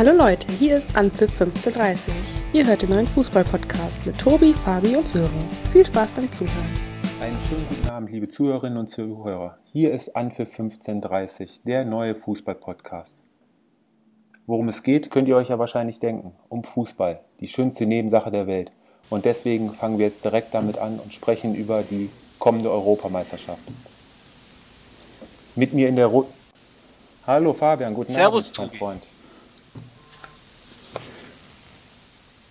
Hallo Leute, hier ist Anpfiff 1530. Ihr hört den neuen Fußball-Podcast mit Tobi, Fabi und Sören. Viel Spaß beim Zuhören. Einen schönen guten Abend, liebe Zuhörerinnen und Zuhörer. Hier ist Anpfiff 1530, der neue Fußball-Podcast. Worum es geht, könnt ihr euch ja wahrscheinlich denken. Um Fußball, die schönste Nebensache der Welt. Und deswegen fangen wir jetzt direkt damit an und sprechen über die kommende Europameisterschaft. Mit mir in der Ru Hallo Fabian, guten Servus, Abend, mein Freund.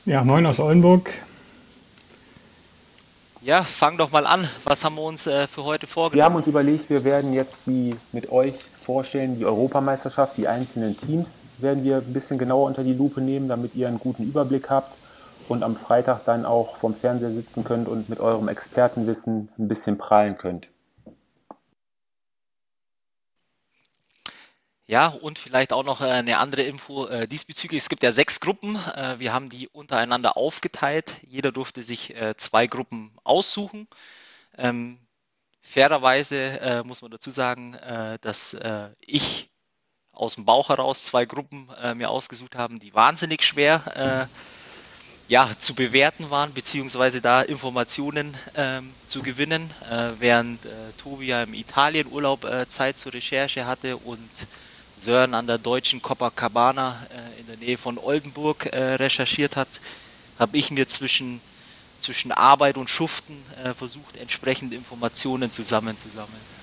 Ja, moin aus Oldenburg. Ja, fang doch mal an. Was haben wir uns äh, für heute vorgenommen? Wir haben uns überlegt, wir werden jetzt die mit euch vorstellen, die Europameisterschaft, die einzelnen Teams werden wir ein bisschen genauer unter die Lupe nehmen, damit ihr einen guten Überblick habt und am Freitag dann auch vom Fernseher sitzen könnt und mit eurem Expertenwissen ein bisschen prahlen könnt. Ja, und vielleicht auch noch äh, eine andere Info äh, diesbezüglich. Es gibt ja sechs Gruppen. Äh, wir haben die untereinander aufgeteilt. Jeder durfte sich zwei Gruppen aussuchen. Ähm, fairerweise muss man dazu sagen, dass ich aus dem Bauch heraus zwei Gruppen mir ausgesucht habe, die wahnsinnig schwer ja, zu bewerten waren, beziehungsweise da Informationen ähm, zu gewinnen, während Tobi ja im Italienurlaub Zeit zur Recherche hatte und Sören an der deutschen Copacabana äh, in der Nähe von Oldenburg äh, recherchiert hat, habe ich mir zwischen, zwischen Arbeit und Schuften äh, versucht, entsprechende Informationen zusammenzusammeln.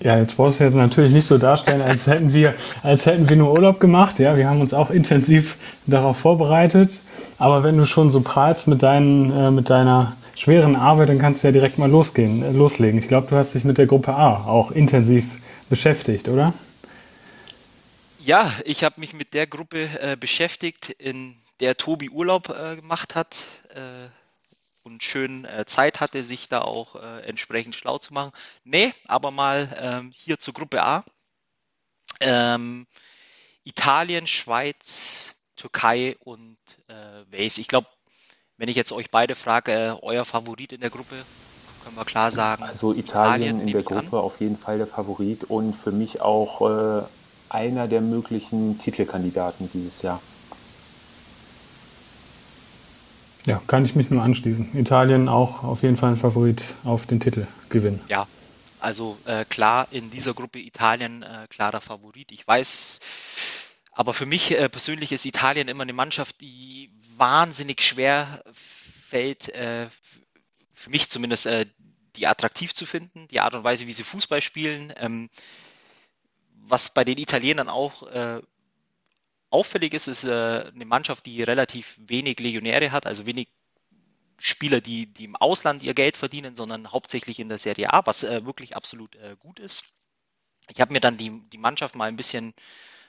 Ja, jetzt brauchst du jetzt natürlich nicht so darstellen, als hätten wir, als hätten wir nur Urlaub gemacht. Ja, wir haben uns auch intensiv darauf vorbereitet. Aber wenn du schon so prahlst mit, deinen, äh, mit deiner schweren Arbeit, dann kannst du ja direkt mal losgehen, äh, loslegen. Ich glaube, du hast dich mit der Gruppe A auch intensiv beschäftigt, oder? Ja, ich habe mich mit der Gruppe äh, beschäftigt, in der Tobi Urlaub äh, gemacht hat äh, und schön äh, Zeit hatte, sich da auch äh, entsprechend schlau zu machen. Nee, aber mal ähm, hier zur Gruppe A. Ähm, Italien, Schweiz, Türkei und äh, Wales. Ich glaube, wenn ich jetzt euch beide frage, euer Favorit in der Gruppe, können wir klar sagen. Also Italien, Italien in der Gruppe an. auf jeden Fall der Favorit und für mich auch einer der möglichen Titelkandidaten dieses Jahr. Ja, kann ich mich nur anschließen. Italien auch auf jeden Fall ein Favorit auf den Titelgewinn. Ja, also äh, klar in dieser Gruppe Italien äh, klarer Favorit. Ich weiß, aber für mich äh, persönlich ist Italien immer eine Mannschaft, die wahnsinnig schwer fällt, äh, für mich zumindest, äh, die attraktiv zu finden. Die Art und Weise, wie sie Fußball spielen. Ähm, was bei den Italienern auch äh, auffällig ist, ist äh, eine Mannschaft, die relativ wenig Legionäre hat, also wenig Spieler, die, die im Ausland ihr Geld verdienen, sondern hauptsächlich in der Serie A, was äh, wirklich absolut äh, gut ist. Ich habe mir dann die, die Mannschaft mal ein bisschen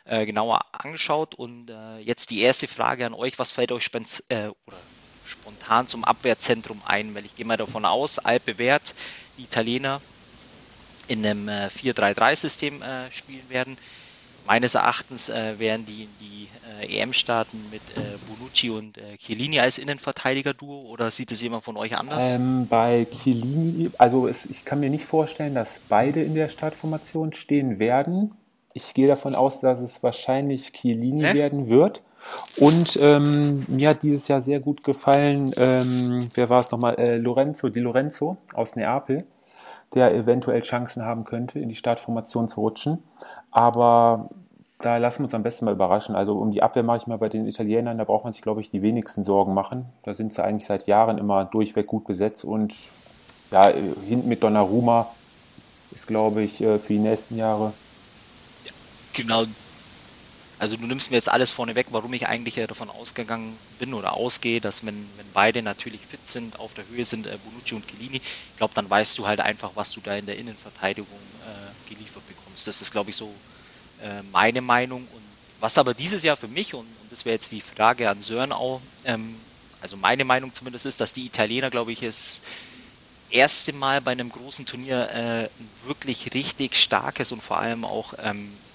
äh, genauer angeschaut und äh, jetzt die erste Frage an euch, was fällt euch spens oder spontan zum Abwehrzentrum ein? Weil ich gehe mal davon aus, Alpe Wert, die Italiener, in einem äh, 4-3-3-System äh, spielen werden. Meines Erachtens äh, werden die die äh, EM starten mit äh, Bonucci und äh, Chiellini als Innenverteidiger-Duo oder sieht es jemand von euch anders? Ähm, bei Chiellini, also es, ich kann mir nicht vorstellen, dass beide in der Startformation stehen werden. Ich gehe davon aus, dass es wahrscheinlich Chiellini Hä? werden wird. Und ähm, mir hat dieses Jahr sehr gut gefallen, ähm, wer war es nochmal? Äh, Lorenzo, Di Lorenzo aus Neapel der eventuell Chancen haben könnte, in die Startformation zu rutschen. Aber da lassen wir uns am besten mal überraschen. Also um die Abwehr mache ich mal bei den Italienern, da braucht man sich, glaube ich, die wenigsten Sorgen machen. Da sind sie eigentlich seit Jahren immer durchweg gut besetzt und ja, hinten mit Donnarumma ist, glaube ich, äh, für die nächsten Jahre. Genau, also du nimmst mir jetzt alles vorne weg, warum ich eigentlich davon ausgegangen bin oder ausgehe, dass wenn, wenn beide natürlich fit sind, auf der Höhe sind, äh, Bonucci und Chiellini, ich glaube, dann weißt du halt einfach, was du da in der Innenverteidigung äh, geliefert bekommst. Das ist, glaube ich, so äh, meine Meinung. Und was aber dieses Jahr für mich, und, und das wäre jetzt die Frage an Sören auch, ähm, also meine Meinung zumindest ist, dass die Italiener, glaube ich, es erste Mal bei einem großen Turnier äh, wirklich richtig starkes und vor allem auch ähm, äh,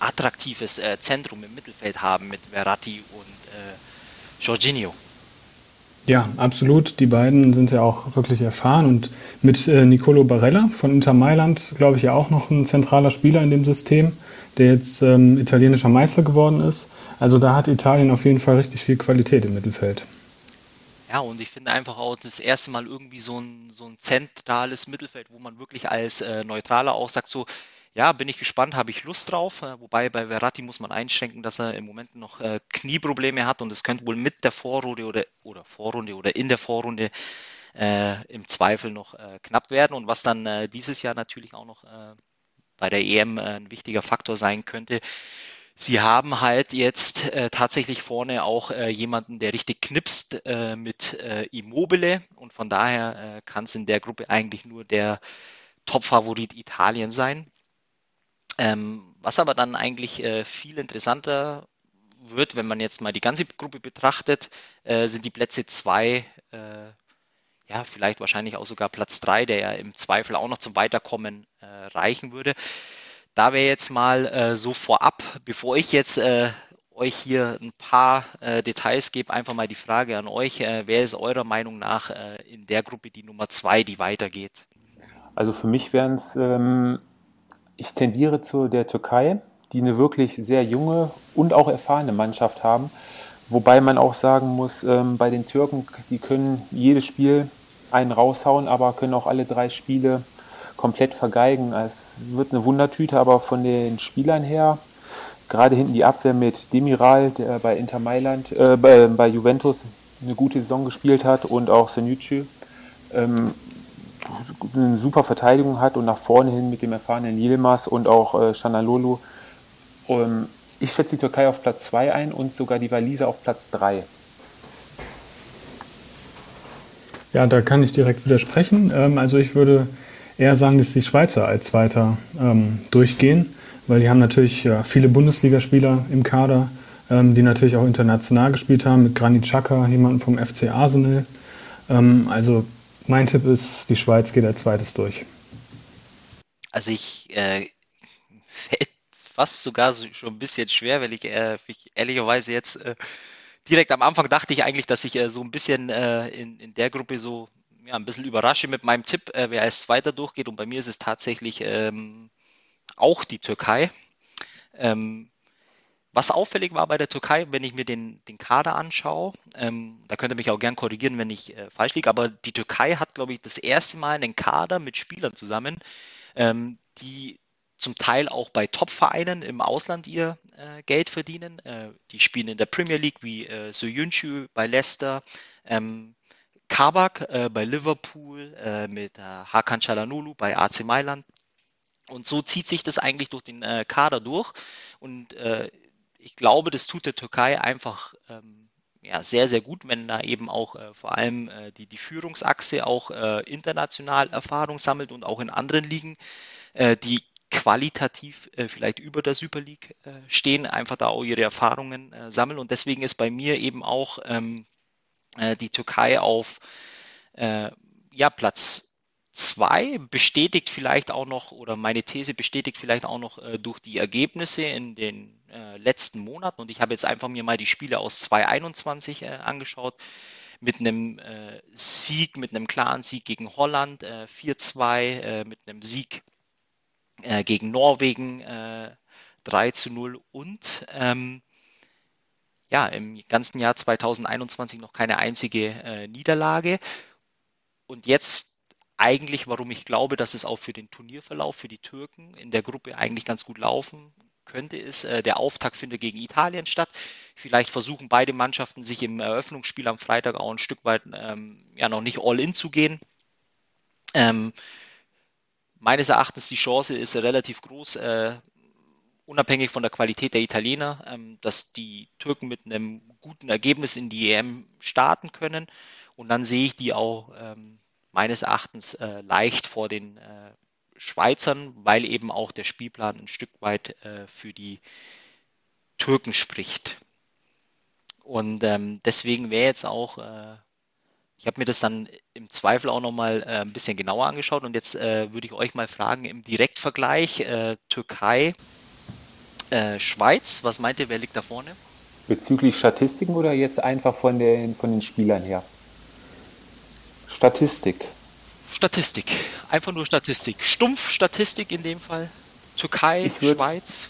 attraktives äh, Zentrum im Mittelfeld haben mit Verratti und äh, Jorginho. Ja, absolut. Die beiden sind ja auch wirklich erfahren und mit äh, Nicolo Barella von Inter Mailand, glaube ich, ja auch noch ein zentraler Spieler in dem System, der jetzt ähm, italienischer Meister geworden ist. Also da hat Italien auf jeden Fall richtig viel Qualität im Mittelfeld. Ja, und ich finde einfach auch das erste Mal irgendwie so ein, so ein zentrales Mittelfeld, wo man wirklich als äh, Neutraler auch sagt, so, ja, bin ich gespannt, habe ich Lust drauf. Äh, wobei bei Verratti muss man einschränken, dass er im Moment noch äh, Knieprobleme hat und es könnte wohl mit der Vorrunde oder, oder Vorrunde oder in der Vorrunde äh, im Zweifel noch äh, knapp werden. Und was dann äh, dieses Jahr natürlich auch noch bei der EM ein wichtiger Faktor sein könnte, Sie haben halt jetzt äh, tatsächlich vorne auch äh, jemanden, der richtig knipst äh, mit Immobile und von daher kann es in der Gruppe eigentlich nur der Top-Favorit Italien sein. Ähm, was aber dann eigentlich äh, viel interessanter wird, wenn man jetzt mal die ganze Gruppe betrachtet, äh, sind die Plätze 2, äh, ja, vielleicht wahrscheinlich auch sogar Platz 3, der ja im Zweifel auch noch zum Weiterkommen äh, reichen würde. Da wäre jetzt mal äh, so vorab, bevor ich jetzt äh, euch hier ein paar Details gebe, einfach mal die Frage an euch, wer ist eurer Meinung nach in der Gruppe die Nummer 2, die weitergeht? Also für mich wären es ähm ich tendiere zu der Türkei, die eine wirklich sehr junge und auch erfahrene Mannschaft haben. Wobei man auch sagen muss, ähm, bei den Türken, die können jedes Spiel einen raushauen, aber können auch alle drei Spiele komplett vergeigen. Es wird eine Wundertüte, aber von den Spielern her, gerade hinten die Abwehr mit Demiral, der bei Inter Mailand, äh, bei, bei, Juventus eine gute Saison gespielt hat und auch Senucci, ähm, eine super Verteidigung hat und nach vorne hin mit dem erfahrenen Yilmaz und auch äh, Shanalolu. Ähm, ich schätze die Türkei auf Platz 2 ein und sogar die Waliser auf Platz 3. Ja, da kann ich direkt widersprechen. Ähm, also ich würde eher sagen, dass die Schweizer als Zweiter ähm, durchgehen, weil die haben natürlich ja, viele Bundesligaspieler im Kader, ähm, die natürlich auch international gespielt haben, mit Granit Xhaka, jemanden vom FC Arsenal. Ähm, also mein Tipp ist, die Schweiz geht als zweites durch. Also ich äh, fällt fast sogar so, schon ein bisschen schwer, weil ich, äh, ich ehrlicherweise jetzt äh, direkt am Anfang dachte ich eigentlich, dass ich äh, so ein bisschen äh, in, in der Gruppe so ja, ein bisschen überrasche mit meinem Tipp, äh, wer als Zweiter durchgeht. Und bei mir ist es tatsächlich ähm, auch die Türkei. Ähm, was auffällig war bei der Türkei, wenn ich mir den, den Kader anschaue, ähm, da könnt ihr mich auch gern korrigieren, wenn ich äh, falsch liege, aber die Türkei hat, glaube ich, das erste Mal einen Kader mit Spielern zusammen, ähm, die zum Teil auch bei Top-Vereinen im Ausland ihr äh, Geld verdienen. Äh, die spielen in der Premier League wie äh, Soyuncu bei Leicester, ähm, Kabak äh, bei Liverpool, äh, mit äh, Hakan Çalhanoğlu bei AC Mailand. Und so zieht sich das eigentlich durch den Kader durch. Und ich glaube, das tut der Türkei einfach ähm, ja, sehr, sehr gut, wenn da eben auch äh, vor allem äh, die, die Führungsachse auch äh, international Erfahrung sammelt und auch in anderen Ligen, äh, die qualitativ äh, vielleicht über der Super League äh, stehen, einfach da auch ihre Erfahrungen sammeln. Und deswegen ist bei mir eben auch ähm, die Türkei auf ja, Platz zwei bestätigt vielleicht auch noch, oder meine These bestätigt vielleicht auch noch äh, durch die Ergebnisse in den äh, letzten Monaten. Und ich habe jetzt einfach mir mal die Spiele aus 2021 äh, angeschaut. Mit einem äh, Sieg, mit einem klaren Sieg gegen Holland, 4-2, äh, äh, mit einem Sieg gegen Norwegen 3 0 und ähm, ja, im ganzen Jahr 2021 noch keine einzige Niederlage. Und jetzt eigentlich, warum ich glaube, dass es auch für den Turnierverlauf für die Türken in der Gruppe eigentlich ganz gut laufen könnte, ist, äh, der Auftakt findet gegen Italien statt. Vielleicht versuchen beide Mannschaften sich im Eröffnungsspiel am Freitag auch ein Stück weit ähm, ja noch nicht all in zu gehen. Ähm, meines Erachtens die Chance ist relativ groß, äh, unabhängig von der Qualität der Italiener, ähm, dass die Türken mit einem guten Ergebnis in die EM starten können. Und dann sehe ich die auch ähm, meines Erachtens äh, leicht vor den äh, Schweizern, weil eben auch der Spielplan ein Stück weit äh, für die Türken spricht. Und ähm, deswegen wäre jetzt auch, äh, ich habe mir das dann im Zweifel auch nochmal äh, ein bisschen genauer angeschaut und jetzt äh, würde ich euch mal fragen, im Direktvergleich äh, Türkei, Schweiz, was meint ihr, wer liegt da vorne? Bezüglich Statistiken oder jetzt einfach von den, von den Spielern her? Statistik. Statistik. Einfach nur Statistik. Stumpf Statistik in dem Fall. Türkei, würd, Schweiz.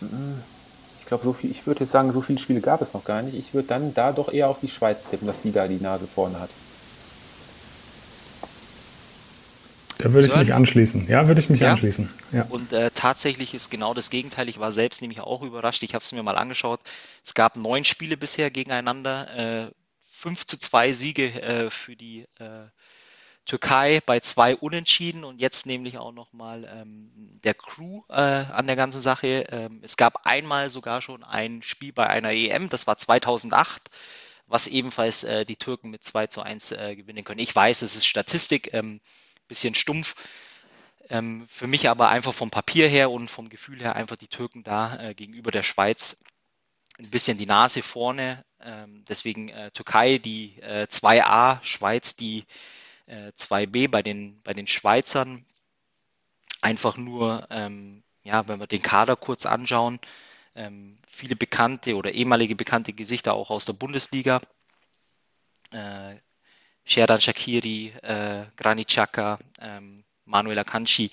Ich glaube, so viel, ich würde jetzt sagen, so viele Spiele gab es noch gar nicht. Ich würde dann da doch eher auf die Schweiz tippen, dass die da die Nase vorne hat. Da würde ich mich anschließen. Ja, würde ich mich ja. anschließen. Ja. Und äh, tatsächlich ist genau das Gegenteil. Ich war selbst nämlich auch überrascht. Ich habe es mir mal angeschaut. Es gab neun Spiele bisher gegeneinander. Äh, 5 zu 2 Siege äh, für die äh, Türkei bei zwei Unentschieden und jetzt nämlich auch nochmal ähm, der Crew äh, an der ganzen Sache. Ähm, es gab einmal sogar schon ein Spiel bei einer EM, das war 2008 was ebenfalls äh, die Türken mit 2 zu 1 äh, gewinnen können. Ich weiß, es ist Statistik, ähm, bisschen stumpf. Ähm, für mich aber einfach vom Papier her und vom Gefühl her einfach die Türken da äh, gegenüber der Schweiz ein bisschen die Nase vorne. Ähm, deswegen äh, Türkei die äh, 2a, Schweiz die äh, 2b bei den, bei den Schweizern. Einfach nur, ähm, ja, wenn wir den Kader kurz anschauen, ähm, viele bekannte oder ehemalige bekannte Gesichter auch aus der Bundesliga. Äh, Sherdan Shakiri, äh, Granit Xhaka, ähm, Manuel Akanji,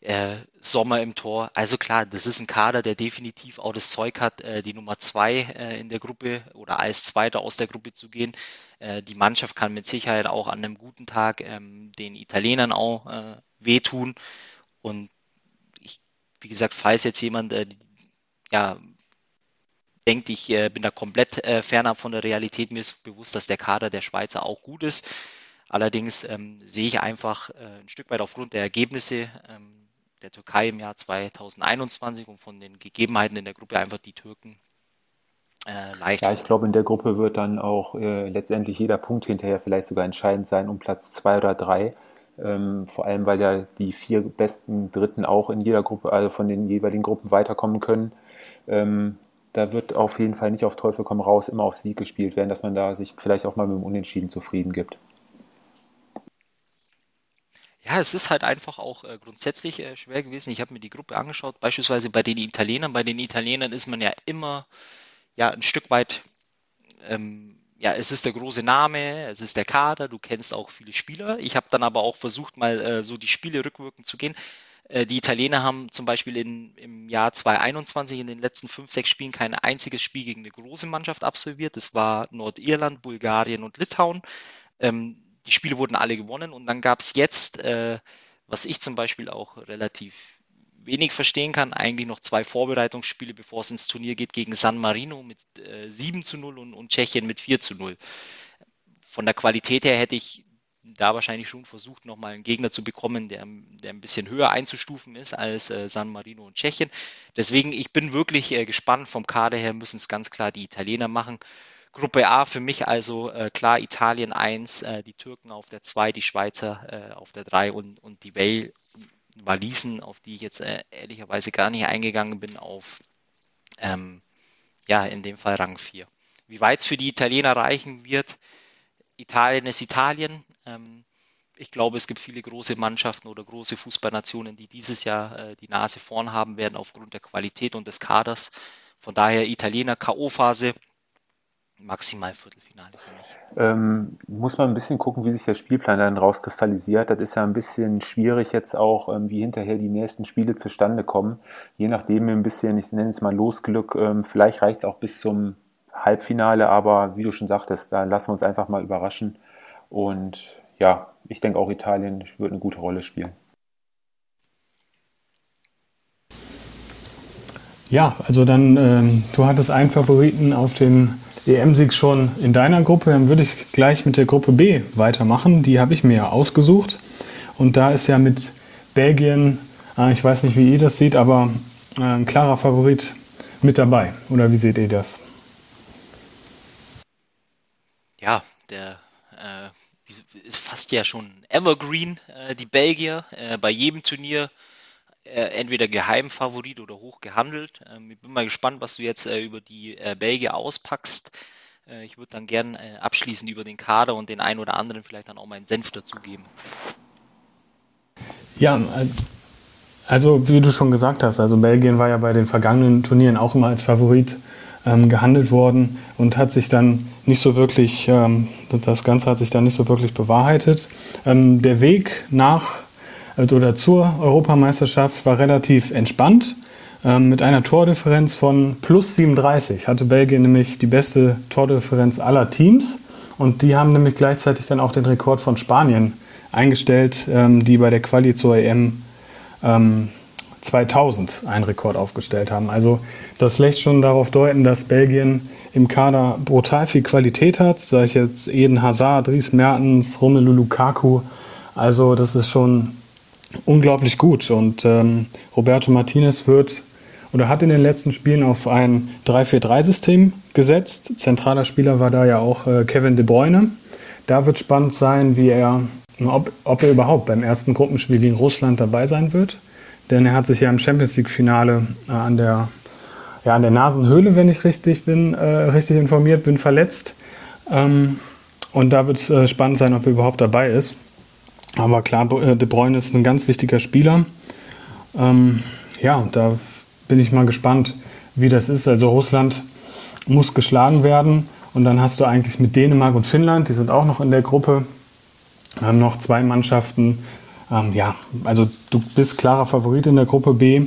äh, Sommer im Tor. Also klar, das ist ein Kader, der definitiv auch das Zeug hat, äh, die Nummer zwei äh, in der Gruppe oder als Zweiter aus der Gruppe zu gehen. Äh, die Mannschaft kann mit Sicherheit auch an einem guten Tag ähm, den Italienern auch äh, wehtun. Und ich, wie gesagt, falls jetzt jemand äh, ja, denkt, ich äh, bin da komplett äh, fernab von der Realität. Mir ist bewusst, dass der Kader der Schweizer auch gut ist. Allerdings ähm, sehe ich einfach ein Stück weit aufgrund der Ergebnisse ähm, der Türkei im Jahr 2021 und von den Gegebenheiten in der Gruppe einfach die Türken äh, leicht. Ja, ich glaube, in der Gruppe wird dann auch äh, letztendlich jeder Punkt hinterher vielleicht sogar entscheidend sein um Platz zwei oder drei. Ähm, vor allem, weil ja die vier besten Dritten auch in jeder Gruppe, also von den jeweiligen Gruppen weiterkommen können. Ähm, da wird auf jeden Fall nicht auf Teufel komm raus immer auf Sieg gespielt werden, dass man da sich vielleicht auch mal mit dem Unentschieden zufrieden gibt. Ja, es ist halt einfach auch äh, grundsätzlich äh, schwer gewesen. Ich habe mir die Gruppe angeschaut, beispielsweise bei den Italienern. Bei den Italienern ist man ja immer ja ein Stück weit, ähm, ja, es ist der große Name, es ist der Kader, du kennst auch viele Spieler. Ich habe dann aber auch versucht, mal äh, so die Spiele rückwirkend zu gehen. Äh, die Italiener haben zum Beispiel in, im Jahr 2021 in den letzten fünf, sechs Spielen kein einziges Spiel gegen eine große Mannschaft absolviert. Das war Nordirland, Bulgarien und Litauen. Ähm, die Spiele wurden alle gewonnen und dann gab es jetzt, äh, was ich zum Beispiel auch relativ wenig verstehen kann, eigentlich noch zwei Vorbereitungsspiele, bevor es ins Turnier geht, gegen San Marino mit äh, 7 zu 0 und, und Tschechien mit 4 zu 0. Von der Qualität her hätte ich da wahrscheinlich schon versucht, nochmal einen Gegner zu bekommen, der, der ein bisschen höher einzustufen ist als äh, San Marino und Tschechien. Deswegen, ich bin wirklich äh, gespannt. Vom Kader her müssen es ganz klar die Italiener machen. Gruppe A für mich also äh, klar Italien 1, äh, die Türken auf der 2, die Schweizer äh, auf der 3 und, und die Wales, Walisen, auf die ich jetzt äh, ehrlicherweise gar nicht eingegangen bin, auf ähm, ja, in dem Fall Rang 4. Wie weit es für die Italiener reichen wird, Italien ist Italien. Ähm, ich glaube, es gibt viele große Mannschaften oder große Fußballnationen, die dieses Jahr äh, die Nase vorn haben werden aufgrund der Qualität und des Kaders. Von daher Italiener K.O.-Phase, maximal Viertelfinale für mich. Ähm, muss man ein bisschen gucken, wie sich der Spielplan dann rauskristallisiert. Das ist ja ein bisschen schwierig jetzt auch, ähm, wie hinterher die nächsten Spiele zustande kommen. Je nachdem ein bisschen, ich nenne es mal Losglück, ähm, vielleicht reicht es auch bis zum Halbfinale, aber wie du schon sagtest, da lassen wir uns einfach mal überraschen. Und ja, ich denke auch Italien wird eine gute Rolle spielen. Ja, also dann, ähm, du hattest einen Favoriten auf den EM-Sieg schon in deiner Gruppe. Dann würde ich gleich mit der Gruppe B weitermachen. Die habe ich mir ja ausgesucht. Und da ist ja mit Belgien, äh, ich weiß nicht, wie ihr das seht, aber äh, ein klarer Favorit mit dabei. Oder wie seht ihr das? Ja, der äh, ist fast ja schon Evergreen, äh, die Belgier. Äh, bei jedem Turnier entweder Geheimfavorit oder hoch gehandelt. Ähm, ich bin mal gespannt, was du jetzt äh, über die äh, Belgier auspackst. Äh, ich würde dann gern äh, abschließend über den Kader und den einen oder anderen vielleicht dann auch meinen Senf dazugeben. Ja, also wie du schon gesagt hast, also Belgien war ja bei den vergangenen Turnieren auch immer als Favorit ähm, gehandelt worden und hat sich dann nicht so wirklich, ähm, das Ganze hat sich dann nicht so wirklich bewahrheitet. Ähm, der Weg nach oder zur Europameisterschaft war relativ entspannt. Ähm, mit einer Tordifferenz von plus 37 hatte Belgien nämlich die beste Tordifferenz aller Teams. Und die haben nämlich gleichzeitig dann auch den Rekord von Spanien eingestellt, ähm, die bei der Quali zur EM 2000 ähm, einen Rekord aufgestellt haben. Also das lässt schon darauf deuten, dass Belgien im Kader brutal viel Qualität hat. Sei es jetzt Eden Hazard, Dries Mertens, Romelu Lukaku. Also das ist schon unglaublich gut. Und ähm, Roberto Martinez wird oder hat in den letzten Spielen auf ein 3-4-3-System gesetzt. Zentraler Spieler war da ja auch äh, Kevin De Bruyne. Da wird spannend sein, wie er, ob, ob er überhaupt beim ersten Gruppenspiel gegen Russland dabei sein wird. Denn er hat sich ja im Champions League-Finale äh, an, der, ja, an der Nasenhöhle, wenn ich richtig bin, äh, richtig informiert bin, verletzt. Ähm, und da wird es äh, spannend sein, ob er überhaupt dabei ist. Aber klar, äh, De Bruyne ist ein ganz wichtiger Spieler. Ähm, ja, da bin ich mal gespannt, wie das ist. Also Russland muss geschlagen werden und dann hast du eigentlich mit Dänemark und Finnland, die sind auch noch in der Gruppe, haben noch zwei Mannschaften. Ähm, ja, also du bist klarer Favorit in der Gruppe B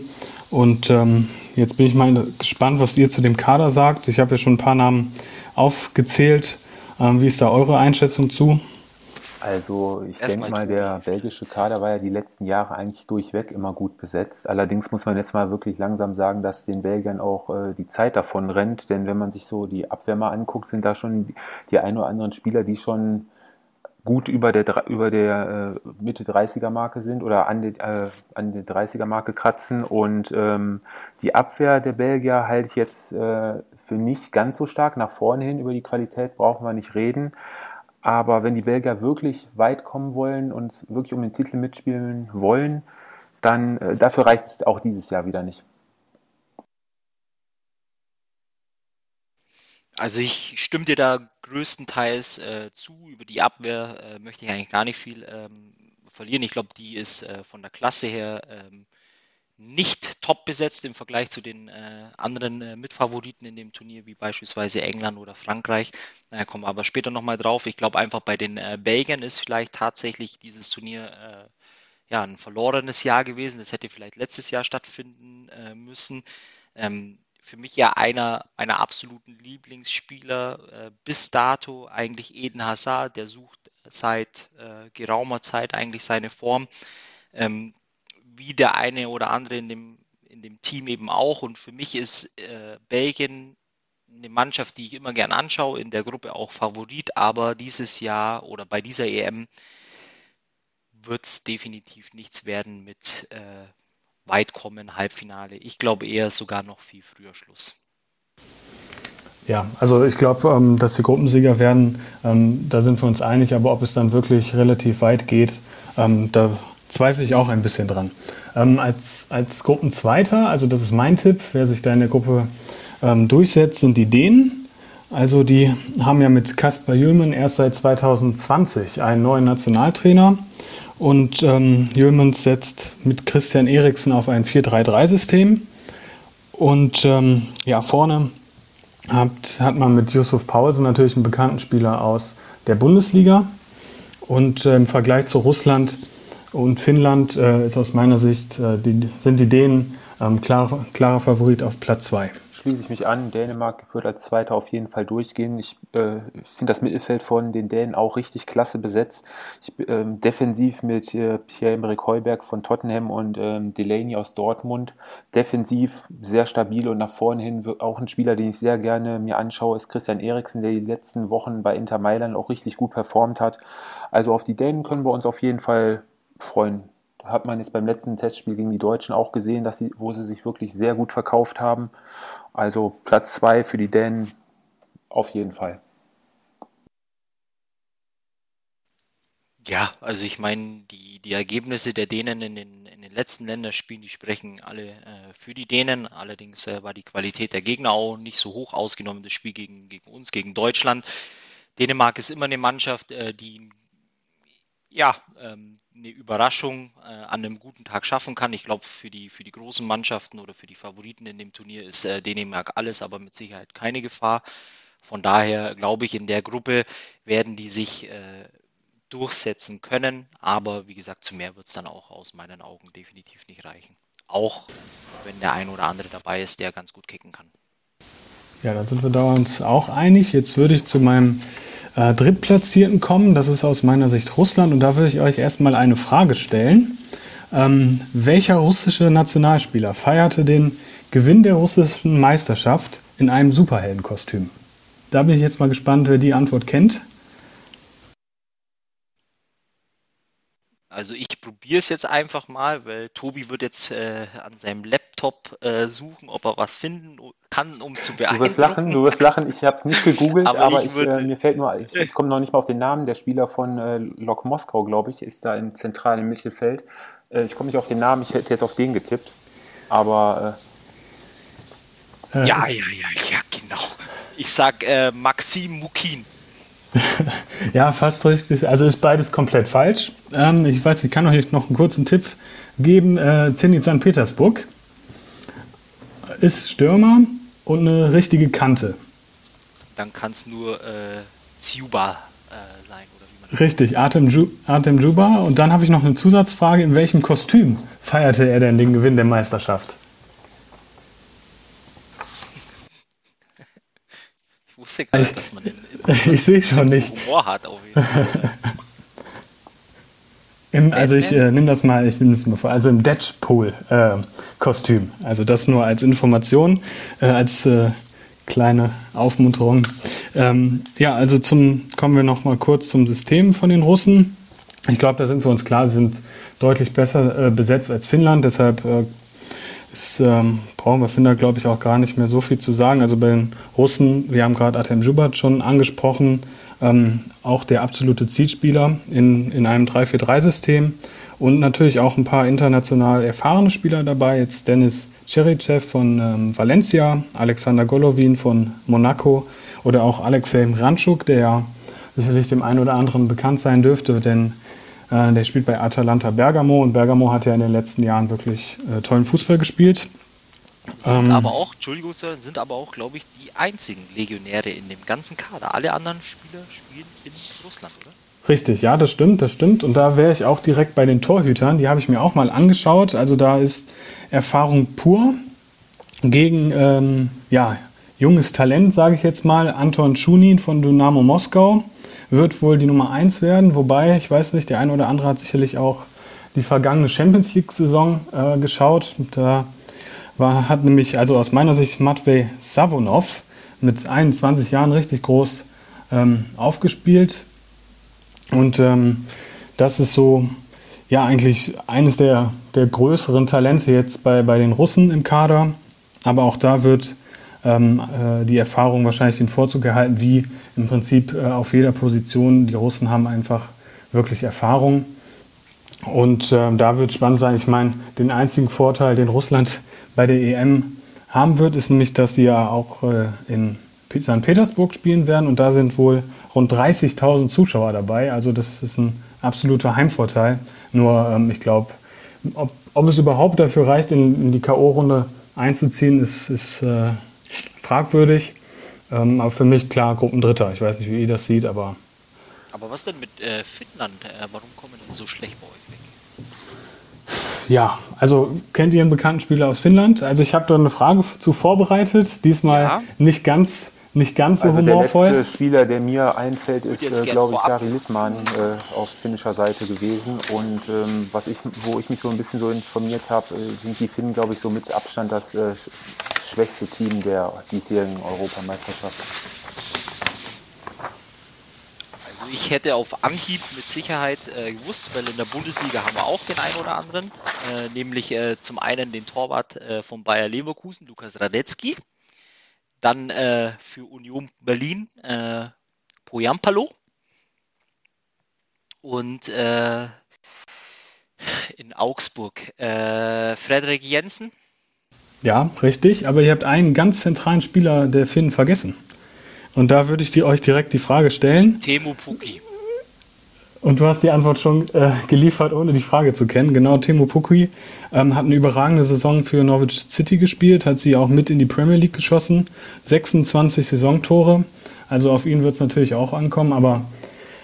und ähm, jetzt bin ich mal gespannt, was ihr zu dem Kader sagt. Ich habe ja schon ein paar Namen aufgezählt. Ähm, wie ist da eure Einschätzung zu? Also ich denke mal, der belgische Kader war ja die letzten Jahre eigentlich durchweg immer gut besetzt. Allerdings muss man jetzt mal wirklich langsam sagen, dass den Belgiern auch äh, die Zeit davon rennt. Denn wenn man sich so die Abwehr mal anguckt, sind da schon die ein oder anderen Spieler, die schon gut über der, über der äh, Mitte 30er Marke sind oder an, die, äh, an der 30er Marke kratzen. Und ähm, die Abwehr der Belgier halte ich jetzt äh, für nicht ganz so stark. Nach vorne hin über die Qualität brauchen wir nicht reden. Aber wenn die Belgier wirklich weit kommen wollen und wirklich um den Titel mitspielen wollen, dann äh, dafür reicht es auch dieses Jahr wieder nicht. Also ich stimme dir da größtenteils äh, zu. Über die Abwehr äh, möchte ich eigentlich gar nicht viel ähm, verlieren. Ich glaube, die ist äh, von der Klasse her ähm, nicht top besetzt im Vergleich zu den äh, anderen äh, Mitfavoriten in dem Turnier, wie beispielsweise England oder Frankreich. Da kommen wir aber später nochmal drauf. Ich glaube einfach bei den äh, Belgiern ist vielleicht tatsächlich dieses Turnier äh, ja ein verlorenes Jahr gewesen. Das hätte vielleicht letztes Jahr stattfinden äh, müssen. Ähm, für mich ja einer meiner absoluten Lieblingsspieler äh, bis dato eigentlich Eden Hazard, der sucht seit äh, geraumer Zeit eigentlich seine Form. Ähm, wie der eine oder andere in dem, in dem Team eben auch. Und für mich ist äh, Belgien eine Mannschaft, die ich immer gern anschaue, in der Gruppe auch Favorit, aber dieses Jahr oder bei dieser EM wird es definitiv nichts werden mit äh, weit kommen, Halbfinale. Ich glaube eher sogar noch viel früher Schluss. Ja, also ich glaube, ähm, dass die Gruppensieger werden, ähm, da sind wir uns einig, aber ob es dann wirklich relativ weit geht, ähm, da zweifle ich auch ein bisschen dran. Ähm, als, als Gruppenzweiter, also das ist mein Tipp, wer sich da in der Gruppe ähm, durchsetzt, sind die Dänen. Also die haben ja mit Kasper Jülmen erst seit 2020 einen neuen Nationaltrainer. Und ähm, Jülmens setzt mit Christian Eriksen auf ein 4-3-3-System. Und ähm, ja, vorne hat, hat man mit Yusuf Paulsen natürlich einen bekannten Spieler aus der Bundesliga. Und äh, im Vergleich zu Russland und Finnland äh, ist aus meiner Sicht, äh, die, sind die Dänen ähm, klarer, klarer Favorit auf Platz 2. Schließe ich mich an. Dänemark wird als Zweiter auf jeden Fall durchgehen. Ich äh, finde das Mittelfeld von den Dänen auch richtig klasse besetzt. Ich, ähm, defensiv mit äh, Pierre-Emerick Heuberg von Tottenham und ähm, Delaney aus Dortmund. Defensiv sehr stabil und nach vorne hin auch ein Spieler, den ich sehr gerne mir anschaue, ist Christian Eriksen, der die letzten Wochen bei Inter Mailand auch richtig gut performt hat. Also auf die Dänen können wir uns auf jeden Fall freuen. Da hat man jetzt beim letzten Testspiel gegen die Deutschen auch gesehen, dass sie, wo sie sich wirklich sehr gut verkauft haben. Also Platz zwei für die Dänen auf jeden Fall. Ja, also ich meine, die, die Ergebnisse der Dänen in den, in den letzten Länderspielen, die sprechen alle äh, für die Dänen. Allerdings äh, war die Qualität der Gegner auch nicht so hoch ausgenommen, das Spiel gegen, gegen uns, gegen Deutschland. Dänemark ist immer eine Mannschaft, äh, die ja, ähm, eine Überraschung äh, an einem guten Tag schaffen kann. Ich glaube, für die, für die großen Mannschaften oder für die Favoriten in dem Turnier ist äh, Dänemark alles, aber mit Sicherheit keine Gefahr. Von daher glaube ich, in der Gruppe werden die sich äh, durchsetzen können. Aber wie gesagt, zu mehr wird es dann auch aus meinen Augen definitiv nicht reichen. Auch wenn der ein oder andere dabei ist, der ganz gut kicken kann. Ja, da sind wir da uns auch einig. Jetzt würde ich zu meinem äh, Drittplatzierten kommen. Das ist aus meiner Sicht Russland. Und da würde ich euch erstmal eine Frage stellen. Ähm, welcher russische Nationalspieler feierte den Gewinn der russischen Meisterschaft in einem Superheldenkostüm? Da bin ich jetzt mal gespannt, wer die Antwort kennt. Also ich probiere es jetzt einfach mal, weil Tobi wird jetzt äh, an seinem Laptop äh, suchen, ob er was finden kann, um zu beeindrucken. Du wirst lachen, du wirst lachen. Ich habe nicht gegoogelt, aber, aber ich, äh, mir fällt nur, ich, ich komme noch nicht mal auf den Namen. Der Spieler von äh, Lok Moskau, glaube ich, ist da im zentralen Mittelfeld. Äh, ich komme nicht auf den Namen. Ich hätte jetzt auf den getippt, aber äh, ja, ja, ja, ja, genau. Ich sag Maxim Mukin. ja, fast richtig. Also ist beides komplett falsch. Ähm, ich weiß, ich kann euch noch einen kurzen Tipp geben. Äh, Zenit St. Petersburg ist Stürmer und eine richtige Kante. Dann kann es nur äh, Ziuba äh, sein. Oder wie Richtig, Artem, Ju Artem Juba. Und dann habe ich noch eine Zusatzfrage. In welchem Kostüm feierte er denn den Gewinn der Meisterschaft? Ich gar nicht, dass man den ich sehe schon nicht. Humor hat auf jeden Fall. Im, also ich äh, nehme das mal, ich nehme das mal vor, also im Deadpool-Kostüm. Äh, also das nur als Information, äh, als äh, kleine Aufmunterung. Ähm, ja, also zum, kommen wir noch mal kurz zum System von den Russen. Ich glaube, da sind wir uns klar, sie sind deutlich besser äh, besetzt als Finnland, deshalb äh, ist, ähm, brauchen wir Finder, glaube ich, auch gar nicht mehr so viel zu sagen. Also bei den Russen, wir haben gerade Artem Jubat schon angesprochen, ähm, auch der absolute Zielspieler in, in einem 3-4-3-System und natürlich auch ein paar international erfahrene Spieler dabei. Jetzt Dennis Cherichev von ähm, Valencia, Alexander Golovin von Monaco oder auch Alexei Mranchuk, der ja sicherlich dem einen oder anderen bekannt sein dürfte, denn äh, der spielt bei Atalanta Bergamo und Bergamo hat ja in den letzten Jahren wirklich äh, tollen Fußball gespielt. Sind ähm, aber auch, Entschuldigung, Sir, sind aber auch, glaube ich, die einzigen Legionäre in dem ganzen Kader. Alle anderen Spieler spielen in Russland, oder? Richtig, ja, das stimmt, das stimmt. Und da wäre ich auch direkt bei den Torhütern. Die habe ich mir auch mal angeschaut. Also da ist Erfahrung pur gegen ähm, ja, junges Talent, sage ich jetzt mal. Anton Schunin von Dynamo Moskau wird wohl die Nummer 1 werden. Wobei, ich weiß nicht, der eine oder andere hat sicherlich auch die vergangene Champions League-Saison äh, geschaut. Da war, hat nämlich, also aus meiner Sicht, Matvey Savonov mit 21 Jahren richtig groß ähm, aufgespielt. Und ähm, das ist so, ja, eigentlich eines der, der größeren Talente jetzt bei, bei den Russen im Kader. Aber auch da wird ähm, äh, die Erfahrung wahrscheinlich den Vorzug erhalten, wie im Prinzip äh, auf jeder Position. Die Russen haben einfach wirklich Erfahrung. Und äh, da wird spannend sein. Ich meine, den einzigen Vorteil, den Russland bei der EM haben wird, ist nämlich, dass sie ja auch äh, in St. Petersburg spielen werden. Und da sind wohl rund 30.000 Zuschauer dabei. Also das ist ein absoluter Heimvorteil. Nur ähm, ich glaube, ob, ob, es überhaupt dafür reicht, in, in die K.O.-Runde einzuziehen, ist, ist äh, fragwürdig. Ähm, aber für mich klar Gruppendritter. Ich weiß nicht, wie ihr das sieht, aber. Aber was denn mit äh, Finnland? Äh, warum kommen die so schlecht bei euch weg? Ja, also kennt ihr einen bekannten Spieler aus Finnland? Also ich habe da eine Frage zu vorbereitet. Diesmal ja. nicht ganz nicht ganz so also humorvoll. Der letzte Spieler, der mir einfällt, ist, äh, glaube ich, Jari Littmann äh, auf finnischer Seite gewesen. Und ähm, was ich, wo ich mich so ein bisschen so informiert habe, äh, sind die Finnen, glaube ich, so mit Abstand das äh, schwächste Team der diesjährigen Europameisterschaft. Also ich hätte auf Anhieb mit Sicherheit äh, gewusst, weil in der Bundesliga haben wir auch den einen oder anderen, äh, nämlich zum einen den Torwart von Bayer Leverkusen, Lukas Radetzky dann äh, für Union Berlin äh, Poyampalo. Und äh, in Augsburg äh, Frederik Jensen. Ja, richtig. Aber ihr habt einen ganz zentralen Spieler der Finnen vergessen. Und da würde ich die, euch direkt die Frage stellen. Temu Puki. Und du hast die Antwort schon äh, geliefert, ohne die Frage zu kennen. Genau, Timo Pukki ähm, hat eine überragende Saison für Norwich City gespielt, hat sie auch mit in die Premier League geschossen. 26 Saisontore. Also auf ihn wird es natürlich auch ankommen, aber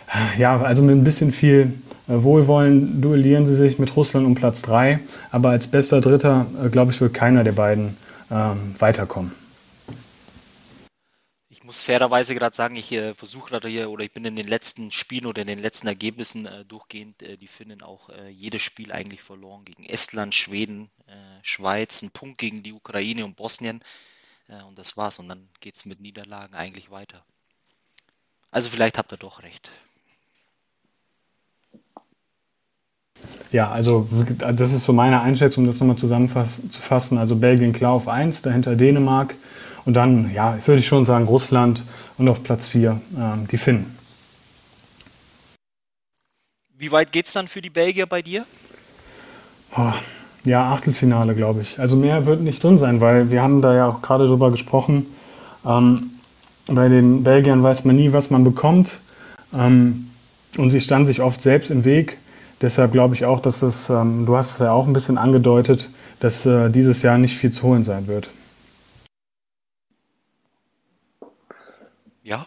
äh, ja, also mit ein bisschen viel äh, Wohlwollen duellieren sie sich mit Russland um Platz 3. Aber als bester Dritter, äh, glaube ich, wird keiner der beiden ähm, weiterkommen muss fairerweise gerade sagen, ich äh, versuche gerade hier oder ich bin in den letzten Spielen oder in den letzten Ergebnissen äh, durchgehend äh, die Finnen auch äh, jedes Spiel eigentlich verloren gegen Estland, Schweden, äh, Schweiz, ein Punkt gegen die Ukraine und Bosnien äh, und das war's. Und dann geht es mit Niederlagen eigentlich weiter. Also vielleicht habt ihr doch recht. Ja, also das ist so meine Einschätzung, um das nochmal zusammenzufassen. Also Belgien klar auf 1, dahinter Dänemark, und dann, ja, würde ich schon sagen, Russland und auf Platz 4 ähm, die Finnen. Wie weit geht es dann für die Belgier bei dir? Oh, ja, Achtelfinale, glaube ich. Also mehr wird nicht drin sein, weil wir haben da ja auch gerade drüber gesprochen. Ähm, bei den Belgiern weiß man nie, was man bekommt. Ähm, und sie standen sich oft selbst im Weg. Deshalb glaube ich auch, dass es, ähm, du hast es ja auch ein bisschen angedeutet, dass äh, dieses Jahr nicht viel zu holen sein wird. Ja.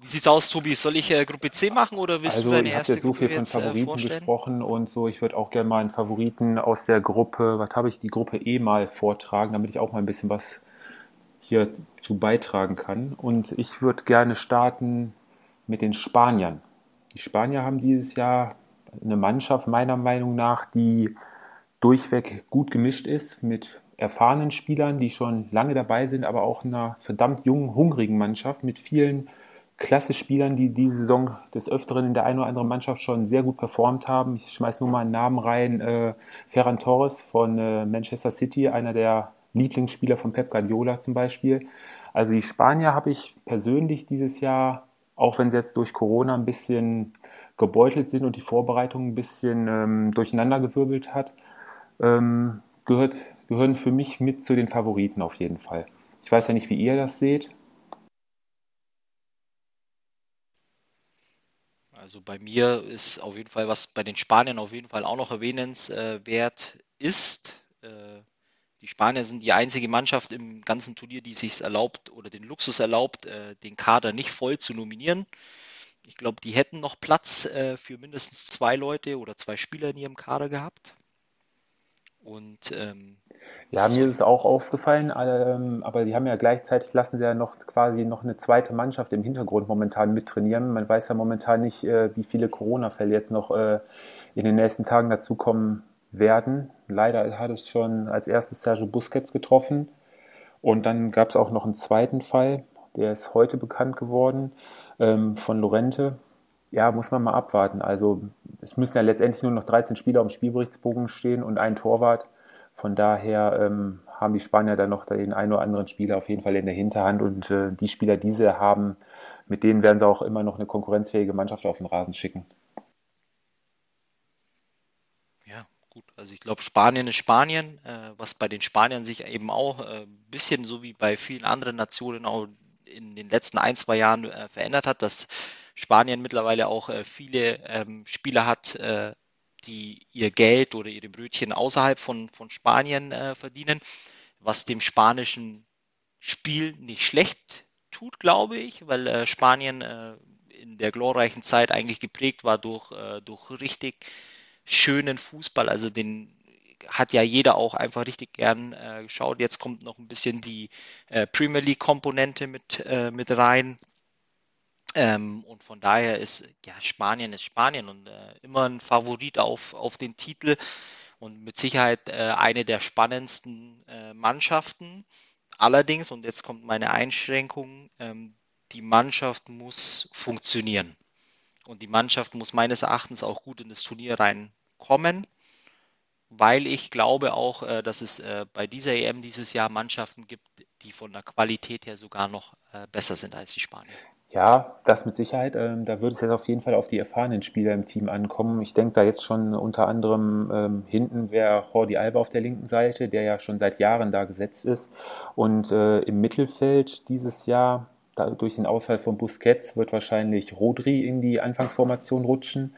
Wie sieht's aus, Tobi? Soll ich äh, Gruppe C machen oder willst also, du deine ich erste jetzt so viel von äh, Favoriten vorstellen? gesprochen und so. Ich würde auch gerne mal einen Favoriten aus der Gruppe, was habe ich, die Gruppe E mal vortragen, damit ich auch mal ein bisschen was hier zu beitragen kann. Und ich würde gerne starten mit den Spaniern. Die Spanier haben dieses Jahr eine Mannschaft meiner Meinung nach, die durchweg gut gemischt ist mit erfahrenen Spielern, die schon lange dabei sind, aber auch einer verdammt jungen, hungrigen Mannschaft mit vielen Klasse-Spielern, die diese Saison des Öfteren in der einen oder anderen Mannschaft schon sehr gut performt haben. Ich schmeiße nur mal einen Namen rein. Äh, Ferran Torres von äh, Manchester City, einer der Lieblingsspieler von Pep Guardiola zum Beispiel. Also die Spanier habe ich persönlich dieses Jahr, auch wenn sie jetzt durch Corona ein bisschen gebeutelt sind und die Vorbereitung ein bisschen ähm, durcheinandergewirbelt hat, ähm, gehört gehören für mich mit zu den Favoriten auf jeden Fall. Ich weiß ja nicht, wie ihr das seht. Also bei mir ist auf jeden Fall, was bei den Spaniern auf jeden Fall auch noch erwähnenswert ist, äh, die Spanier sind die einzige Mannschaft im ganzen Turnier, die sich erlaubt oder den Luxus erlaubt, äh, den Kader nicht voll zu nominieren. Ich glaube, die hätten noch Platz äh, für mindestens zwei Leute oder zwei Spieler in ihrem Kader gehabt. Und ähm, ja, mir ist es auch aufgefallen, ähm, aber die haben ja gleichzeitig, lassen sie ja noch quasi noch eine zweite Mannschaft im Hintergrund momentan mittrainieren. Man weiß ja momentan nicht, äh, wie viele Corona-Fälle jetzt noch äh, in den nächsten Tagen dazukommen werden. Leider hat es schon als erstes Sergio Busquets getroffen. Und dann gab es auch noch einen zweiten Fall, der ist heute bekannt geworden, ähm, von Lorente. Ja, muss man mal abwarten. Also es müssen ja letztendlich nur noch 13 Spieler am Spielberichtsbogen stehen und ein Torwart. Von daher ähm, haben die Spanier dann noch den einen oder anderen Spieler auf jeden Fall in der Hinterhand und äh, die Spieler, die sie haben, mit denen werden sie auch immer noch eine konkurrenzfähige Mannschaft auf den Rasen schicken. Ja, gut. Also ich glaube, Spanien ist Spanien, äh, was bei den Spaniern sich eben auch ein äh, bisschen so wie bei vielen anderen Nationen auch in den letzten ein, zwei Jahren äh, verändert hat, dass Spanien mittlerweile auch äh, viele ähm, Spieler hat, äh, die ihr Geld oder ihre Brötchen außerhalb von, von Spanien äh, verdienen, was dem spanischen Spiel nicht schlecht tut, glaube ich, weil äh, Spanien äh, in der glorreichen Zeit eigentlich geprägt war durch, äh, durch richtig schönen Fußball. Also den hat ja jeder auch einfach richtig gern äh, geschaut. Jetzt kommt noch ein bisschen die äh, Premier League-Komponente mit, mit rein. Ähm, und von daher ist ja Spanien ist Spanien und äh, immer ein Favorit auf, auf den Titel und mit Sicherheit äh, eine der spannendsten äh, Mannschaften. Allerdings, und jetzt kommt meine Einschränkung, ähm, die Mannschaft muss funktionieren. Und die Mannschaft muss meines Erachtens auch gut in das Turnier reinkommen, weil ich glaube auch, äh, dass es äh, bei dieser EM dieses Jahr Mannschaften gibt, die von der Qualität her sogar noch äh, besser sind als die Spanier. Ja, das mit Sicherheit. Ähm, da würde es jetzt auf jeden Fall auf die erfahrenen Spieler im Team ankommen. Ich denke da jetzt schon unter anderem ähm, hinten wäre Jordi Alba auf der linken Seite, der ja schon seit Jahren da gesetzt ist. Und äh, im Mittelfeld dieses Jahr da, durch den Ausfall von Busquets wird wahrscheinlich Rodri in die Anfangsformation rutschen,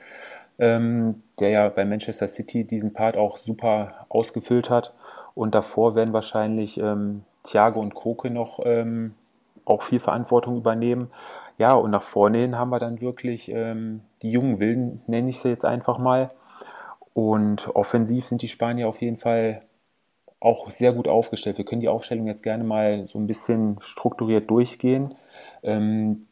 ähm, der ja bei Manchester City diesen Part auch super ausgefüllt hat. Und davor werden wahrscheinlich ähm, Thiago und Koke noch ähm, auch viel Verantwortung übernehmen. Ja, und nach vorne hin haben wir dann wirklich ähm, die jungen Wilden, nenne ich sie jetzt einfach mal. Und offensiv sind die Spanier auf jeden Fall auch sehr gut aufgestellt. Wir können die Aufstellung jetzt gerne mal so ein bisschen strukturiert durchgehen. Ähm,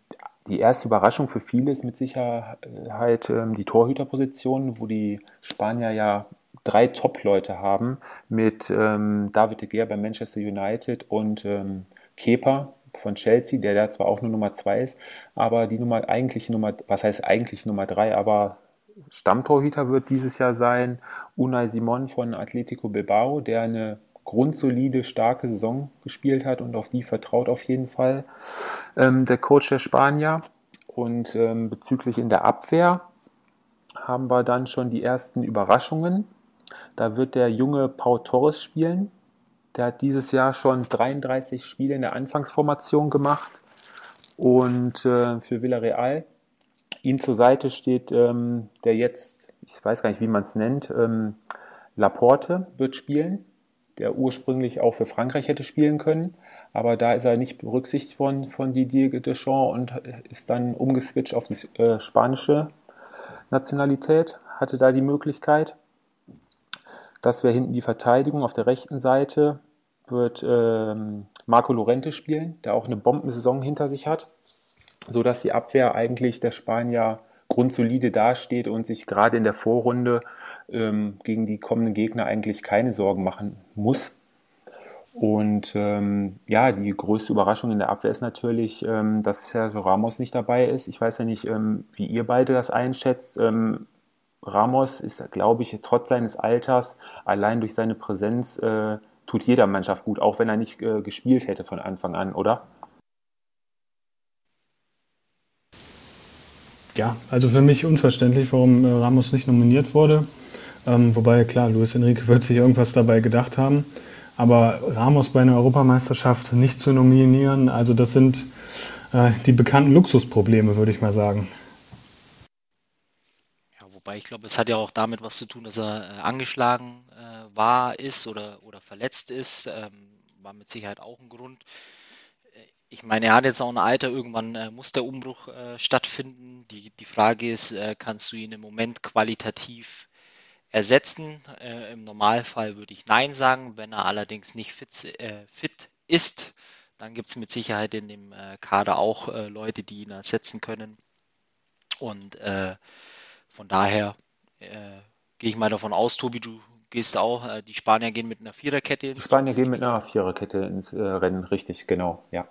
die erste Überraschung für viele ist mit Sicherheit ähm, die Torhüterposition, wo die Spanier ja drei Top-Leute haben mit ähm, David de Gea bei Manchester United und ähm, Kepa von Chelsea, der da zwar auch nur Nummer zwei ist, aber die Nummer eigentliche Nummer, was heißt eigentlich Nummer drei, aber Stammtorhüter wird dieses Jahr sein Unai Simon von Atletico Bilbao, der eine grundsolide, starke Saison gespielt hat und auf die vertraut auf jeden Fall ähm, der Coach der Spanier. Und ähm, bezüglich in der Abwehr haben wir dann schon die ersten Überraschungen. Da wird der junge Pau Torres spielen. Der hat dieses Jahr schon 33 Spiele in der Anfangsformation gemacht und äh, für Villarreal. Ihm zur Seite steht ähm, der jetzt, ich weiß gar nicht, wie man es nennt, ähm, Laporte wird spielen, der ursprünglich auch für Frankreich hätte spielen können. Aber da ist er nicht berücksichtigt worden von Didier Deschamps und ist dann umgeswitcht auf die äh, spanische Nationalität, hatte da die Möglichkeit. Das wäre hinten die Verteidigung. Auf der rechten Seite wird ähm, Marco Lorente spielen, der auch eine Bombensaison hinter sich hat, sodass die Abwehr eigentlich der Spanier grundsolide dasteht und sich gerade in der Vorrunde ähm, gegen die kommenden Gegner eigentlich keine Sorgen machen muss. Und ähm, ja, die größte Überraschung in der Abwehr ist natürlich, ähm, dass Sergio Ramos nicht dabei ist. Ich weiß ja nicht, ähm, wie ihr beide das einschätzt. Ramos ist, glaube ich, trotz seines Alters, allein durch seine Präsenz, äh, tut jeder Mannschaft gut, auch wenn er nicht äh, gespielt hätte von Anfang an, oder? Ja, also für mich unverständlich, warum äh, Ramos nicht nominiert wurde. Ähm, wobei, klar, Luis Enrique wird sich irgendwas dabei gedacht haben. Aber Ramos bei einer Europameisterschaft nicht zu nominieren, also das sind äh, die bekannten Luxusprobleme, würde ich mal sagen. Wobei ich glaube, es hat ja auch damit was zu tun, dass er äh, angeschlagen äh, war, ist oder, oder verletzt ist. Ähm, war mit Sicherheit auch ein Grund. Äh, ich meine, er hat jetzt auch ein Alter, irgendwann äh, muss der Umbruch äh, stattfinden. Die, die Frage ist, äh, kannst du ihn im Moment qualitativ ersetzen? Im Normalfall würde ich Nein sagen. Wenn er allerdings nicht fit, fit ist, dann gibt es mit Sicherheit in dem Kader auch Leute, die ihn ersetzen können. Und von daher äh, gehe ich mal davon aus, Tobi, du gehst auch, äh, die Spanier gehen mit einer Viererkette ins Die Spanier gehen mit einer Viererkette ins äh, Rennen, richtig, genau, ja.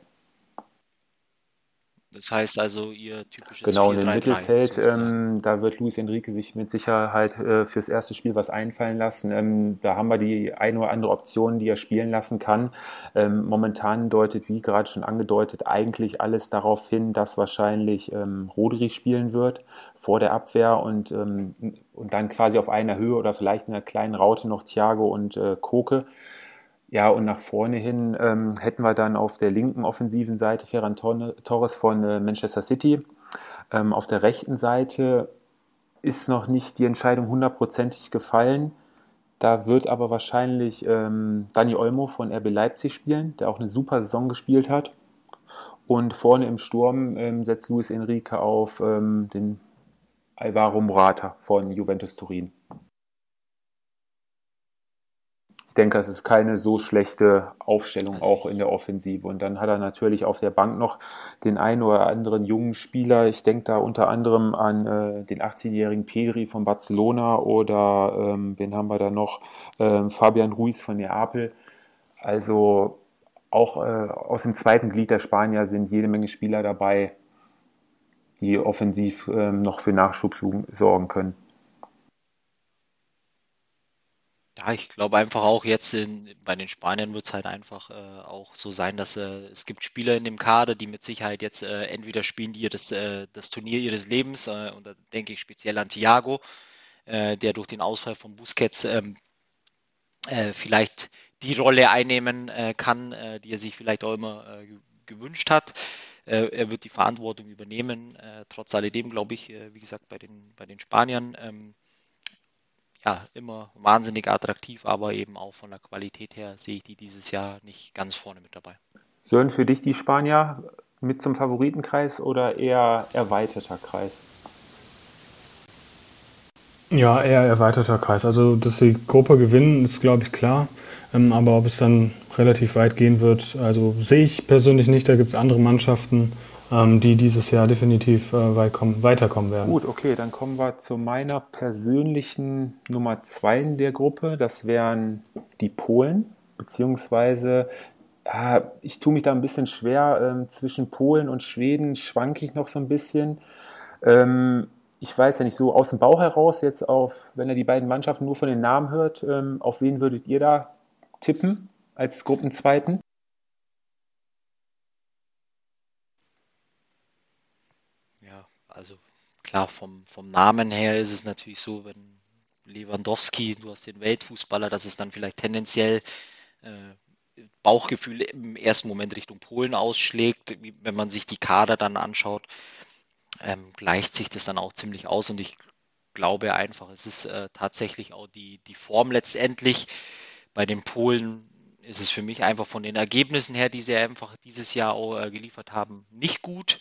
Das heißt also, ihr typisches Genau, und im Mittelfeld, ähm, da wird Luis Enrique sich mit Sicherheit äh, fürs erste Spiel was einfallen lassen. Ähm, da haben wir die eine oder andere Option, die er spielen lassen kann. Ähm, momentan deutet, wie gerade schon angedeutet, eigentlich alles darauf hin, dass wahrscheinlich ähm, Rodri spielen wird vor der Abwehr und, ähm, und dann quasi auf einer Höhe oder vielleicht in einer kleinen Raute noch Thiago und äh, Koke. Ja, und nach vorne hin ähm, hätten wir dann auf der linken offensiven Seite Ferran Torres von äh, Manchester City. Ähm, auf der rechten Seite ist noch nicht die Entscheidung hundertprozentig gefallen. Da wird aber wahrscheinlich ähm, Dani Olmo von RB Leipzig spielen, der auch eine super Saison gespielt hat. Und vorne im Sturm ähm, setzt Luis Enrique auf ähm, den Alvaro Morata von Juventus Turin ich denke, es ist keine so schlechte Aufstellung auch in der Offensive. Und dann hat er natürlich auf der Bank noch den einen oder anderen jungen Spieler. Ich denke da unter anderem an äh, den 18-jährigen Pedri von Barcelona oder ähm, wen haben wir da noch? Ähm, Fabian Ruiz von Neapel. Also auch äh, aus dem zweiten Glied der Spanier sind jede Menge Spieler dabei, die offensiv äh, noch für Nachschub sorgen können. Ja, ich glaube einfach auch jetzt in, bei den Spaniern wird es halt einfach äh, auch so sein, dass äh, es gibt Spieler in dem Kader, die mit Sicherheit jetzt äh, entweder spielen die das, äh, das Turnier ihres Lebens, äh, und da denke ich speziell an Thiago, äh, der durch den Ausfall von Busquets ähm, vielleicht die Rolle einnehmen kann, die er sich vielleicht auch immer gewünscht hat. er wird die Verantwortung übernehmen. Trotz alledem glaube ich, wie gesagt, bei den, bei den Spaniern, ähm, ja, immer wahnsinnig attraktiv, aber eben auch von der Qualität her sehe ich die dieses Jahr nicht ganz vorne mit dabei. Sören, für dich die Spanier mit zum Favoritenkreis oder eher erweiterter Kreis? Ja, eher erweiterter Kreis. Also, dass die Gruppe gewinnen, ist, glaube ich, klar. Ähm, aber ob es dann relativ weit gehen wird, also sehe ich persönlich nicht. Da gibt es andere Mannschaften, die dieses Jahr definitiv äh, weit kommen, weiterkommen werden. Gut, okay, dann kommen wir zu meiner persönlichen Nummer zwei in der Gruppe. Das wären die Polen, beziehungsweise ja, ich tue mich da ein bisschen schwer. Ähm, zwischen Polen und Schweden schwanke ich noch so ein bisschen. Ähm, ich weiß ja nicht so aus dem Bauch heraus jetzt auf, wenn ihr die beiden Mannschaften nur von den Namen hört, ähm, auf wen würdet ihr da tippen als Gruppenzweiten? Ja, also klar, vom, vom Namen her ist es natürlich so, wenn Lewandowski, du hast den Weltfußballer, dass es dann vielleicht tendenziell äh, Bauchgefühl im ersten Moment Richtung Polen ausschlägt. Wenn man sich die Kader dann anschaut, ähm, gleicht sich das dann auch ziemlich aus und ich glaube einfach, es ist äh, tatsächlich auch die, die Form letztendlich. Bei den Polen ist es für mich einfach von den Ergebnissen her, die sie einfach dieses Jahr auch äh, geliefert haben, nicht gut.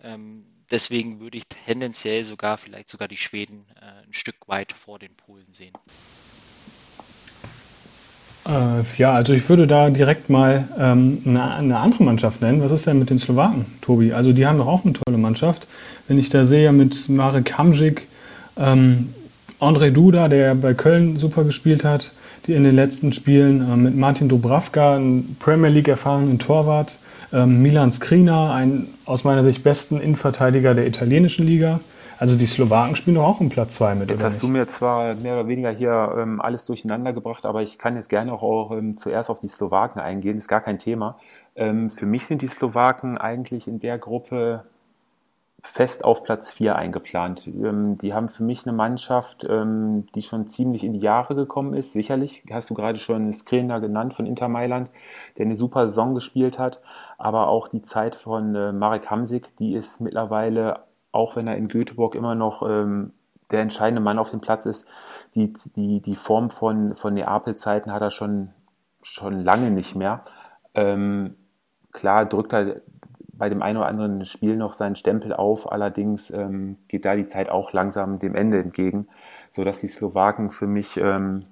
Ähm, deswegen würde ich tendenziell sogar vielleicht sogar die Schweden äh, ein Stück weit vor den Polen sehen. Äh, ja, also ich würde da direkt mal ähm, eine, eine, andere Mannschaft nennen. Was ist denn mit den Slowaken, Tobi? Also die haben doch auch eine tolle Mannschaft. Wenn ich da sehe mit Marek Hamzik, ähm, André Duda, der bei Köln super gespielt hat, die in den letzten Spielen, äh, mit Martin Dubravka, ein Premier League erfahrenen Torwart, ähm, Milan Skrina, ein aus meiner Sicht besten Innenverteidiger der italienischen Liga. Also die Slowaken spielen doch auch um Platz zwei mit. Jetzt hast nicht? du mir zwar mehr oder weniger hier ähm, alles durcheinander gebracht, aber ich kann jetzt gerne auch, auch ähm, zuerst auf die Slowaken eingehen, ist gar kein Thema. Ähm, für mich sind die Slowaken eigentlich in der Gruppe fest auf Platz 4 eingeplant. Ähm, die haben für mich eine Mannschaft, ähm, die schon ziemlich in die Jahre gekommen ist. Sicherlich hast du gerade schon Skriniar genannt von Inter Mailand, der eine super Saison gespielt hat. Aber auch die Zeit von äh, Marek Hamsik, die ist mittlerweile auch wenn er in Göteborg immer noch ähm, der entscheidende Mann auf dem Platz ist, die, die, die Form von, von Neapel-Zeiten hat er schon, schon lange nicht mehr. Ähm, klar drückt er bei dem einen oder anderen Spiel noch seinen Stempel auf, allerdings ähm, geht da die Zeit auch langsam dem Ende entgegen, sodass die Slowaken für mich ähm,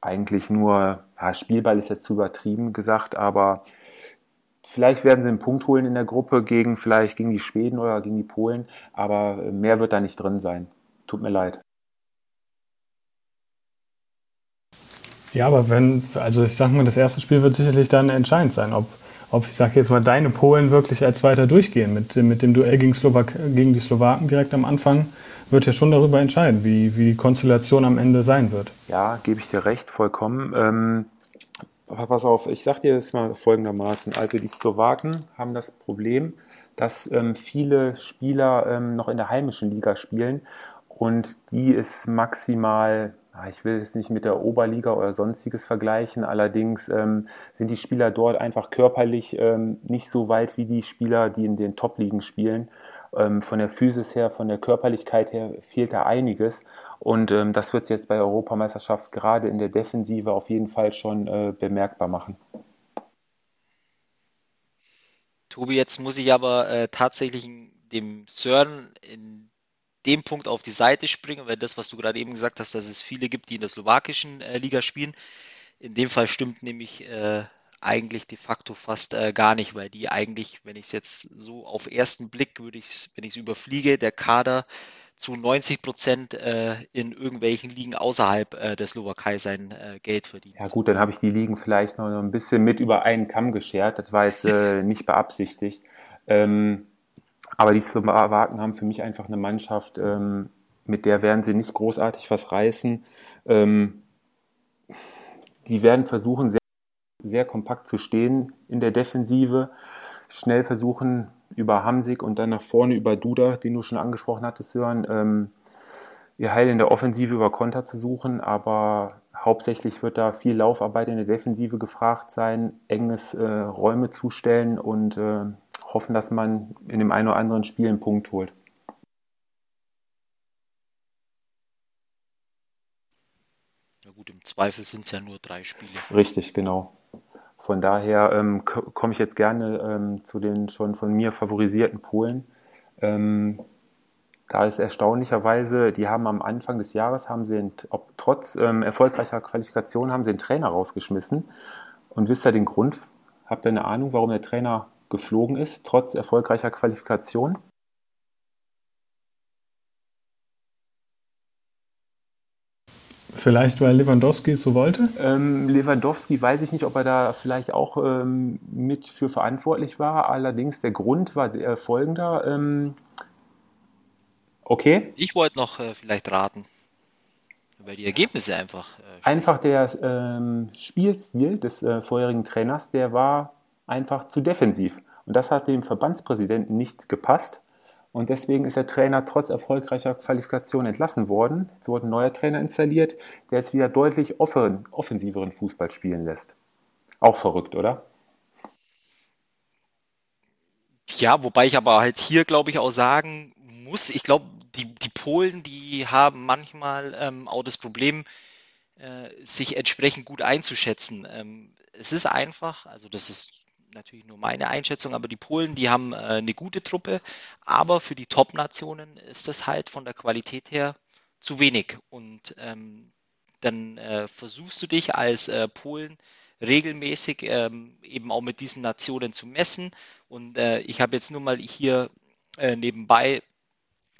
eigentlich nur, ja, Spielball ist jetzt zu übertrieben gesagt, aber Vielleicht werden sie einen Punkt holen in der Gruppe gegen vielleicht gegen die Schweden oder gegen die Polen, aber mehr wird da nicht drin sein. Tut mir leid. Ja, aber wenn, also ich sag mal, das erste Spiel wird sicherlich dann entscheidend sein, ob, ob ich sage jetzt mal, deine Polen wirklich als weiter durchgehen mit, mit dem Duell gegen, Slowak, gegen die Slowaken direkt am Anfang, wird ja schon darüber entscheiden, wie, wie die Konstellation am Ende sein wird. Ja, gebe ich dir recht, vollkommen. Ähm, pass auf, ich sage dir das mal folgendermaßen. Also die Slowaken haben das Problem, dass ähm, viele Spieler ähm, noch in der heimischen Liga spielen und die ist maximal, ich will es nicht mit der Oberliga oder sonstiges vergleichen, allerdings ähm, sind die Spieler dort einfach körperlich ähm, nicht so weit wie die Spieler, die in den Top-Ligen spielen. Ähm, von der Physis her, von der Körperlichkeit her fehlt da einiges. Und ähm, das wird es jetzt bei der Europameisterschaft gerade in der Defensive auf jeden Fall schon äh, bemerkbar machen. Tobi, jetzt muss ich aber äh, tatsächlich dem Sören in dem Punkt auf die Seite springen, weil das, was du gerade eben gesagt hast, dass es viele gibt, die in der slowakischen äh, Liga spielen. In dem Fall stimmt nämlich äh, eigentlich de facto fast äh, gar nicht, weil die eigentlich, wenn ich es jetzt so auf ersten Blick, würde ich wenn ich es überfliege, der Kader zu 90 Prozent äh, in irgendwelchen Ligen außerhalb äh, der Slowakei sein äh, Geld verdient. Ja gut, dann habe ich die Ligen vielleicht noch ein bisschen mit über einen Kamm geschert. Das war jetzt äh, nicht beabsichtigt. Ähm, aber die Slowaken haben für mich einfach eine Mannschaft, ähm, mit der werden sie nicht großartig was reißen. Ähm, die werden versuchen, sehr sehr kompakt zu stehen in der Defensive, schnell versuchen über Hamsik und dann nach vorne über Duda, den du schon angesprochen hattest, Sören, ähm, ihr Heil in der Offensive über Konter zu suchen, aber hauptsächlich wird da viel Laufarbeit in der Defensive gefragt sein, enges äh, Räume zustellen und äh, hoffen, dass man in dem einen oder anderen Spiel einen Punkt holt. Na gut, im Zweifel sind es ja nur drei Spiele. Richtig, genau. Von daher ähm, komme ich jetzt gerne ähm, zu den schon von mir favorisierten Polen. Ähm, da ist erstaunlicherweise, die haben am Anfang des Jahres, haben sie, ob, trotz ähm, erfolgreicher Qualifikation, haben sie den Trainer rausgeschmissen. Und wisst ihr den Grund? Habt ihr eine Ahnung, warum der Trainer geflogen ist, trotz erfolgreicher Qualifikation? Vielleicht, weil Lewandowski es so wollte? Ähm, Lewandowski weiß ich nicht, ob er da vielleicht auch ähm, mit für verantwortlich war. Allerdings der Grund war der folgender. Ähm, okay. Ich wollte noch äh, vielleicht raten, weil die Ergebnisse einfach. Äh, einfach der ähm, Spielstil des äh, vorherigen Trainers, der war einfach zu defensiv. Und das hat dem Verbandspräsidenten nicht gepasst. Und deswegen ist der Trainer trotz erfolgreicher Qualifikation entlassen worden. Jetzt wurde ein neuer Trainer installiert, der jetzt wieder deutlich offen, offensiveren Fußball spielen lässt. Auch verrückt, oder? Ja, wobei ich aber halt hier, glaube ich, auch sagen muss, ich glaube, die, die Polen, die haben manchmal ähm, auch das Problem, äh, sich entsprechend gut einzuschätzen. Ähm, es ist einfach, also das ist natürlich nur meine Einschätzung, aber die Polen, die haben äh, eine gute Truppe, aber für die Top-Nationen ist das halt von der Qualität her zu wenig. Und ähm, dann äh, versuchst du dich als äh, Polen regelmäßig ähm, eben auch mit diesen Nationen zu messen. Und äh, ich habe jetzt nur mal hier äh, nebenbei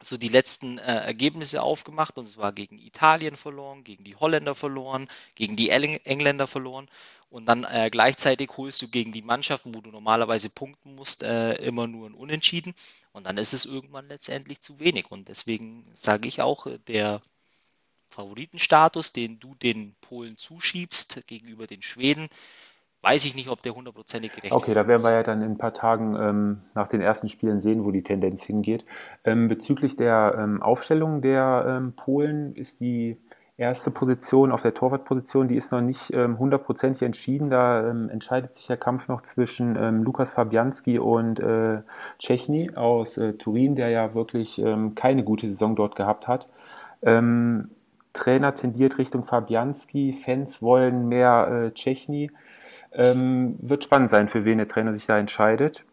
so die letzten äh, Ergebnisse aufgemacht. Und es war gegen Italien verloren, gegen die Holländer verloren, gegen die Engländer verloren. Und dann äh, gleichzeitig holst du gegen die Mannschaften, wo du normalerweise punkten musst, äh, immer nur ein Unentschieden. Und dann ist es irgendwann letztendlich zu wenig. Und deswegen sage ich auch, äh, der Favoritenstatus, den du den Polen zuschiebst gegenüber den Schweden, weiß ich nicht, ob der hundertprozentig gerecht ist. Okay, da werden wir ja dann in ein paar Tagen ähm, nach den ersten Spielen sehen, wo die Tendenz hingeht. Ähm, bezüglich der ähm, Aufstellung der ähm, Polen ist die erste Position auf der Torwartposition, die ist noch nicht ähm, hundertprozentig entschieden. Da ähm, entscheidet sich der Kampf noch zwischen Lukas Fabianski und äh, Czechny aus äh, Turin, der ja wirklich keine gute Saison dort gehabt hat. Trainer tendiert Richtung Fabianski, Fans wollen mehr äh, Czechny. Ähm, wird spannend sein, für wen der Trainer sich da entscheidet.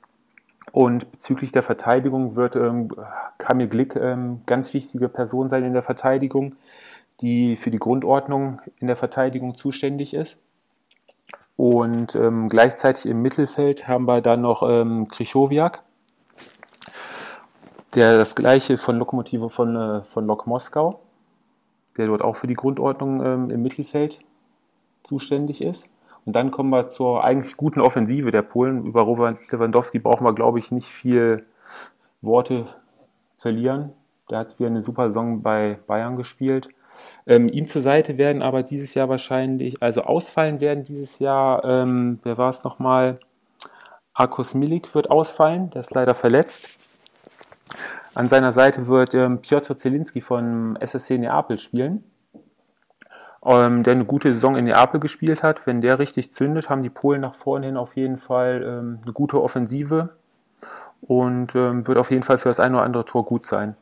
Und bezüglich der Verteidigung wird ähm, Kamil Glick ähm, ganz wichtige Person sein in der Verteidigung, die für die Grundordnung in der Verteidigung zuständig ist. Und ähm, gleichzeitig im Mittelfeld haben wir dann noch ähm, Krychowiak, der das gleiche von Lokomotive von, äh, von Lok Moskau, der dort auch für die Grundordnung ähm, im Mittelfeld zuständig ist. Und dann kommen wir zur eigentlich guten Offensive der Polen. Über Robert Lewandowski brauchen wir, glaube ich, nicht viel Worte verlieren. Der hat wieder eine super Saison bei Bayern gespielt. Ähm, ihm zur Seite werden aber dieses Jahr wahrscheinlich, also ausfallen werden dieses Jahr, ähm, wer war es nochmal? Akos Milik wird ausfallen, der ist leider verletzt. An seiner Seite wird ähm, Piotr Zelinski von SSC Neapel spielen ähm, der eine gute Saison in Neapel gespielt hat. Wenn der richtig zündet, haben die Polen nach vorne hin auf jeden Fall ähm, eine gute Offensive und ähm, wird auf jeden Fall für das eine oder andere Tor gut sein.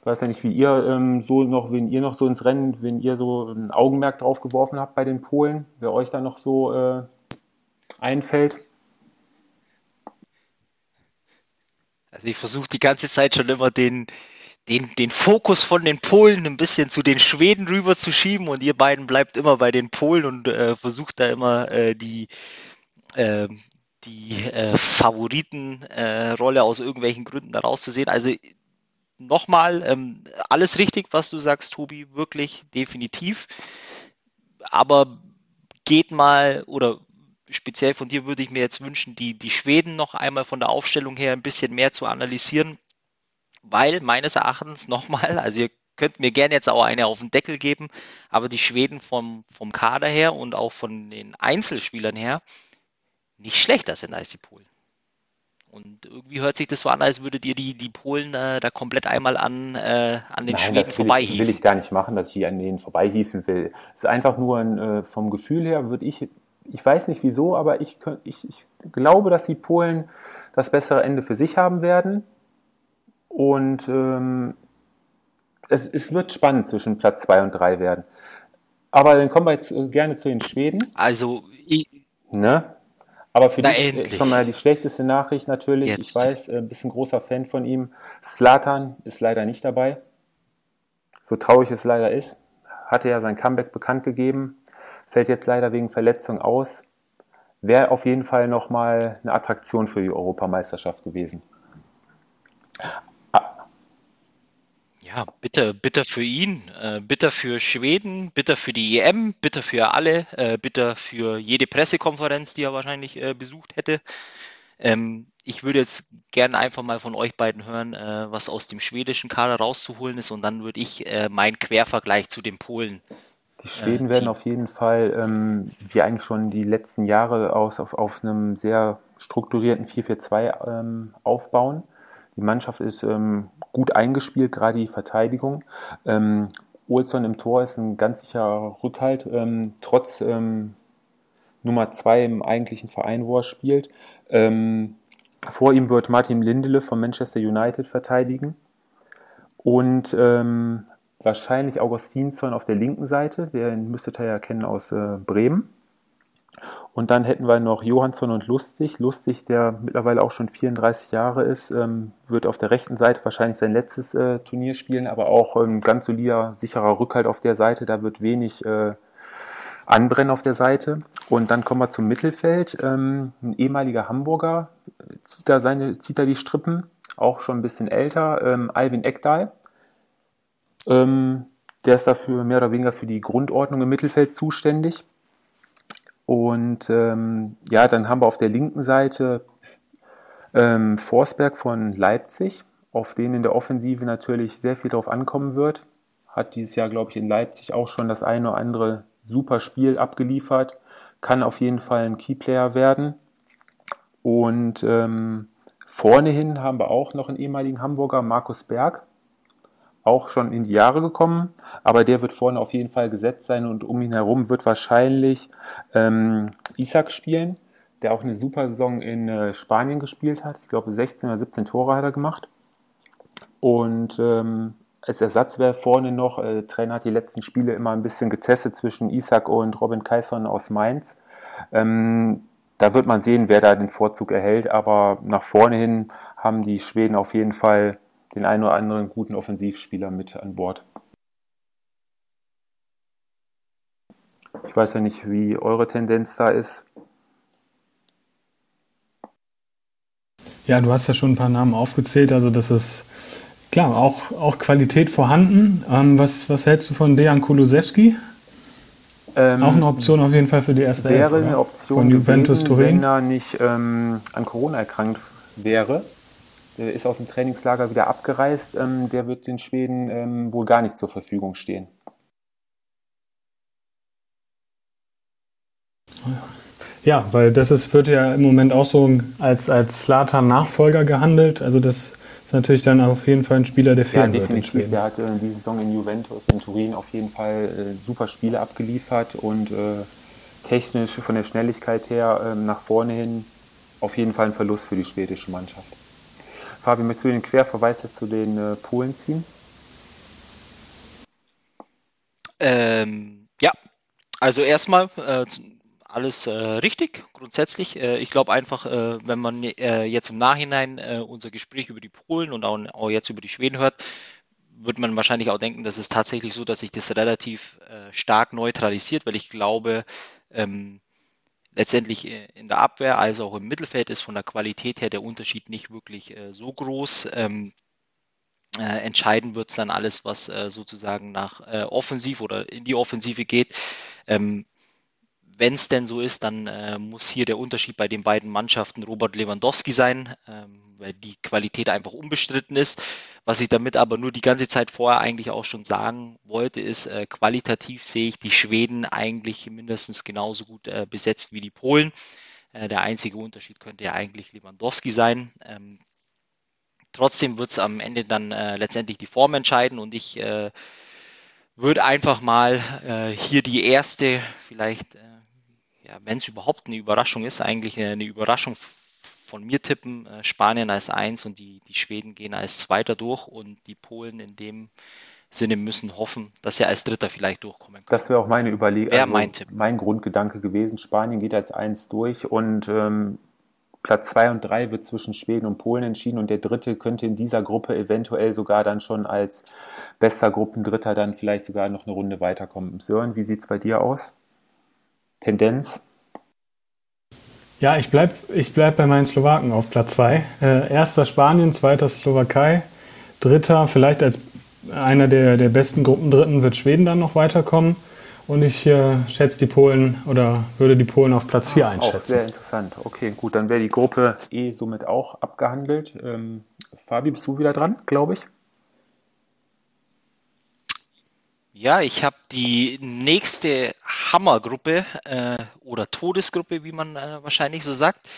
Ich weiß ja nicht, wie ihr ähm, so noch, wenn ihr noch so ins Rennen, wenn ihr so ein Augenmerk drauf geworfen habt bei den Polen, wer euch da noch so äh, einfällt. Also ich versuche die ganze Zeit schon immer den, den, den Fokus von den Polen ein bisschen zu den Schweden rüber zu schieben und ihr beiden bleibt immer bei den Polen und äh, versucht da immer äh, die, äh, die äh, Favoritenrolle aus irgendwelchen Gründen daraus zu sehen. Also nochmal, ähm, alles richtig, was du sagst, Tobi, wirklich definitiv. Aber geht mal oder speziell von dir würde ich mir jetzt wünschen, die, die Schweden noch einmal von der Aufstellung her ein bisschen mehr zu analysieren weil meines Erachtens nochmal, also ihr könnt mir gerne jetzt auch eine auf den Deckel geben, aber die Schweden vom, vom Kader her und auch von den Einzelspielern her nicht schlechter sind als die Polen. Und irgendwie hört sich das so an, als würdet ihr die, die Polen äh, da komplett einmal an, äh, an den Nein, Schweden das vorbeihieven. will ich gar nicht machen, dass ich an denen vorbeihieven will. Es ist einfach nur ein, äh, vom Gefühl her, würde ich Ich weiß nicht wieso, aber ich, ich, ich glaube, dass die Polen das bessere Ende für sich haben werden. Und ähm, es, es wird spannend zwischen Platz 2 und 3 werden. Aber dann kommen wir jetzt äh, gerne zu den Schweden. Also, ich, ne? Aber für dich endlich. schon mal die schlechteste Nachricht natürlich. Jetzt. Ich weiß, äh, bist ein großer Fan von ihm. Slatan ist leider nicht dabei. So traurig es leider ist. Hatte ja sein Comeback bekannt gegeben. Fällt jetzt leider wegen Verletzung aus. Wäre auf jeden Fall nochmal eine Attraktion für die Europameisterschaft gewesen. Ja, bitter, bitter für ihn, äh, bitter für Schweden, bitter für die EM, bitter für alle, äh, bitter für jede Pressekonferenz, die er wahrscheinlich äh, besucht hätte. Ähm, ich würde jetzt gerne einfach mal von euch beiden hören, äh, was aus dem schwedischen Kader rauszuholen ist und dann würde ich äh, meinen Quervergleich zu den Polen. Die Schweden werden auf jeden Fall, ähm, wie eigentlich schon die letzten Jahre aus, auf, auf einem sehr strukturierten 4-4-2 ähm, aufbauen. Die Mannschaft ist ähm, gut eingespielt, gerade die Verteidigung. Ähm, Olsson im Tor ist ein ganz sicherer Rückhalt, ähm, trotz ähm, Nummer zwei im eigentlichen Verein, wo er spielt. Ähm, vor ihm wird Martin Lindele von Manchester United verteidigen. Und ähm, wahrscheinlich Augustinsson auf der linken Seite, den müsstet ihr ja kennen aus äh, Bremen. Und dann hätten wir noch Johansson und Lustig. Lustig, der mittlerweile auch schon 34 Jahre ist, ähm, wird auf der rechten Seite wahrscheinlich sein letztes äh, Turnier spielen, aber auch ähm, ganz solider, sicherer Rückhalt auf der Seite. Da wird wenig äh, anbrennen auf der Seite. Und dann kommen wir zum Mittelfeld. Ähm, ein ehemaliger Hamburger äh, zieht da, seine, zieht da die Strippen, auch schon ein bisschen älter. Ähm, Alvin Eckdahl. Ähm, der ist dafür mehr oder weniger für die Grundordnung im Mittelfeld zuständig. Und ähm, ja, dann haben wir auf der linken Seite ähm, Forsberg von Leipzig, auf den in der Offensive natürlich sehr viel drauf ankommen wird. Hat dieses Jahr, glaube ich, in Leipzig auch schon das eine oder andere super Spiel abgeliefert. Kann auf jeden Fall ein Keyplayer werden. Und ähm, vorne hin haben wir auch noch einen ehemaligen Hamburger, Markus Berg, auch schon in die Jahre gekommen, aber der wird vorne auf jeden Fall gesetzt sein und um ihn herum wird wahrscheinlich ähm, Isaac spielen, der auch eine super Saison in äh, Spanien gespielt hat. Ich glaube 16 oder 17 Tore hat er gemacht. Und ähm, als Ersatz wäre vorne noch, äh, Trainer hat die letzten Spiele immer ein bisschen getestet zwischen Isaac und Robin Kaison aus Mainz. Ähm, da wird man sehen, wer da den Vorzug erhält, aber nach vorne hin haben die Schweden auf jeden Fall den einen oder anderen guten Offensivspieler mit an Bord. Ich weiß ja nicht, wie eure Tendenz da ist. Ja, du hast ja schon ein paar Namen aufgezählt, also das ist klar, auch, auch Qualität vorhanden. Ähm, was, was hältst du von Dejan Kulusewski? Ähm, auch eine Option auf jeden Fall für die erste Wäre Elf, eine Option von Juventus gewesen, Turin. wenn er nicht ähm, an Corona erkrankt wäre. Der ist aus dem Trainingslager wieder abgereist. Ähm, der wird den Schweden ähm, wohl gar nicht zur Verfügung stehen. Ja, weil das ist, wird ja im Moment auch so als, als Slatan-Nachfolger gehandelt. Also das ist natürlich dann auf jeden Fall ein Spieler, der fehlen ja, definitiv. wird. Der hat äh, diese Saison in Juventus, in Turin auf jeden Fall äh, super Spiele abgeliefert und äh, technisch von der Schnelligkeit her äh, nach vorne hin auf jeden Fall ein Verlust für die schwedische Mannschaft. Fabi, möchtest du den Querverweis jetzt zu den äh, Polen ziehen? Ähm, ja, also erstmal äh, alles äh, richtig, grundsätzlich. Äh, ich glaube einfach, äh, wenn man äh, jetzt im Nachhinein unser Gespräch über die Polen und auch, auch, jetzt über die Schweden hört, wird man wahrscheinlich auch denken, dass es tatsächlich so, dass sich das relativ stark neutralisiert, weil ich glaube, ähm, letztendlich äh, in der Abwehr als auch im Mittelfeld ist von der Qualität her der Unterschied nicht wirklich äh, so groß. Ähm, äh, entscheiden wird es dann alles, was äh, sozusagen nach äh, Offensiv oder in die Offensive geht. Ähm, wenn es denn so ist, dann äh, muss hier der Unterschied bei den beiden Mannschaften Robert Lewandowski sein, ähm, weil die Qualität einfach unbestritten ist. Was ich damit aber nur die ganze Zeit vorher eigentlich auch schon sagen wollte, ist, äh, qualitativ sehe ich die Schweden eigentlich mindestens genauso gut äh, besetzt wie die Polen. Äh, der einzige Unterschied könnte ja eigentlich Lewandowski sein. Ähm, trotzdem wird es am Ende dann äh, letztendlich die Form entscheiden und ich äh, würde einfach mal hier die erste, vielleicht ja, wenn es überhaupt eine Überraschung ist, eigentlich eine Überraschung von mir tippen, äh, Spanien als Eins und die, die Schweden gehen als Zweiter durch und die Polen in dem Sinne müssen hoffen, dass sie als Dritter vielleicht durchkommen können. Das wäre auch meine Überlegung, also mein, Tipp. mein Grundgedanke gewesen. Spanien geht als Eins durch und ähm, Platz zwei und drei wird zwischen Schweden und Polen entschieden und der dritte könnte in dieser Gruppe eventuell sogar dann schon als bester Gruppendritter dann vielleicht sogar noch eine Runde weiterkommen. Sören, wie sieht es bei dir aus? Tendenz? Ja, ich bleibe ich bleib bei meinen Slowaken auf Platz zwei. Äh, erster Spanien, zweiter Slowakei, dritter, vielleicht als einer der, der besten Gruppendritten wird Schweden dann noch weiterkommen. Und ich äh, schätze die Polen oder würde die Polen auf Platz 4 einschätzen. Auch sehr interessant. Okay, gut, dann wäre die Gruppe E somit auch abgehandelt. Ähm, Fabi, bist du wieder dran, glaube ich? Ja, ich habe die nächste Hammergruppe äh, oder Todesgruppe, wie man äh, wahrscheinlich so sagt.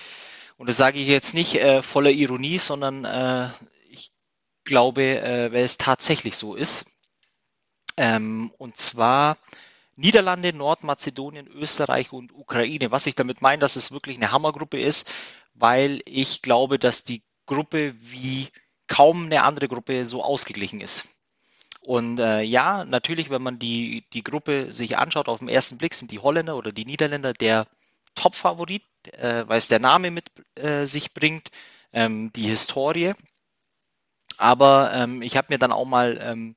Und das sage ich jetzt nicht äh, voller Ironie, sondern äh, ich glaube, äh, weil es tatsächlich so ist. Ähm, und zwar Niederlande, Nordmazedonien, Österreich und Ukraine. Was ich damit meine, dass es wirklich eine Hammergruppe ist, weil ich glaube, dass die Gruppe wie kaum eine andere Gruppe so ausgeglichen ist. Und äh, ja, natürlich, wenn man die, die Gruppe sich anschaut, auf den ersten Blick sind die Holländer oder die Niederländer der Top-Favorit, äh, weil es der Name mit äh, sich bringt, ähm, die Historie. Aber ähm, ich habe mir dann auch mal ähm,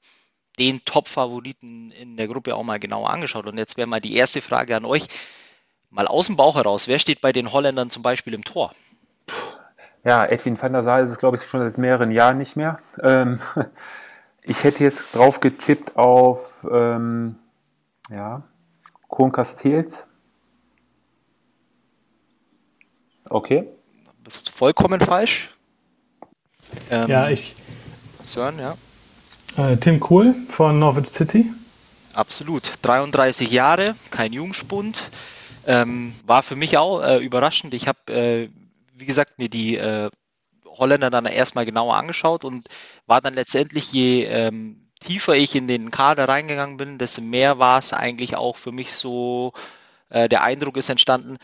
den Top-Favoriten in der Gruppe auch mal genauer angeschaut. Und jetzt wäre mal die erste Frage an euch, mal aus dem Bauch heraus, wer steht bei den Holländern zum Beispiel im Tor? Ja, Edwin van der Sar ist es, glaube ich, schon seit mehreren Jahren nicht mehr. Ich hätte jetzt drauf getippt auf ähm, ja, Kohn Castells. Okay. Du bist vollkommen falsch. Ähm, ja, ich. Sören, ja. Äh, Tim Kohl von Norwich City. Absolut. 33 Jahre, kein Jungspund. Ähm, war für mich auch äh, überraschend. Ich habe, äh, wie gesagt, mir die äh, Holländer dann erstmal genauer angeschaut und war dann letztendlich, je ähm, tiefer ich in den Kader reingegangen bin, desto mehr war es eigentlich auch für mich so, äh, der Eindruck ist entstanden,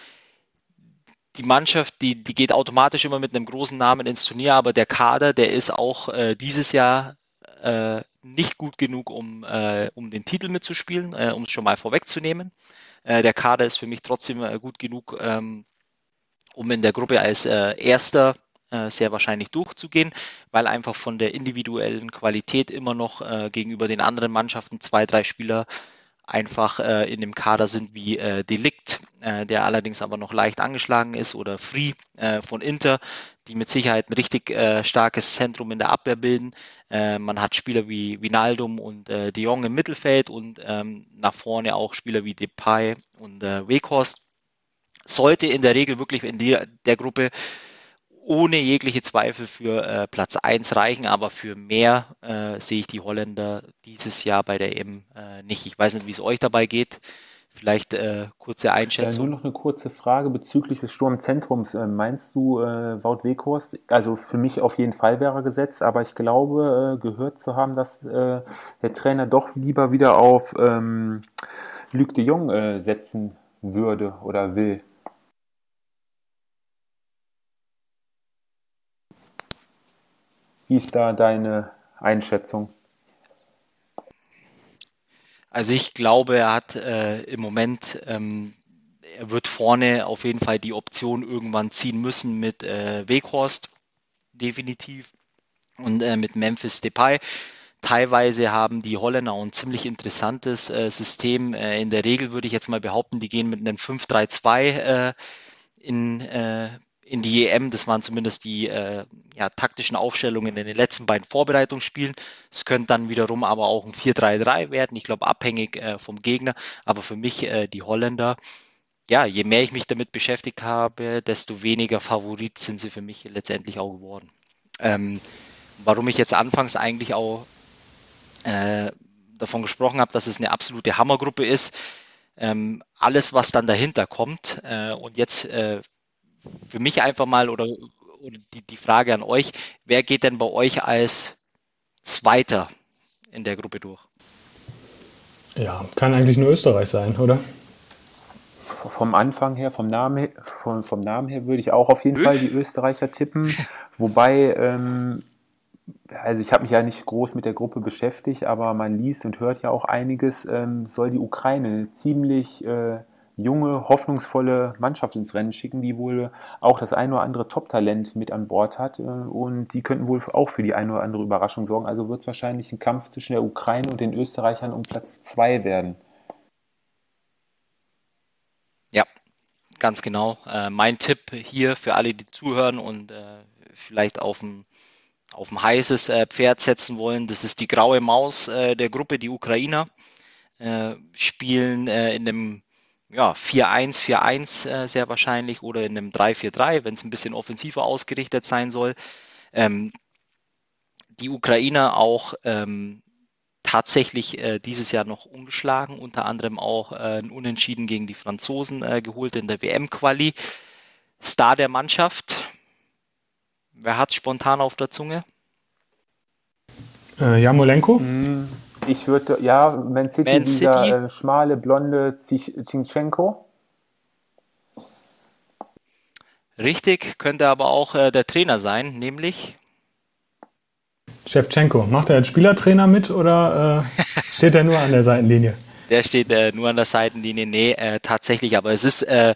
die Mannschaft, die, die geht automatisch immer mit einem großen Namen ins Turnier, aber der Kader, der ist auch äh, dieses Jahr äh, nicht gut genug, um, äh, um den Titel mitzuspielen, äh, um es schon mal vorwegzunehmen. Äh, der Kader ist für mich trotzdem äh, gut genug, ähm, um in der Gruppe als äh, Erster sehr wahrscheinlich durchzugehen, weil einfach von der individuellen Qualität immer noch gegenüber den anderen Mannschaften zwei, drei Spieler einfach äh, in dem Kader sind wie äh, Delikt, äh, der allerdings aber noch leicht angeschlagen ist, oder Free äh, von Inter, die mit Sicherheit ein richtig äh, starkes Zentrum in der Abwehr bilden. Äh, man hat Spieler wie Vinaldum und äh, De Jong im Mittelfeld und ähm, nach vorne auch Spieler wie Depay und äh, Weghorst. Sollte in der Regel wirklich in die, der Gruppe ohne jegliche Zweifel für äh, Platz 1 reichen, aber für mehr äh, sehe ich die Holländer dieses Jahr bei der EM äh, nicht. Ich weiß nicht, wie es euch dabei geht. Vielleicht äh, kurze Einschätzung. Nur noch eine kurze Frage bezüglich des Sturmzentrums. Äh, meinst du, äh, Wout Weghorst, also für mich auf jeden Fall wäre er gesetzt, aber ich glaube, äh, gehört zu haben, dass äh, der Trainer doch lieber wieder auf ähm, Luc de Jong setzen würde oder will. Wie ist da deine Einschätzung? Also ich glaube, er hat äh, im Moment, ähm, er wird vorne auf jeden Fall die Option irgendwann ziehen müssen mit äh, Weghorst, definitiv, und äh, mit Memphis Depay. Teilweise haben die Holländer ein ziemlich interessantes äh, System. Äh, in der Regel würde ich jetzt mal behaupten, die gehen mit einem 5-3-2 äh, in in die EM. Das waren zumindest die äh, ja, taktischen Aufstellungen in den letzten beiden Vorbereitungsspielen. Es könnte dann wiederum aber auch ein 4-3-3 werden. Ich glaube, abhängig äh, vom Gegner. Aber für mich äh, die Holländer, ja, je mehr ich mich damit beschäftigt habe, desto weniger Favorit sind sie für mich letztendlich auch geworden. Ähm, warum ich jetzt anfangs eigentlich auch äh, davon gesprochen habe, dass es eine absolute Hammergruppe ist. Ähm, alles, was dann dahinter kommt äh, und jetzt äh, für mich einfach mal oder, oder die, die Frage an euch, wer geht denn bei euch als Zweiter in der Gruppe durch? Ja, kann eigentlich nur Österreich sein, oder? vom Anfang her, vom Namen her, vom, vom Namen her würde ich auch auf jeden Fall die Österreicher tippen. Wobei, ähm, also ich habe mich ja nicht groß mit der Gruppe beschäftigt, aber man liest und hört ja auch einiges, ähm, soll die Ukraine ziemlich äh, junge, hoffnungsvolle Mannschaft ins Rennen schicken, die wohl auch das ein oder andere Top-Talent mit an Bord hat. Äh, und die könnten wohl auch für die eine oder andere Überraschung sorgen. Also wird es wahrscheinlich ein Kampf zwischen der Ukraine und den Österreichern um Platz zwei werden. Ja, ganz genau. Äh, mein Tipp hier für alle, die zuhören und äh, vielleicht auf ein, auf ein heißes äh, Pferd setzen wollen, das ist die graue Maus äh, der Gruppe, die Ukrainer. Äh, spielen in dem ja, 4-1, 4-1 äh, sehr wahrscheinlich oder in einem 3-4-3, wenn es ein bisschen offensiver ausgerichtet sein soll. Ähm, die Ukrainer auch ähm, tatsächlich äh, dieses Jahr noch ungeschlagen, unter anderem auch äh, ein Unentschieden gegen die Franzosen äh, geholt in der WM-Quali. Star der Mannschaft. Wer hat spontan auf der Zunge? Äh, Jamolenko? Mm. Ich würde, ja, Man City, Man dieser City. Äh, schmale, blonde Zinchenko. Richtig, könnte aber auch äh, der Trainer sein, nämlich Shevchenko. Macht er als Spielertrainer mit oder äh, steht er nur an der Seitenlinie? Der steht äh, nur an der Seitenlinie, nee, äh, tatsächlich, aber es ist äh,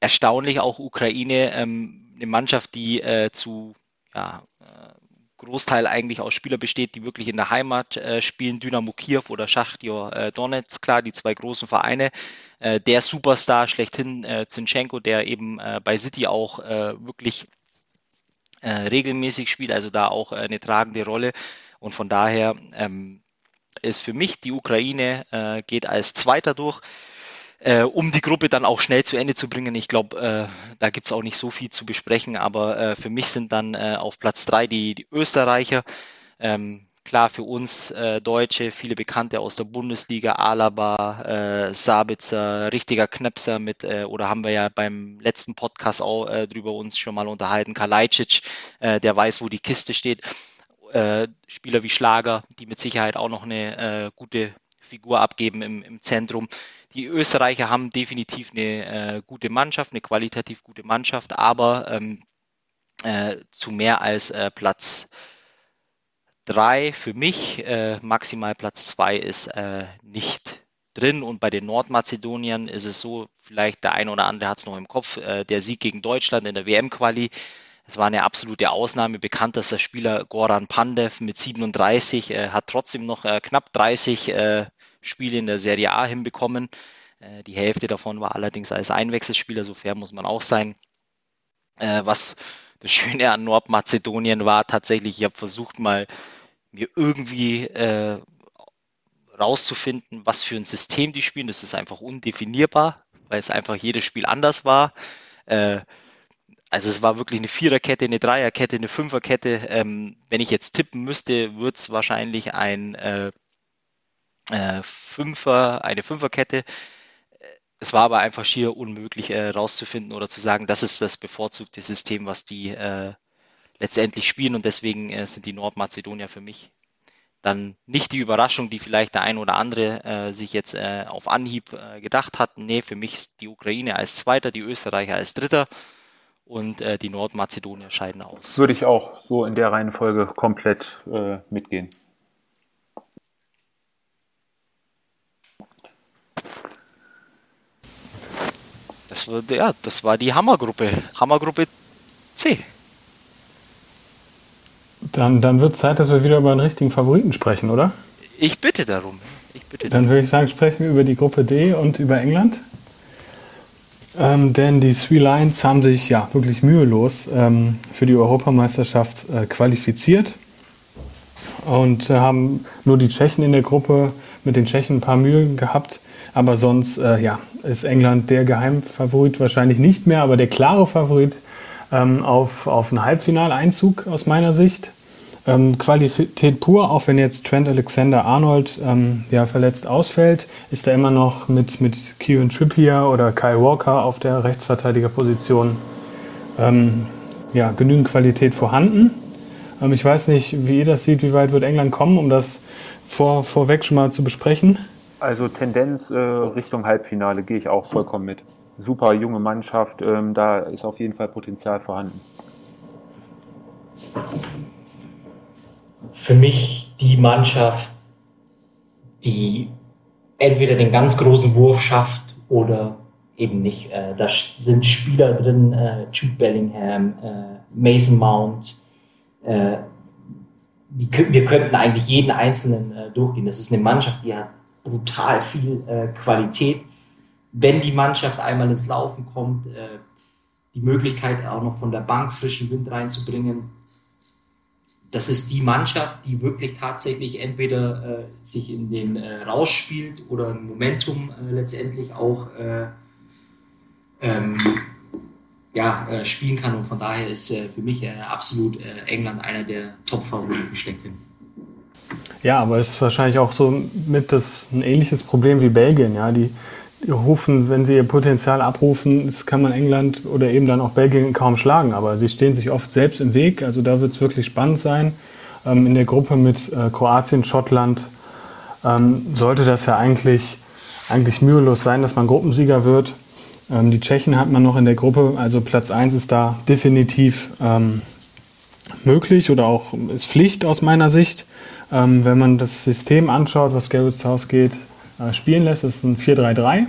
erstaunlich, auch Ukraine, ähm, eine Mannschaft, die zu ja, Großteil eigentlich aus Spielern besteht, die wirklich in der Heimat äh, spielen, Dynamo Kiew oder Schachtjor äh, Donetsk, klar, die zwei großen Vereine. Äh, der Superstar schlechthin, äh, Zinchenko, der eben äh, bei City auch äh, wirklich äh, regelmäßig spielt, also da auch eine tragende Rolle. Und von daher ähm, ist für mich die Ukraine geht als Zweiter durch äh, um die Gruppe dann auch schnell zu Ende zu bringen. Ich glaube, äh, da gibt es auch nicht so viel zu besprechen, aber äh, für mich sind dann äh, auf Platz drei die, die Österreicher. Ähm, klar für uns äh, Deutsche, viele Bekannte aus der Bundesliga, Alaba, äh, Sabitzer, richtiger Knöpser mit, oder haben wir ja beim letzten Podcast auch drüber uns schon mal unterhalten, Kalajdzic, der weiß, wo die Kiste steht. Spieler wie Schlager, die mit Sicherheit auch noch eine gute Figur abgeben im, im Zentrum die Österreicher haben definitiv eine äh, gute Mannschaft, eine qualitativ gute Mannschaft, aber ähm, äh, zu mehr als äh, Platz drei für mich, äh, maximal Platz zwei ist äh, nicht drin. Und bei den Nordmazedoniern ist es so, vielleicht der eine oder andere hat es noch im Kopf, äh, der Sieg gegen Deutschland in der WM-Quali. Es war eine absolute Ausnahme. Bekanntester Spieler Goran Pandev mit 37 hat trotzdem noch knapp 30 Spiele in der Serie A hinbekommen. Äh, die Hälfte davon war allerdings als Einwechselspieler, so fair muss man auch sein. Äh, was das Schöne an Nordmazedonien war, tatsächlich, ich habe versucht mal mir irgendwie äh, rauszufinden, was für ein System die spielen. Das ist einfach undefinierbar, weil es einfach jedes Spiel anders war. Äh, also es war wirklich eine Viererkette, eine Dreierkette, eine Fünferkette. Ähm, wenn ich jetzt tippen müsste, wird es wahrscheinlich ein äh, Fünfer, eine Fünferkette. Es war aber einfach schier unmöglich äh, rauszufinden oder zu sagen, das ist das bevorzugte System, was die äh, letztendlich spielen und deswegen äh, sind die Nordmazedonier für mich dann nicht die Überraschung, die vielleicht der ein oder andere äh, sich jetzt äh, auf Anhieb äh, gedacht hat. Nee, für mich ist die Ukraine als Zweiter, die Österreicher als Dritter und äh, die Nordmazedonier scheiden aus. Würde ich auch so in der Reihenfolge komplett äh, mitgehen. Das war, ja, das war die Hammergruppe. Hammergruppe C. Dann, dann wird es Zeit, dass wir wieder über einen richtigen Favoriten sprechen, oder? Ich bitte darum. Ich bitte dann würde ich sagen, sprechen wir über die Gruppe D und über England. Ähm, denn die Three Lions haben sich ja wirklich mühelos ähm, für die Europameisterschaft äh, qualifiziert und äh, haben nur die Tschechen in der Gruppe mit den Tschechen ein paar Mühe gehabt. Aber sonst äh, ja, ist England der Geheimfavorit wahrscheinlich nicht mehr, aber der klare Favorit ähm, auf, auf einen Halbfinaleinzug aus meiner Sicht. Ähm, Qualität pur, auch wenn jetzt Trent Alexander-Arnold ähm, ja, verletzt ausfällt, ist er immer noch mit, mit Kieran Trippier oder Kyle Walker auf der Rechtsverteidigerposition ähm, ja, genügend Qualität vorhanden. Ähm, ich weiß nicht, wie ihr das seht, wie weit wird England kommen, um das vor, vorweg schon mal zu besprechen. Also Tendenz äh, Richtung Halbfinale gehe ich auch vollkommen mit. Super junge Mannschaft, ähm, da ist auf jeden Fall Potenzial vorhanden. Für mich die Mannschaft, die entweder den ganz großen Wurf schafft oder eben nicht. Äh, da sind Spieler drin, äh, Jude Bellingham, äh, Mason Mount. Äh, wir könnten eigentlich jeden Einzelnen äh, durchgehen. Das ist eine Mannschaft, die hat brutal viel äh, Qualität. Wenn die Mannschaft einmal ins Laufen kommt, die Möglichkeit auch noch von der Bank frischen Wind reinzubringen, das ist die Mannschaft, die wirklich tatsächlich entweder äh, sich in den äh, rausspielt oder ein Momentum äh, letztendlich auch äh, ähm, ja, äh, spielen kann. Und von daher ist äh, für mich absolut England einer der Top-Favoriten schlechthin. Ja, aber es ist wahrscheinlich auch so mit das ein ähnliches Problem wie Belgien. Ja, die, die rufen, wenn sie ihr Potenzial abrufen, das kann man England oder eben dann auch Belgien kaum schlagen. Aber sie stehen sich oft selbst im Weg. Also da wird es wirklich spannend sein. Ähm, in der Gruppe mit äh, Kroatien, Schottland ähm, sollte das ja eigentlich, eigentlich mühelos sein, dass man Gruppensieger wird. Ähm, die Tschechen hat man noch in der Gruppe. Also Platz 1 ist da definitiv ähm, möglich oder auch ist Pflicht aus meiner Sicht. Ähm, wenn man das System anschaut, was Gareth Southgate äh, spielen lässt. Ist ein 4-3-3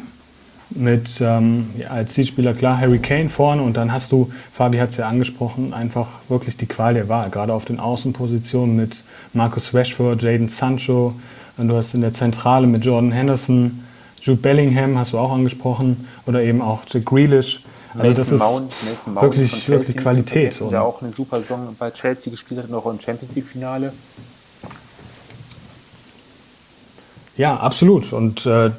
mit ähm, ja, als Zielspieler klar Harry Kane vorne und dann hast du, Fabi hat es ja angesprochen, einfach wirklich die Qual der Wahl, gerade auf den Außenpositionen mit Marcus Rashford, Jaden Sancho, und du hast in der Zentrale mit Jordan Henderson, Jude Bellingham hast du auch angesprochen oder eben auch Jack Grealish. Also Mason das ist Mount, Mount wirklich, wirklich Qualität. Der auch eine super Saison bei Chelsea gespielt hat, noch im Champions League Finale. Ja, absolut. Und äh,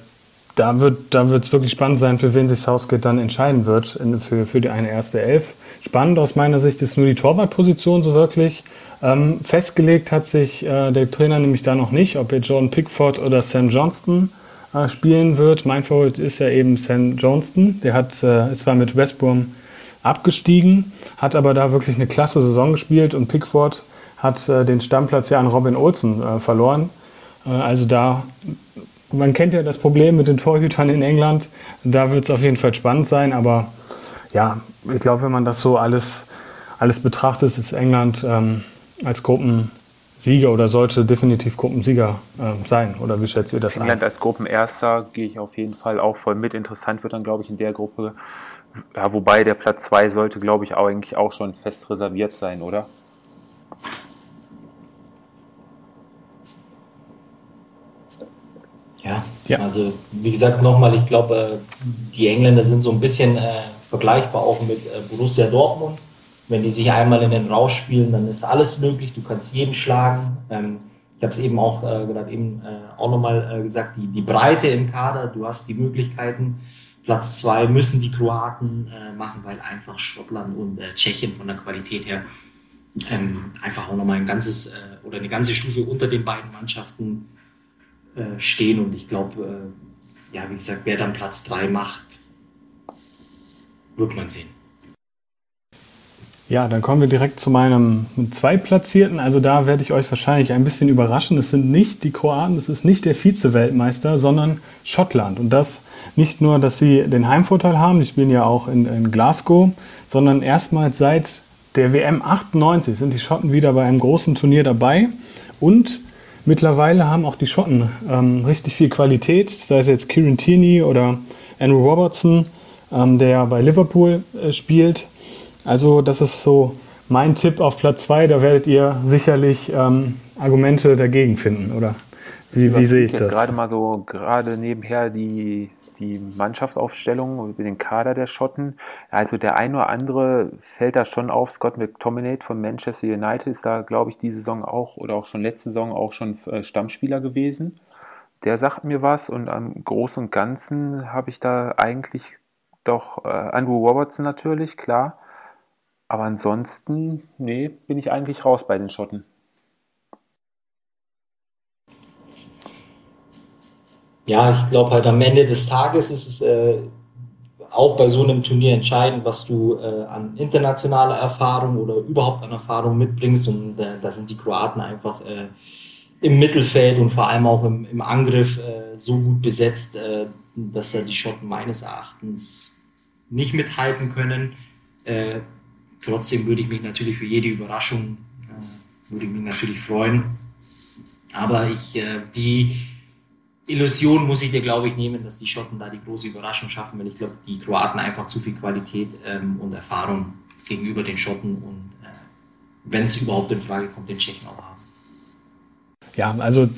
da wird da es wirklich spannend sein, für wen sich Southgate dann entscheiden wird in, für, für die eine erste Elf. Spannend aus meiner Sicht ist nur die Torwartposition so wirklich. Ähm, festgelegt hat sich äh, der Trainer nämlich da noch nicht, ob er Jordan Pickford oder Sam Johnston äh, spielen wird. Mein Favorit ist ja eben Sam Johnston. Der hat, äh, ist zwar mit West Brom abgestiegen, hat aber da wirklich eine klasse Saison gespielt und Pickford hat äh, den Stammplatz ja an Robin Olsen äh, verloren. Äh, also da, man kennt ja das Problem mit den Torhütern in England. Da wird es auf jeden Fall spannend sein. Aber ja, ich glaube, wenn man das so alles, alles betrachtet, ist England ähm, als Gruppensieger oder sollte definitiv Gruppensieger äh, sein. Oder wie schätzt ihr das England ein? England als Gruppenerster gehe ich auf jeden Fall auch voll mit. Interessant wird dann, glaube ich, in der Gruppe. Ja, wobei der Platz 2 sollte, glaube ich, auch eigentlich auch schon fest reserviert sein, oder? Ja, ja. also wie gesagt nochmal, ich glaube, die Engländer sind so ein bisschen äh, vergleichbar auch mit äh, Borussia Dortmund. Wenn die sich einmal in den Rausch spielen, dann ist alles möglich. Du kannst jeden schlagen. Ähm, ich habe es eben auch äh, gerade eben äh, auch nochmal äh, gesagt, die, die Breite im Kader, du hast die Möglichkeiten. Platz zwei müssen die Kroaten äh, machen, weil einfach Schottland und äh, Tschechien von der Qualität her ähm, einfach auch nochmal ein ganzes äh, oder eine ganze Stufe unter den beiden Mannschaften äh, stehen. Und ich glaube, äh, ja, wie gesagt, wer dann Platz 3 macht, wird man sehen. Ja, dann kommen wir direkt zu meinem Zweitplatzierten. Also da werde ich euch wahrscheinlich ein bisschen überraschen. Es sind nicht die Kroaten, es ist nicht der Vize-Weltmeister, sondern Schottland. Und das nicht nur, dass sie den Heimvorteil haben, die spielen ja auch in, in Glasgow, sondern erstmals seit der WM 98 sind die Schotten wieder bei einem großen Turnier dabei. Und Mittlerweile haben auch die Schotten ähm, richtig viel Qualität, sei es jetzt Kieran Tierney oder Andrew Robertson, ähm, der bei Liverpool äh, spielt. Also das ist so mein Tipp auf Platz 2. Da werdet ihr sicherlich ähm, Argumente dagegen finden, oder? Wie, wie sehe ich das? gerade mal so gerade nebenher die die Mannschaftsaufstellung, über den Kader der Schotten. Also der ein oder andere fällt da schon auf. Scott McTominay von Manchester United ist da, glaube ich, diese Saison auch oder auch schon letzte Saison auch schon äh, Stammspieler gewesen. Der sagt mir was und am Großen und Ganzen habe ich da eigentlich doch äh, Andrew Robertson natürlich, klar. Aber ansonsten, nee, bin ich eigentlich raus bei den Schotten. Ja, ich glaube halt am Ende des Tages ist es äh, auch bei so einem Turnier entscheidend, was du äh, an internationaler Erfahrung oder überhaupt an Erfahrung mitbringst. Und äh, da sind die Kroaten einfach äh, im Mittelfeld und vor allem auch im, im Angriff äh, so gut besetzt, äh, dass da die Schotten meines Erachtens nicht mithalten können. Äh, trotzdem würde ich mich natürlich für jede Überraschung äh, würde ich mich natürlich freuen. Aber ich äh, die Illusion muss ich dir, glaube ich, nehmen, dass die Schotten da die große Überraschung schaffen, weil ich glaube, die Kroaten einfach zu viel Qualität ähm, und Erfahrung gegenüber den Schotten und äh, wenn es überhaupt in Frage kommt, den Tschechen auch haben. Ja, also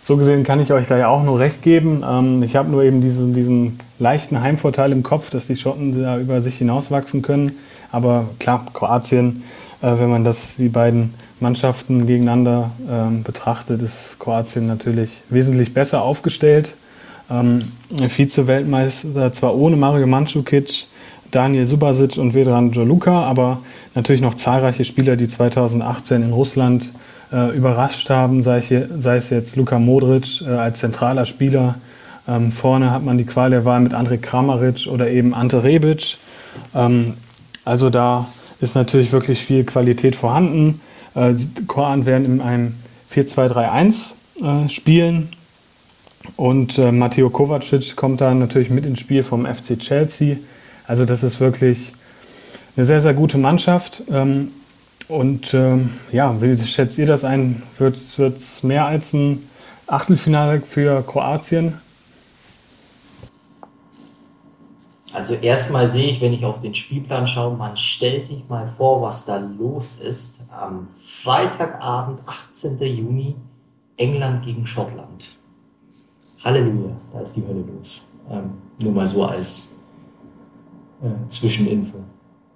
so gesehen kann ich euch da ja auch nur recht geben. Ähm, ich habe nur eben diesen, diesen leichten Heimvorteil im Kopf, dass die Schotten da über sich hinauswachsen können. Aber klar, Kroatien, äh, wenn man das die beiden Mannschaften gegeneinander ähm, betrachtet, ist Kroatien natürlich wesentlich besser aufgestellt. Ähm, Vize-Weltmeister zwar ohne Mario Mandzukic, Daniel Subasic und Vedran Joluka, aber natürlich noch zahlreiche Spieler, die 2018 in Russland äh, überrascht haben, sei, ich, sei, es jetzt Luka Modric äh, als zentraler Spieler. Ähm, vorne hat man die Qual der Wahl mit Andrej Kramaric oder eben Ante Rebic. Ähm, also da ist natürlich wirklich viel Qualität vorhanden. Äh, die Kroaten werden in einem 4-2-3-1 äh, spielen. Und äh, Matteo Kovacic kommt da natürlich mit ins Spiel vom FC Chelsea. Also das ist wirklich eine sehr, sehr gute Mannschaft. Ähm, und ähm, ja, wie schätzt ihr das ein? Wird es mehr als ein Achtelfinale für Kroatien? Also erstmal sehe ich, wenn ich auf den Spielplan schaue, man stellt sich mal vor, was da los ist. Am Freitagabend, 18. Juni, England gegen Schottland. Halleluja, da ist die Hölle los. Ähm, nur mal so als äh, Zwischeninfo.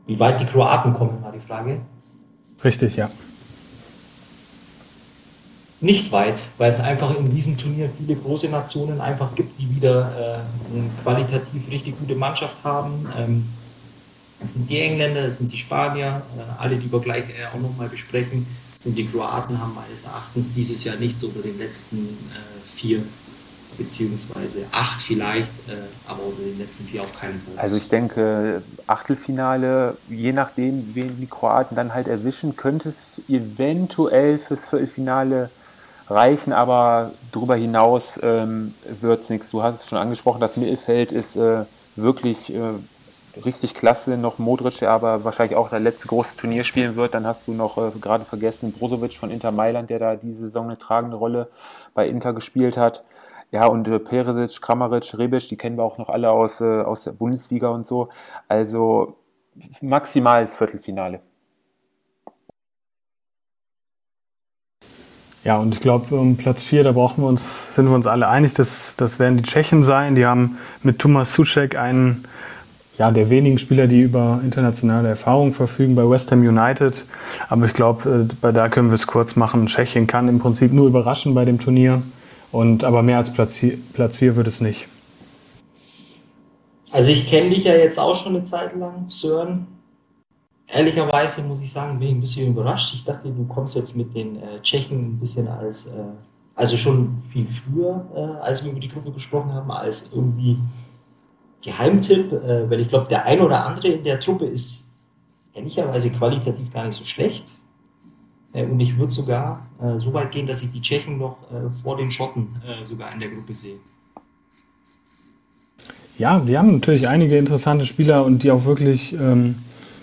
Wie weit die Kroaten kommen, war die Frage. Richtig, ja nicht weit, weil es einfach in diesem Turnier viele große Nationen einfach gibt, die wieder äh, eine qualitativ richtig gute Mannschaft haben. Ähm, es sind die Engländer, es sind die Spanier, äh, alle, die wir gleich äh, auch nochmal besprechen. Und die Kroaten haben meines Erachtens dieses Jahr nichts unter den letzten äh, vier beziehungsweise acht vielleicht, aber unter den letzten vier auf keinen Fall. Also ich denke, Achtelfinale, je nachdem, wen die Kroaten dann halt erwischen, könnte es eventuell fürs Viertelfinale reichen, aber darüber hinaus ähm, wird es nichts. Du hast es schon angesprochen, das Mittelfeld ist äh, wirklich äh, richtig klasse. Noch Modric, der aber wahrscheinlich auch das letzte große Turnier spielen wird. Dann hast du noch äh, gerade vergessen Brozovic von Inter Mailand, der da diese Saison eine tragende Rolle bei Inter gespielt hat. Ja, und äh, Peresic, Kramaric, Rebic, die kennen wir auch noch alle aus, äh, aus der Bundesliga und so. Also maximal das Viertelfinale. Ja, und ich glaube, um Platz 4, da brauchen wir uns, sind wir uns alle einig, dass das werden die Tschechen sein. Die haben mit Thomas Suchek einen ja, der wenigen Spieler, die über internationale Erfahrung verfügen bei West Ham United. Aber ich glaube, äh, bei da können wir es kurz machen. Tschechien kann im Prinzip nur überraschen bei dem Turnier. Und, aber mehr als Platz 4, Platz 4 wird es nicht. Also ich kenne dich ja jetzt auch schon eine Zeit lang, Sören ehrlicherweise muss ich sagen, bin ich ein bisschen überrascht. Ich dachte, du kommst jetzt mit den äh, Tschechen ein bisschen als, äh, also schon viel früher, äh, als wir über die Gruppe gesprochen haben, als irgendwie Geheimtipp, äh, weil ich glaube, der ein oder andere in der Truppe ist ehrlicherweise qualitativ gar nicht so schlecht. Äh, und ich würde sogar äh, so weit gehen, dass ich die Tschechen noch vor den Schotten sogar in der Gruppe sehe. Ja, wir haben natürlich einige interessante Spieler und die auch wirklich ähm,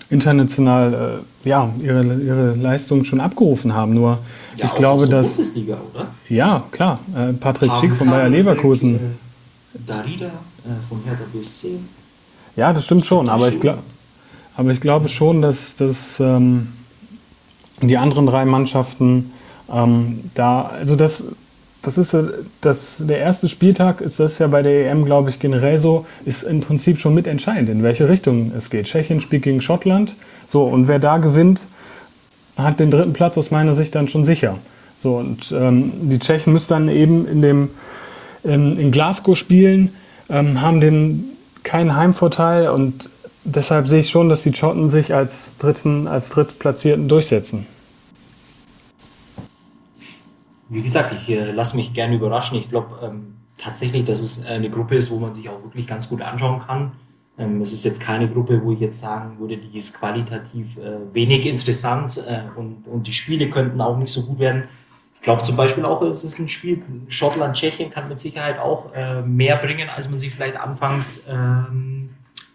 international äh, ja, ihre, ihre Leistung schon abgerufen haben. Nur ja, ich glaube, dass. Bundesliga, oder? Ja, klar. Äh, Patrick Schick von Bayer Leverkusen. Äh, Darida äh, von Hertha BSC. Ja, das stimmt schon. Aber ich, glaub, aber ich glaube schon, dass, dass ähm, die anderen drei Mannschaften ähm, da, also das das ist das, der erste Spieltag ist das ja bei der EM, glaube ich, generell so, ist im Prinzip schon mitentscheidend, in welche Richtung es geht. Tschechien spielt gegen Schottland. So, und wer da gewinnt, hat den dritten Platz aus meiner Sicht dann schon sicher. So, und ähm, die Tschechen müssen dann eben in, dem, in, in Glasgow spielen, ähm, haben den keinen Heimvorteil und deshalb sehe ich schon, dass die Schotten sich als dritten, als drittplatzierten durchsetzen wie gesagt, ich äh, lasse mich gerne überraschen. Ich glaube ähm, tatsächlich, dass es eine Gruppe ist, wo man sich auch wirklich ganz gut anschauen kann. Ähm, es ist jetzt keine Gruppe, wo ich jetzt sagen würde, die ist qualitativ äh, wenig interessant äh, und, und die Spiele könnten auch nicht so gut werden. Ich glaube zum Beispiel auch, es ist ein Spiel, Schottland, Tschechien kann mit Sicherheit auch äh, mehr bringen, als man sich vielleicht anfangs ähm,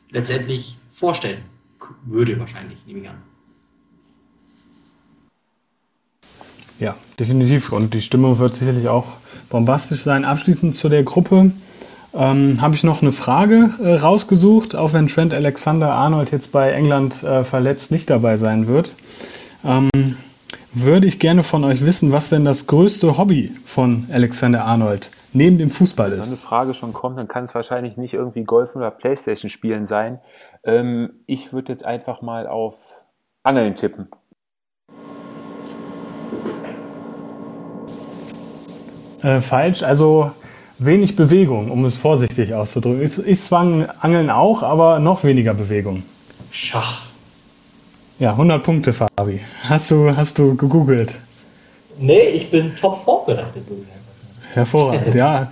letztendlich vorstellen würde, wahrscheinlich, nehme ich an. Ja, definitiv. Und die Stimmung wird sicherlich auch bombastisch sein. Abschließend zu der Gruppe ähm, habe ich noch eine Frage äh, rausgesucht, auch wenn Trent Alexander Arnold jetzt bei England äh, verletzt nicht dabei sein wird. Ähm, würde ich gerne von euch wissen, was denn das größte Hobby von Alexander Arnold neben dem Fußball ist. Wenn so eine Frage schon kommt, dann kann es wahrscheinlich nicht irgendwie Golf oder Playstation spielen sein. Ähm, ich würde jetzt einfach mal auf Angeln tippen. Äh, falsch, also wenig Bewegung, um es vorsichtig auszudrücken. Ist, ist zwar Angeln auch, aber noch weniger Bewegung. Schach. Ja, 100 Punkte, Fabi. Hast du, hast du gegoogelt? Nee, ich bin top vorbereitet. Hervorragend, ja.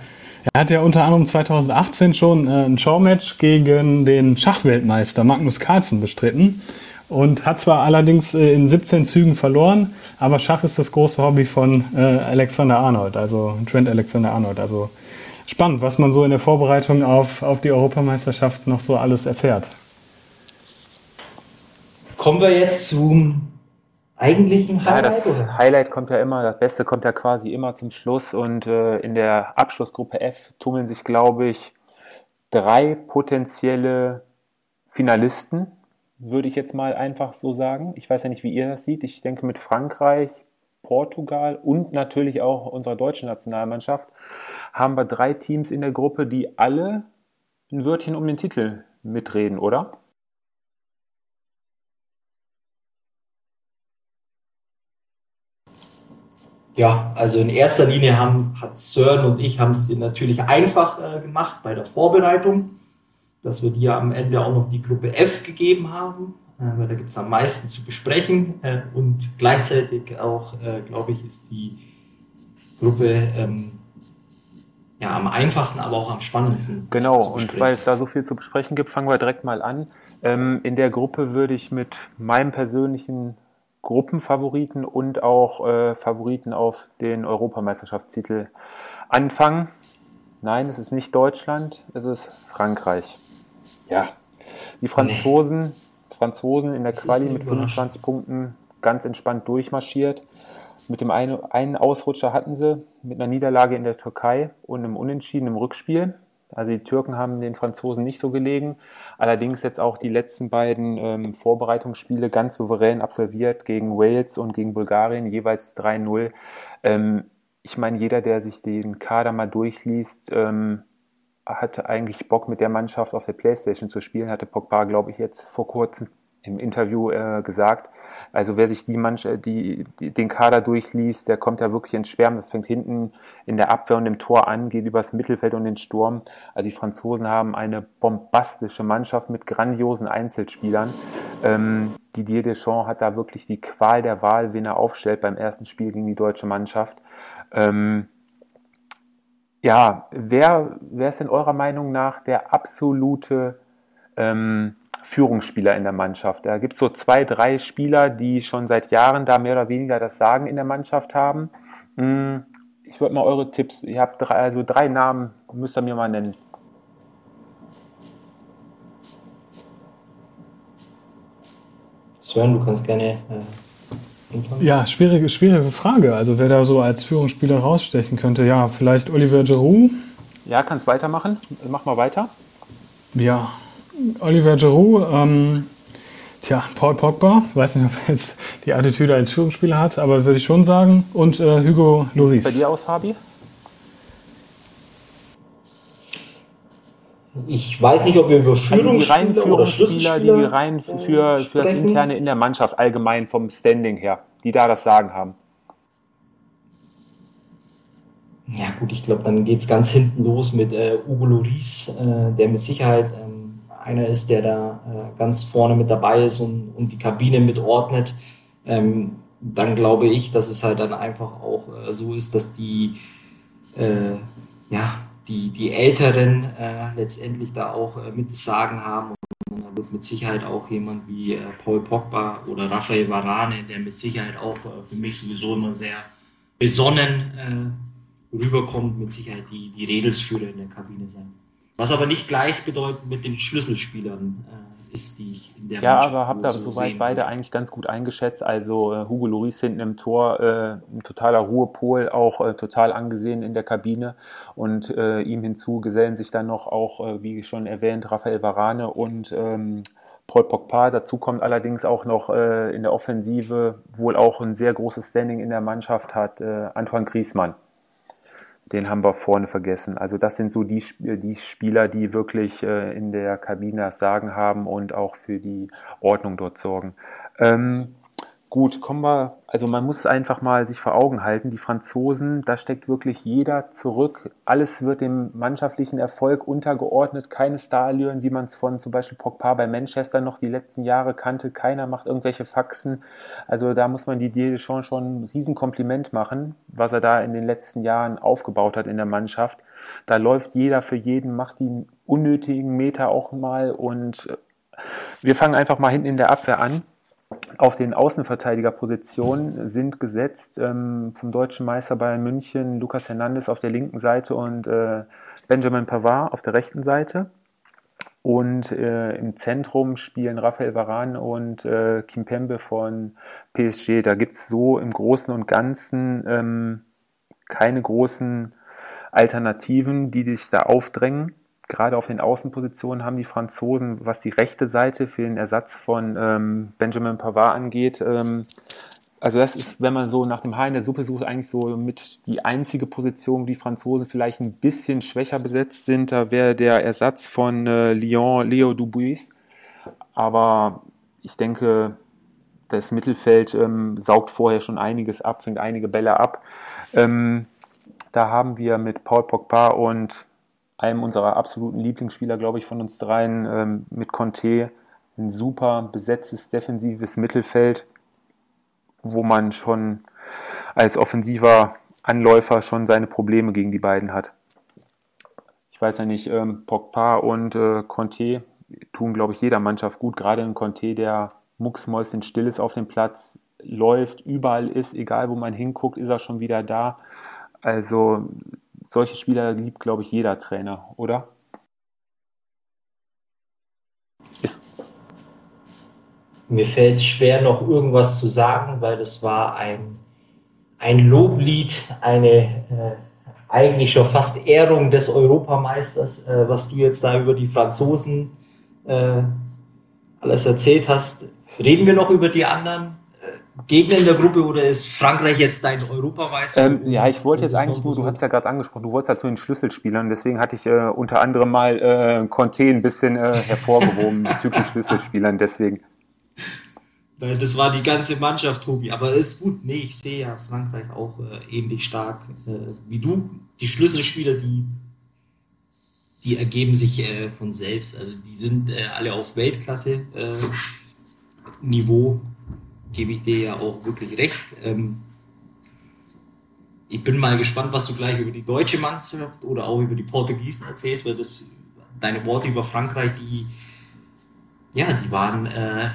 Er hat ja unter anderem 2018 schon äh, ein Showmatch gegen den Schachweltmeister Magnus Carlsen bestritten und hat zwar allerdings äh, in 17 Zügen verloren, aber Schach ist das große Hobby von äh, Alexander Arnold, also Trent Alexander Arnold. Also spannend, was man so in der Vorbereitung auf, auf die Europameisterschaft noch so alles erfährt. Kommen wir jetzt zum eigentlichen Highlight? Ja, das oder? Highlight kommt ja immer, das Beste kommt ja quasi immer zum Schluss und äh, in der Abschlussgruppe F tummeln sich, glaube ich, drei potenzielle Finalisten, würde ich jetzt mal einfach so sagen. Ich weiß ja nicht, wie ihr das seht. Ich denke mit Frankreich, Portugal und natürlich auch unserer deutschen Nationalmannschaft haben wir drei Teams in der Gruppe, die alle ein Wörtchen um den Titel mitreden, oder? Ja, also in erster Linie haben, hat Sören und ich haben es natürlich einfach äh, gemacht bei der Vorbereitung, dass wir dir am Ende auch noch die Gruppe F gegeben haben, äh, weil da gibt es am meisten zu besprechen äh, und gleichzeitig auch, äh, glaube ich, ist die Gruppe ähm, ja, am einfachsten, aber auch am spannendsten. Genau, und weil es da so viel zu besprechen gibt, fangen wir direkt mal an. Ähm, in der Gruppe würde ich mit meinem persönlichen Gruppenfavoriten und auch äh, Favoriten auf den Europameisterschaftstitel anfangen. Nein, es ist nicht Deutschland, es ist Frankreich. Ja, die Franzosen, Franzosen in der Quali mit 25 Punkten ganz entspannt durchmarschiert. Mit dem einen, einen Ausrutscher hatten sie, mit einer Niederlage in der Türkei und einem Unentschieden im Rückspiel. Also die Türken haben den Franzosen nicht so gelegen. Allerdings jetzt auch die letzten beiden ähm, Vorbereitungsspiele ganz souverän absolviert gegen Wales und gegen Bulgarien, jeweils 3-0. Ähm, ich meine, jeder, der sich den Kader mal durchliest, ähm, hatte eigentlich Bock mit der Mannschaft auf der Playstation zu spielen, hatte Pogba, glaube ich, jetzt vor kurzem im Interview äh, gesagt. Also wer sich die Mannschaft, die, die, den Kader durchliest, der kommt ja wirklich ins Schwärmen. Das fängt hinten in der Abwehr und im Tor an, geht übers Mittelfeld und den Sturm. Also die Franzosen haben eine bombastische Mannschaft mit grandiosen Einzelspielern. Ähm, Didier Deschamps hat da wirklich die Qual der Wahl, wen er aufstellt beim ersten Spiel gegen die deutsche Mannschaft. Ähm, ja, wer, wer ist in eurer Meinung nach der absolute ähm, Führungsspieler in der Mannschaft. Da gibt es so zwei, drei Spieler, die schon seit Jahren da mehr oder weniger das Sagen in der Mannschaft haben. Hm, ich würde mal eure Tipps, ihr habt drei, also drei Namen, müsst ihr mir mal nennen. Sven, du kannst gerne. Äh, ja, schwierige, schwierige Frage. Also wer da so als Führungsspieler rausstechen könnte, ja, vielleicht Oliver Giroud. Ja, kannst weitermachen. Mach mal weiter. Ja, Oliver Giroud, ähm, tja, Paul Pogba, weiß nicht, ob er jetzt die Attitüde als Führungsspieler hat, aber würde ich schon sagen. Und äh, Hugo Lloris. Bei dir aus, Fabi? Ich weiß nicht, ob wir über Führungsspieler also die reinen Führungsspieler, die rein für, für, das Interne in der Mannschaft allgemein vom Standing her, die da das Sagen haben. Ja gut, ich glaube, dann geht es ganz hinten los mit äh, Hugo Loris, äh, der mit Sicherheit ähm, einer ist, der da äh, ganz vorne mit dabei ist und, und die Kabine mitordnet, ähm, dann glaube ich, dass es halt dann einfach auch äh, so ist, dass die, äh, ja, die, die Älteren äh, letztendlich da auch äh, mit Sagen haben. Und da wird mit Sicherheit auch jemand wie äh, Paul Pogba oder Raphael Varane, der mit Sicherheit auch für mich sowieso immer sehr besonnen äh, rüberkommt, mit Sicherheit die, die Redelsführer in der Kabine sein. Was aber nicht gleichbedeutend mit den Schlüsselspielern äh, ist, die ich in der Ja, Mannschaft aber habt ihr so soweit beide eigentlich ganz gut eingeschätzt. Also äh, Hugo Lloris hinten im Tor, äh, ein totaler Ruhepol, auch äh, total angesehen in der Kabine. Und äh, ihm hinzu gesellen sich dann noch auch, äh, wie schon erwähnt, Raphael Varane und ähm, Paul Pogba. Dazu kommt allerdings auch noch in der Offensive wohl auch ein sehr großes Standing in der Mannschaft hat Antoine Griezmann den haben wir vorne vergessen. Also das sind so die, die Spieler, die wirklich äh, in der Kabine das Sagen haben und auch für die Ordnung dort sorgen. Ähm, Gut, kommen wir, also man muss einfach mal sich vor Augen halten, die Franzosen, da steckt wirklich jeder zurück. Alles wird dem mannschaftlichen Erfolg untergeordnet, keine Starallüren, wie man es von zum Beispiel Pogba bei Manchester noch die letzten Jahre kannte. Keiner macht irgendwelche Faxen. Also da muss man die Didier schon schon ein Riesenkompliment machen, was er da in den letzten Jahren aufgebaut hat in der Mannschaft. Da läuft jeder für jeden, macht die unnötigen Meter auch mal und wir fangen einfach mal hinten in der Abwehr an auf den Außenverteidigerpositionen sind gesetzt ähm, vom deutschen Meister Bayern München Lukas Hernandez auf der linken Seite und äh, Benjamin Pavard auf der rechten Seite. Und äh, im Zentrum spielen Raphael Varane und äh, Kim Pembe von PSG. Da gibt es so im Großen und Ganzen ähm, keine großen Alternativen, die sich da aufdrängen gerade auf den Außenpositionen haben die Franzosen, was die rechte Seite für den Ersatz von ähm, Benjamin Pavard angeht, ähm, also das ist, wenn man so nach dem Haar in der Suppe sucht, eigentlich so mit die einzige Position, wo die Franzosen vielleicht ein bisschen schwächer besetzt sind. Da wäre der Ersatz von äh, Lyon, Leo Dubuis. Aber ich denke, das Mittelfeld ähm, saugt vorher schon einiges ab, fängt einige Bälle ab. Ähm, da haben wir mit Paul Pogba und einem unserer absoluten Lieblingsspieler, glaube ich, von uns dreien, ähm, mit Conte, ein super besetztes defensives Mittelfeld, wo man schon als offensiver Anläufer schon seine Probleme gegen die beiden hat. Ich weiß ja nicht, ähm, Pogba und äh, Conte tun, glaube ich, jeder Mannschaft gut, gerade in Conte, der mucksmäuschen still ist auf dem Platz, läuft, überall ist, egal wo man hinguckt, ist er schon wieder da. Also solche Spieler liebt, glaube ich, jeder Trainer, oder? Ist Mir fällt schwer, noch irgendwas zu sagen, weil das war ein, ein Loblied, eine äh, eigentlich schon fast Ehrung des Europameisters, äh, was du jetzt da über die Franzosen äh, alles erzählt hast. Reden wir noch über die anderen? Gegner in der Gruppe oder ist Frankreich jetzt dein Europameister? Ähm, ja, ich wollte jetzt eigentlich nur, du hast ja gerade angesprochen, du wolltest ja zu den Schlüsselspielern, deswegen hatte ich äh, unter anderem mal äh, Conte ein bisschen äh, hervorgehoben bezüglich Schlüsselspielern, deswegen. Das war die ganze Mannschaft, Tobi, aber ist gut. Nee, ich sehe ja Frankreich auch äh, ähnlich stark äh, wie du. Die Schlüsselspieler, die, die ergeben sich äh, von selbst. Also die sind alle auf Weltklasse-Niveau gebe ich dir ja auch wirklich recht. Ähm, ich bin mal gespannt, was du gleich über die deutsche Mannschaft oder auch über die Portugiesen erzählst, weil das deine Worte über Frankreich, die ja, die waren äh,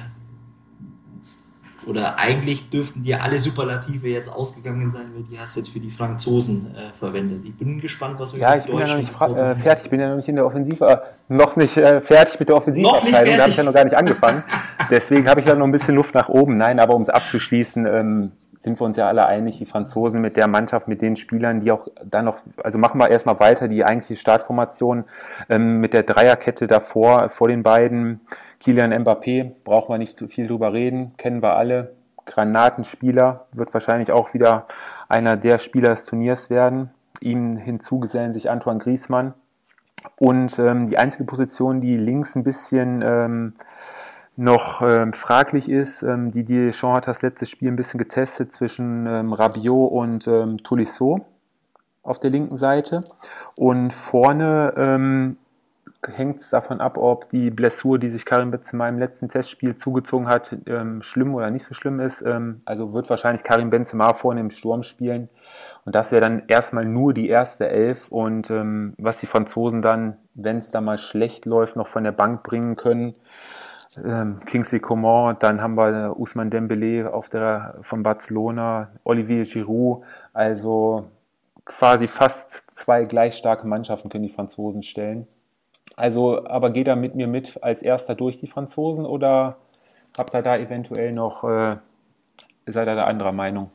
oder eigentlich dürften dir alle Superlative jetzt ausgegangen sein, weil die hast du jetzt für die Franzosen äh, verwendet. Ich bin gespannt, was wir Ja, ich bin ja noch nicht äh, fertig, ich bin ja noch nicht in der Offensive, äh, noch nicht äh, fertig mit der Offensivabteilung, da habe ich ja noch gar nicht angefangen. Deswegen habe ich ja noch ein bisschen Luft nach oben. Nein, aber um es abzuschließen, ähm, sind wir uns ja alle einig, die Franzosen mit der Mannschaft, mit den Spielern, die auch dann noch, also machen wir erstmal weiter, die eigentliche Startformation ähm, mit der Dreierkette davor, vor den beiden Kilian Mbappé, brauchen wir nicht viel drüber reden, kennen wir alle. Granatenspieler, wird wahrscheinlich auch wieder einer der Spieler des Turniers werden. Ihm hinzugesellen sich Antoine Griezmann. Und ähm, die einzige Position, die links ein bisschen ähm, noch ähm, fraglich ist, ähm, die Deschamps hat das letzte Spiel ein bisschen getestet zwischen ähm, Rabiot und ähm, Tolisso auf der linken Seite. Und vorne ähm, hängt es davon ab, ob die Blessur, die sich Karim Benzema im letzten Testspiel zugezogen hat, ähm, schlimm oder nicht so schlimm ist. Ähm, also wird wahrscheinlich Karim Benzema vorne im Sturm spielen. Und das wäre dann erstmal nur die erste Elf. Und ähm, was die Franzosen dann, wenn es da mal schlecht läuft, noch von der Bank bringen können, ähm, Kingsley Coman, dann haben wir Usman Dembele auf der, von Barcelona, Olivier Giroud, also quasi fast zwei gleich starke Mannschaften können die Franzosen stellen. Also, aber geht er mit mir mit als erster durch die Franzosen oder habt ihr da eventuell noch, äh, seid ihr da anderer Meinung?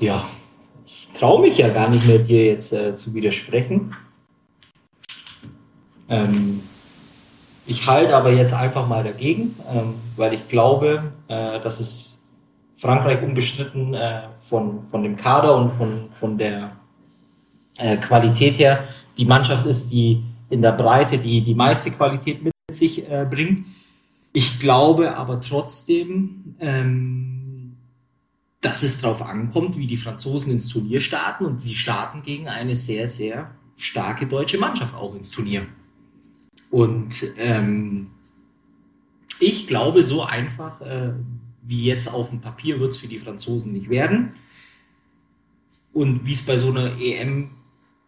Ja, ich traue mich ja gar nicht mehr, dir jetzt äh, zu widersprechen. Ähm, ich halte aber jetzt einfach mal dagegen, ähm, weil ich glaube, äh, dass es Frankreich unbestritten äh, von, von dem Kader und von, von der äh, Qualität her die Mannschaft ist, die in der Breite die, die meiste Qualität mit sich äh, bringt. Ich glaube aber trotzdem, ähm, dass es darauf ankommt, wie die Franzosen ins Turnier starten und sie starten gegen eine sehr, sehr starke deutsche Mannschaft auch ins Turnier. Und ähm, ich glaube, so einfach äh, wie jetzt auf dem Papier wird es für die Franzosen nicht werden. Und wie es bei so einer EM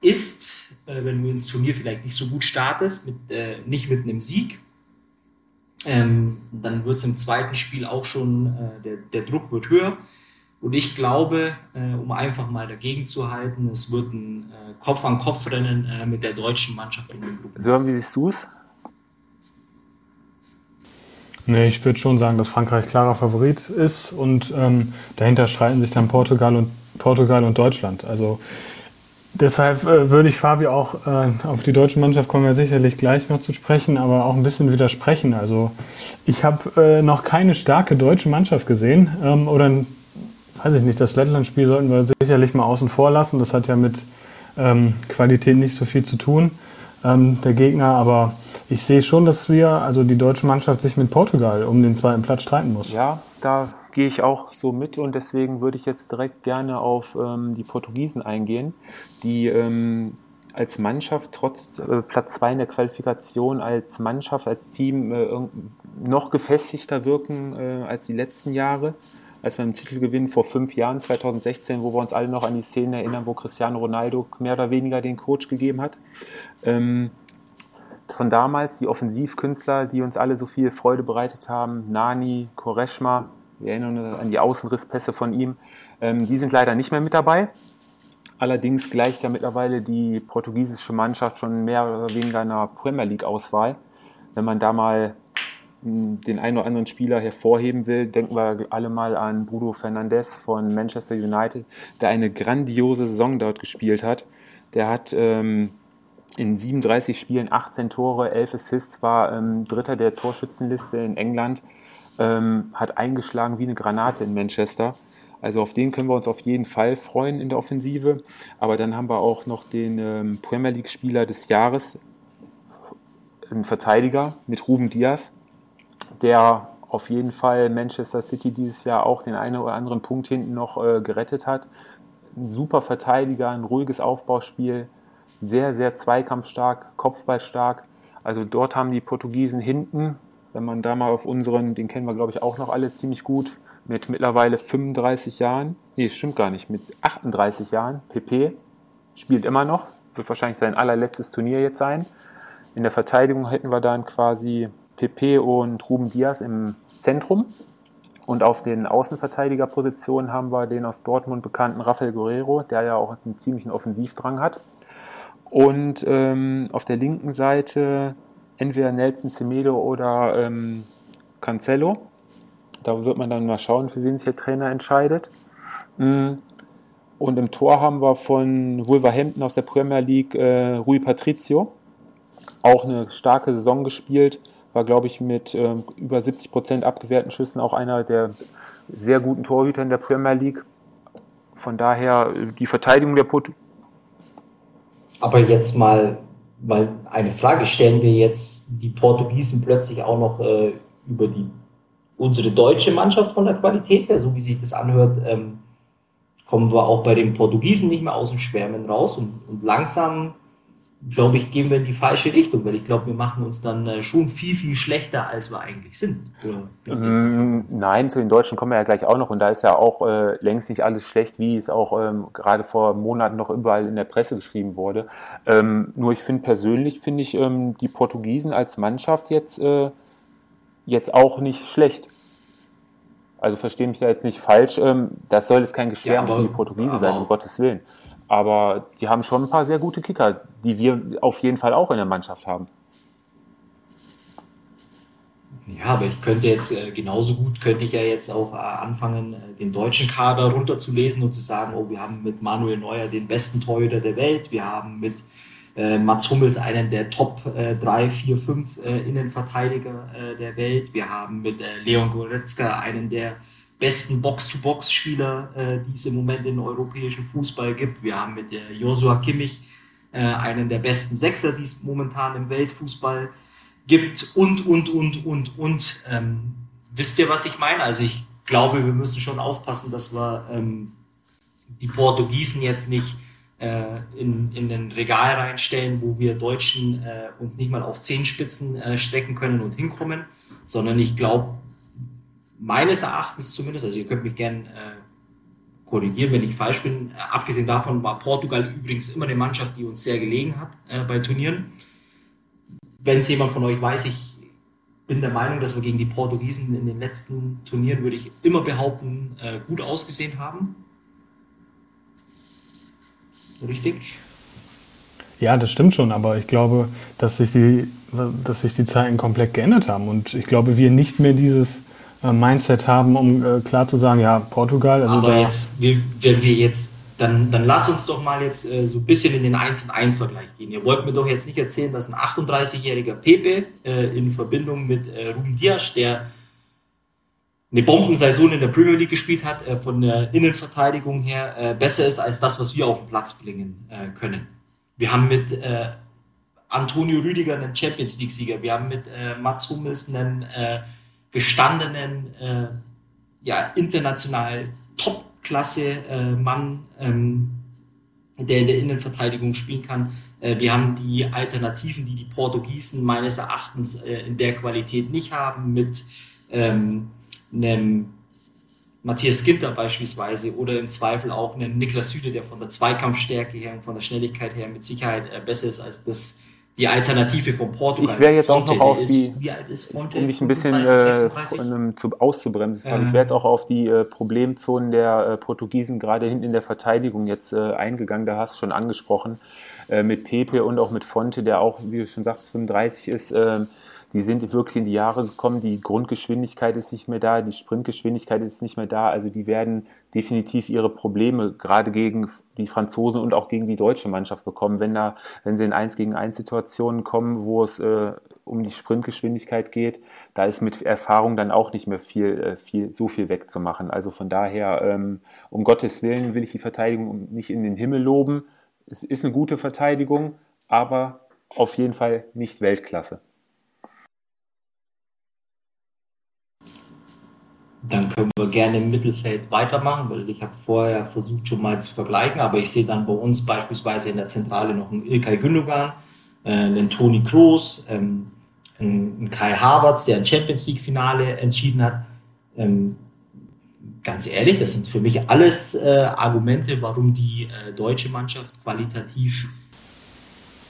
ist, äh, wenn du ins Turnier vielleicht nicht so gut startest, mit, äh, nicht mit einem Sieg, ähm, dann wird es im zweiten Spiel auch schon, äh, der, der Druck wird höher. Und ich glaube, äh, um einfach mal dagegen zu halten, es wird ein äh, Kopf-an-Kopf-Rennen äh, mit der deutschen Mannschaft in den Gruppen. Sören, wie siehst du es? Nee, ich würde schon sagen, dass Frankreich klarer Favorit ist und ähm, dahinter streiten sich dann Portugal und Portugal und Deutschland. Also deshalb äh, würde ich Fabi auch äh, auf die deutsche Mannschaft kommen wir sicherlich gleich noch zu sprechen, aber auch ein bisschen widersprechen. Also ich habe äh, noch keine starke deutsche Mannschaft gesehen ähm, oder weiß ich nicht, das Lettland-Spiel sollten wir sicherlich mal außen vor lassen. Das hat ja mit ähm, Qualität nicht so viel zu tun, ähm, der Gegner. Aber ich sehe schon, dass wir, also die deutsche Mannschaft sich mit Portugal um den zweiten Platz streiten muss. Ja, da gehe ich auch so mit und deswegen würde ich jetzt direkt gerne auf ähm, die Portugiesen eingehen, die ähm, als Mannschaft trotz äh, Platz 2 in der Qualifikation als Mannschaft, als Team äh, noch gefestigter wirken äh, als die letzten Jahre als beim Titelgewinn vor fünf Jahren, 2016, wo wir uns alle noch an die Szenen erinnern, wo Cristiano Ronaldo mehr oder weniger den Coach gegeben hat. Ähm, von damals die Offensivkünstler, die uns alle so viel Freude bereitet haben, Nani, Koreshma, wir erinnern uns an die Außenrisspässe von ihm, ähm, die sind leider nicht mehr mit dabei. Allerdings gleicht ja mittlerweile die portugiesische Mannschaft schon mehr oder weniger einer Premier League-Auswahl. Wenn man da mal den einen oder anderen Spieler hervorheben will, denken wir alle mal an Bruno Fernandes von Manchester United, der eine grandiose Saison dort gespielt hat. Der hat ähm, in 37 Spielen 18 Tore, 11 Assists, war ähm, Dritter der Torschützenliste in England, ähm, hat eingeschlagen wie eine Granate in Manchester. Also auf den können wir uns auf jeden Fall freuen in der Offensive. Aber dann haben wir auch noch den ähm, Premier League-Spieler des Jahres, einen Verteidiger mit Ruben Diaz der auf jeden Fall Manchester City dieses Jahr auch den einen oder anderen Punkt hinten noch äh, gerettet hat. Ein super Verteidiger, ein ruhiges Aufbauspiel, sehr, sehr zweikampfstark, kopfballstark. Also dort haben die Portugiesen hinten, wenn man da mal auf unseren, den kennen wir glaube ich auch noch alle ziemlich gut, mit mittlerweile 35 Jahren, nee, stimmt gar nicht, mit 38 Jahren, PP, spielt immer noch, wird wahrscheinlich sein allerletztes Turnier jetzt sein. In der Verteidigung hätten wir dann quasi Pepe und Ruben Diaz im Zentrum. Und auf den Außenverteidigerpositionen haben wir den aus Dortmund bekannten Rafael Guerrero, der ja auch einen ziemlichen Offensivdrang hat. Und ähm, auf der linken Seite entweder Nelson Semedo oder ähm, Cancelo. Da wird man dann mal schauen, für wen sich der Trainer entscheidet. Mm. Und im Tor haben wir von Wolverhampton aus der Premier League äh, Rui Patricio. Auch eine starke Saison gespielt war, glaube ich, mit äh, über 70 Prozent abgewehrten Schüssen auch einer der sehr guten Torhüter in der Premier League. Von daher äh, die Verteidigung der Put. Aber jetzt mal, mal eine Frage stellen wir jetzt die Portugiesen plötzlich auch noch äh, über die unsere deutsche Mannschaft von der Qualität her, so wie sich das anhört, ähm, kommen wir auch bei den Portugiesen nicht mehr aus dem Schwärmen raus und, und langsam glaube ich, gehen wir in die falsche Richtung, weil ich glaube, wir machen uns dann äh, schon viel, viel schlechter, als wir eigentlich sind. Mm, nein, zu den Deutschen kommen wir ja gleich auch noch und da ist ja auch äh, längst nicht alles schlecht, wie es auch ähm, gerade vor Monaten noch überall in der Presse geschrieben wurde. Ähm, nur ich finde persönlich, finde ich ähm, die Portugiesen als Mannschaft jetzt, äh, jetzt auch nicht schlecht. Also verstehe mich da jetzt nicht falsch. Ähm, das soll jetzt kein Geschwärm ja, für die Portugiesen sein, um Gottes Willen. Aber die haben schon ein paar sehr gute Kicker, die wir auf jeden Fall auch in der Mannschaft haben. Ja, aber ich könnte jetzt äh, genauso gut, könnte ich ja jetzt auch äh, anfangen, äh, den deutschen Kader runterzulesen und zu sagen, oh, wir haben mit Manuel Neuer den besten Torhüter der Welt, wir haben mit äh, Mats Hummels einen der Top 3, 4, 5 Innenverteidiger äh, der Welt, wir haben mit äh, Leon Goretzka einen der besten Box-to-Box-Spieler, äh, die es im Moment im europäischen Fußball gibt. Wir haben mit äh, Joshua Kimmich äh, einen der besten Sechser, die es momentan im Weltfußball gibt und, und, und, und, und. Ähm, wisst ihr, was ich meine? Also ich glaube, wir müssen schon aufpassen, dass wir ähm, die Portugiesen jetzt nicht äh, in, in den Regal reinstellen, wo wir Deutschen äh, uns nicht mal auf Zehenspitzen äh, strecken können und hinkommen, sondern ich glaube, meines Erachtens zumindest, also ihr könnt mich gern äh, korrigieren, wenn ich falsch bin. Äh, abgesehen davon war Portugal übrigens immer eine Mannschaft, die uns sehr gelegen hat äh, bei Turnieren. Wenn es jemand von euch weiß, ich bin der Meinung, dass wir gegen die Portugiesen in den letzten Turnieren, würde ich immer behaupten, äh, gut ausgesehen haben. Richtig? Ja, das stimmt schon, aber ich glaube, dass sich die, dass sich die Zeiten komplett geändert haben und ich glaube, wir nicht mehr dieses Mindset haben, um äh, klar zu sagen, ja, Portugal. Also Aber jetzt, wenn wir jetzt, dann, dann lass uns doch mal jetzt äh, so ein bisschen in den 1 und 1 Vergleich gehen. Ihr wollt mir doch jetzt nicht erzählen, dass ein 38-jähriger Pepe äh, in Verbindung mit äh, Ruben Dias, der eine Bombensaison in der Premier League gespielt hat, äh, von der Innenverteidigung her äh, besser ist als das, was wir auf den Platz bringen äh, können. Wir haben mit äh, Antonio Rüdiger einen Champions League-Sieger, wir haben mit äh, Mats Hummels einen äh, gestandenen, äh, ja, international Top-Klasse-Mann, äh, ähm, der in der Innenverteidigung spielen kann. Äh, wir haben die Alternativen, die die Portugiesen meines Erachtens äh, in der Qualität nicht haben, mit ähm, einem Matthias Ginter beispielsweise oder im Zweifel auch einen Niklas Süde, der von der Zweikampfstärke her und von der Schnelligkeit her mit Sicherheit besser ist als das die Alternative von Portugal. Ich wäre jetzt Fonte, auch noch auf die, ist, Fonte, um dich ein bisschen äh, von, zu, auszubremsen, äh. ich wäre jetzt auch auf die äh, Problemzonen der äh, Portugiesen gerade hinten in der Verteidigung jetzt äh, eingegangen. Da hast du schon angesprochen äh, mit Pepe und auch mit Fonte, der auch, wie du schon sagst, 35 ist. Ähm, die sind wirklich in die Jahre gekommen, die Grundgeschwindigkeit ist nicht mehr da, die Sprintgeschwindigkeit ist nicht mehr da, also die werden definitiv ihre Probleme gerade gegen die Franzosen und auch gegen die deutsche Mannschaft bekommen, wenn da, wenn sie in 1 gegen 1 Situationen kommen, wo es äh, um die Sprintgeschwindigkeit geht, da ist mit Erfahrung dann auch nicht mehr viel, äh, viel, so viel wegzumachen. Also von daher, ähm, um Gottes Willen will ich die Verteidigung nicht in den Himmel loben. Es ist eine gute Verteidigung, aber auf jeden Fall nicht Weltklasse. Dann können wir gerne im Mittelfeld weitermachen, weil ich habe vorher versucht schon mal zu vergleichen, aber ich sehe dann bei uns beispielsweise in der Zentrale noch einen Ilkay Gündogan, äh, einen Toni Kroos, ähm, einen Kai Havertz, der ein Champions League Finale entschieden hat. Ähm, ganz ehrlich, das sind für mich alles äh, Argumente, warum die äh, deutsche Mannschaft qualitativ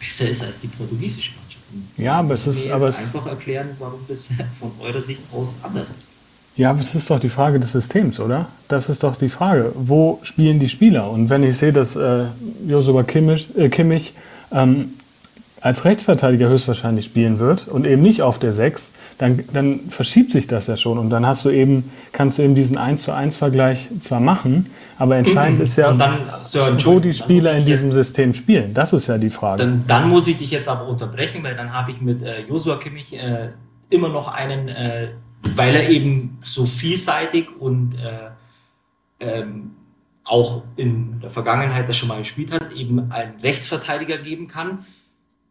besser ist als die portugiesische Mannschaft. Ja, aber es ist aber einfach erklären, warum das von eurer Sicht aus anders ist. Ja, aber es ist doch die Frage des Systems, oder? Das ist doch die Frage. Wo spielen die Spieler? Und wenn ich sehe, dass äh, Josua Kimmich, äh, Kimmich ähm, als Rechtsverteidiger höchstwahrscheinlich spielen wird und eben nicht auf der 6, dann, dann verschiebt sich das ja schon. Und dann hast du eben, kannst du eben diesen 1 zu 1 Vergleich zwar machen, aber entscheidend ist ja, dann, Sir, wo die Spieler in diesem System spielen. Das ist ja die Frage. Dann, dann, muss ich dich jetzt aber unterbrechen, weil dann habe ich mit äh, Joshua Kimmich äh, immer noch einen äh, weil er eben so vielseitig und äh, ähm, auch in der Vergangenheit das schon mal gespielt hat, eben einen Rechtsverteidiger geben kann,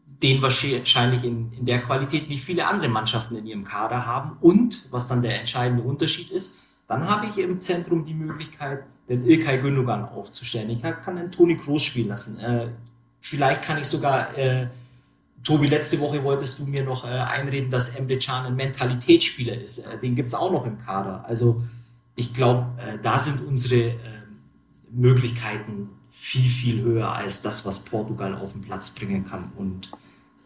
den wahrscheinlich in, in der Qualität nicht viele andere Mannschaften in ihrem Kader haben. Und was dann der entscheidende Unterschied ist, dann habe ich im Zentrum die Möglichkeit, den Ilkay Gündogan aufzustellen. Ich kann den Toni Groß spielen lassen. Äh, vielleicht kann ich sogar, äh, Tobi, letzte Woche wolltest du mir noch äh, einreden, dass Emre Can ein Mentalitätsspieler ist. Äh, den gibt es auch noch im Kader. Also ich glaube, äh, da sind unsere äh, Möglichkeiten viel, viel höher als das, was Portugal auf den Platz bringen kann. Und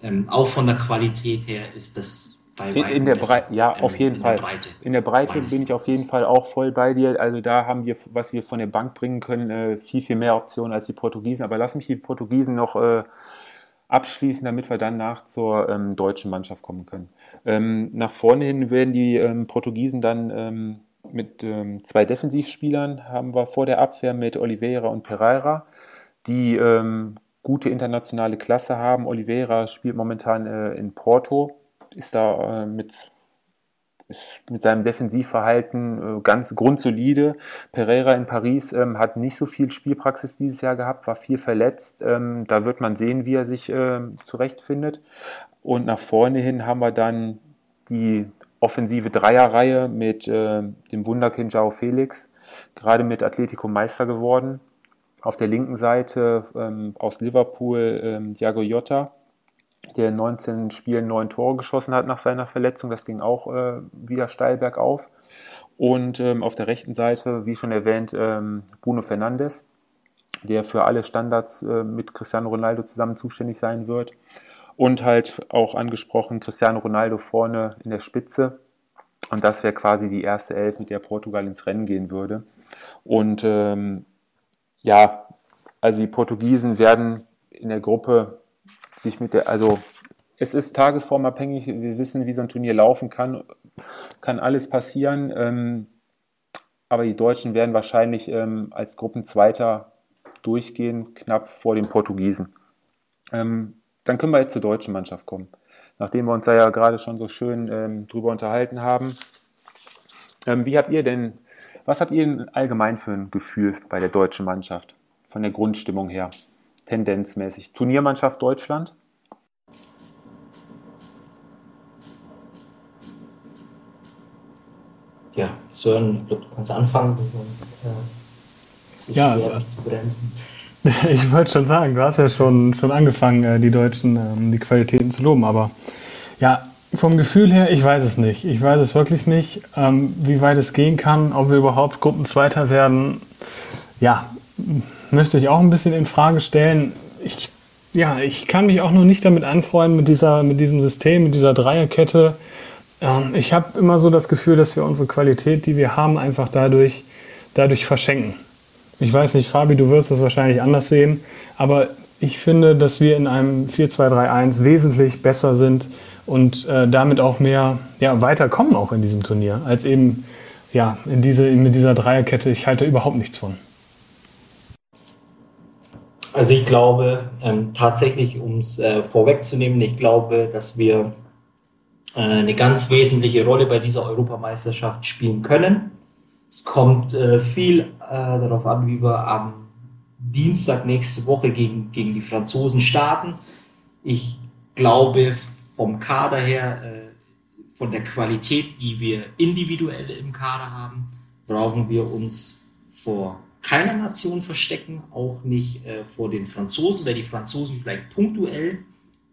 ähm, auch von der Qualität her ist das bei in, in der Breite, ja, ähm, auf jeden in Fall. Der Breite. In der Breite bin ich auf jeden Fall auch voll bei dir. Also da haben wir, was wir von der Bank bringen können, äh, viel, viel mehr Optionen als die Portugiesen. Aber lass mich die Portugiesen noch äh, abschließen, damit wir dann nach zur ähm, deutschen Mannschaft kommen können. Ähm, nach vorne hin werden die ähm, Portugiesen dann ähm, mit ähm, zwei Defensivspielern haben wir vor der Abwehr mit Oliveira und Pereira, die gute internationale Klasse haben. Oliveira spielt momentan äh, in Porto ist da äh, mit, ist mit seinem Defensivverhalten äh, ganz grundsolide. Pereira in Paris ähm, hat nicht so viel Spielpraxis dieses Jahr gehabt, war viel verletzt. Ähm, da wird man sehen, wie er sich äh, zurechtfindet. Und nach vorne hin haben wir dann die offensive Dreierreihe mit äh, dem Wunderkind Jao Felix, gerade mit Atletico Meister geworden. Auf der linken Seite ähm, aus Liverpool ähm, Thiago Jota der in 19 Spielen neun Tore geschossen hat nach seiner Verletzung. Das ging auch äh, wieder steil bergauf. Und ähm, auf der rechten Seite, wie schon erwähnt, ähm, Bruno Fernandes, der für alle Standards äh, mit Cristiano Ronaldo zusammen zuständig sein wird. Und halt auch angesprochen Cristiano Ronaldo vorne in der Spitze. Und das wäre quasi die erste Elf, mit der Portugal ins Rennen gehen würde. Und ähm, ja, also die Portugiesen werden in der Gruppe sich mit der, also es ist tagesformabhängig, wir wissen, wie so ein Turnier laufen kann, kann alles passieren, ähm, aber die Deutschen werden wahrscheinlich ähm, als Gruppenzweiter durchgehen, knapp vor den Portugiesen. Ähm, dann können wir jetzt zur deutschen Mannschaft kommen. Nachdem wir uns da ja gerade schon so schön ähm, drüber unterhalten haben. Ähm, wie habt ihr denn, was habt ihr allgemein für ein Gefühl bei der deutschen Mannschaft? Von der Grundstimmung her? Tendenzmäßig. Turniermannschaft Deutschland? Ja, Sören, du kannst anfangen, sonst äh, ja, zu bremsen. Ich wollte schon sagen, du hast ja schon, schon angefangen, äh, die Deutschen, ähm, die Qualitäten zu loben, aber ja, vom Gefühl her, ich weiß es nicht. Ich weiß es wirklich nicht, ähm, wie weit es gehen kann, ob wir überhaupt Gruppenzweiter werden. Ja, möchte ich auch ein bisschen in Frage stellen. Ich, ja, ich kann mich auch noch nicht damit anfreunden, mit, dieser, mit diesem System, mit dieser Dreierkette. Ähm, ich habe immer so das Gefühl, dass wir unsere Qualität, die wir haben, einfach dadurch, dadurch verschenken. Ich weiß nicht, Fabi, du wirst das wahrscheinlich anders sehen, aber ich finde, dass wir in einem 4-2-3-1 wesentlich besser sind und äh, damit auch mehr ja, weiterkommen auch in diesem Turnier, als eben ja, in diese, mit dieser Dreierkette. Ich halte überhaupt nichts von. Also ich glaube ähm, tatsächlich, um es äh, vorwegzunehmen, ich glaube, dass wir äh, eine ganz wesentliche Rolle bei dieser Europameisterschaft spielen können. Es kommt äh, viel äh, darauf an, wie wir am Dienstag nächste Woche gegen, gegen die Franzosen starten. Ich glaube vom Kader her, äh, von der Qualität, die wir individuell im Kader haben, brauchen wir uns vor keiner Nation verstecken, auch nicht äh, vor den Franzosen, weil die Franzosen vielleicht punktuell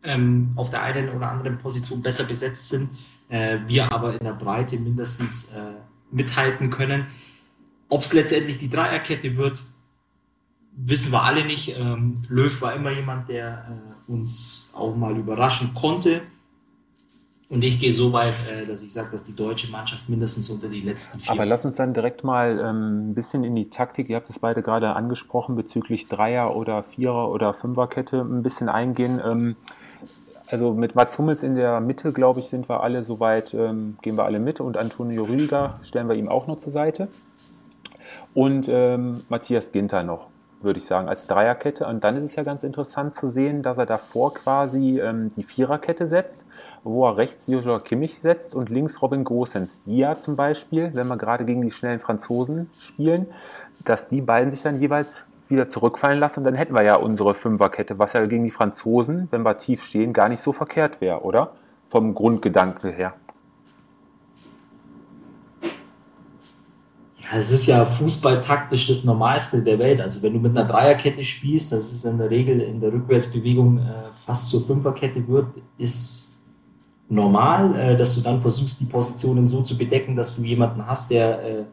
ähm, auf der einen oder anderen Position besser besetzt sind, äh, wir aber in der Breite mindestens äh, mithalten können. Ob es letztendlich die Dreierkette wird, wissen wir alle nicht. Ähm, Löw war immer jemand, der äh, uns auch mal überraschen konnte. Und ich gehe so weit, äh, dass ich sage, dass die deutsche Mannschaft mindestens unter die letzten vier. Aber lass uns dann direkt mal ähm, ein bisschen in die Taktik, ihr habt es beide gerade angesprochen, bezüglich Dreier- oder Vierer- oder Fünferkette ein bisschen eingehen. Ähm, also mit Mats Hummels in der Mitte, glaube ich, sind wir alle soweit, ähm, gehen wir alle mit. Und Antonio Rüdiger stellen wir ihm auch noch zur Seite. Und ähm, Matthias Ginter noch würde ich sagen, als Dreierkette. Und dann ist es ja ganz interessant zu sehen, dass er davor quasi ähm, die Viererkette setzt, wo er rechts Joshua Kimmich setzt und links Robin Gosens. Die ja zum Beispiel, wenn wir gerade gegen die schnellen Franzosen spielen, dass die beiden sich dann jeweils wieder zurückfallen lassen und dann hätten wir ja unsere Fünferkette, was ja gegen die Franzosen, wenn wir tief stehen, gar nicht so verkehrt wäre, oder? Vom Grundgedanke her. Ja, es ist ja fußballtaktisch das Normalste der Welt. Also wenn du mit einer Dreierkette spielst, das ist in der Regel in der Rückwärtsbewegung äh, fast zur Fünferkette wird, ist normal, äh, dass du dann versuchst, die Positionen so zu bedecken, dass du jemanden hast, der äh,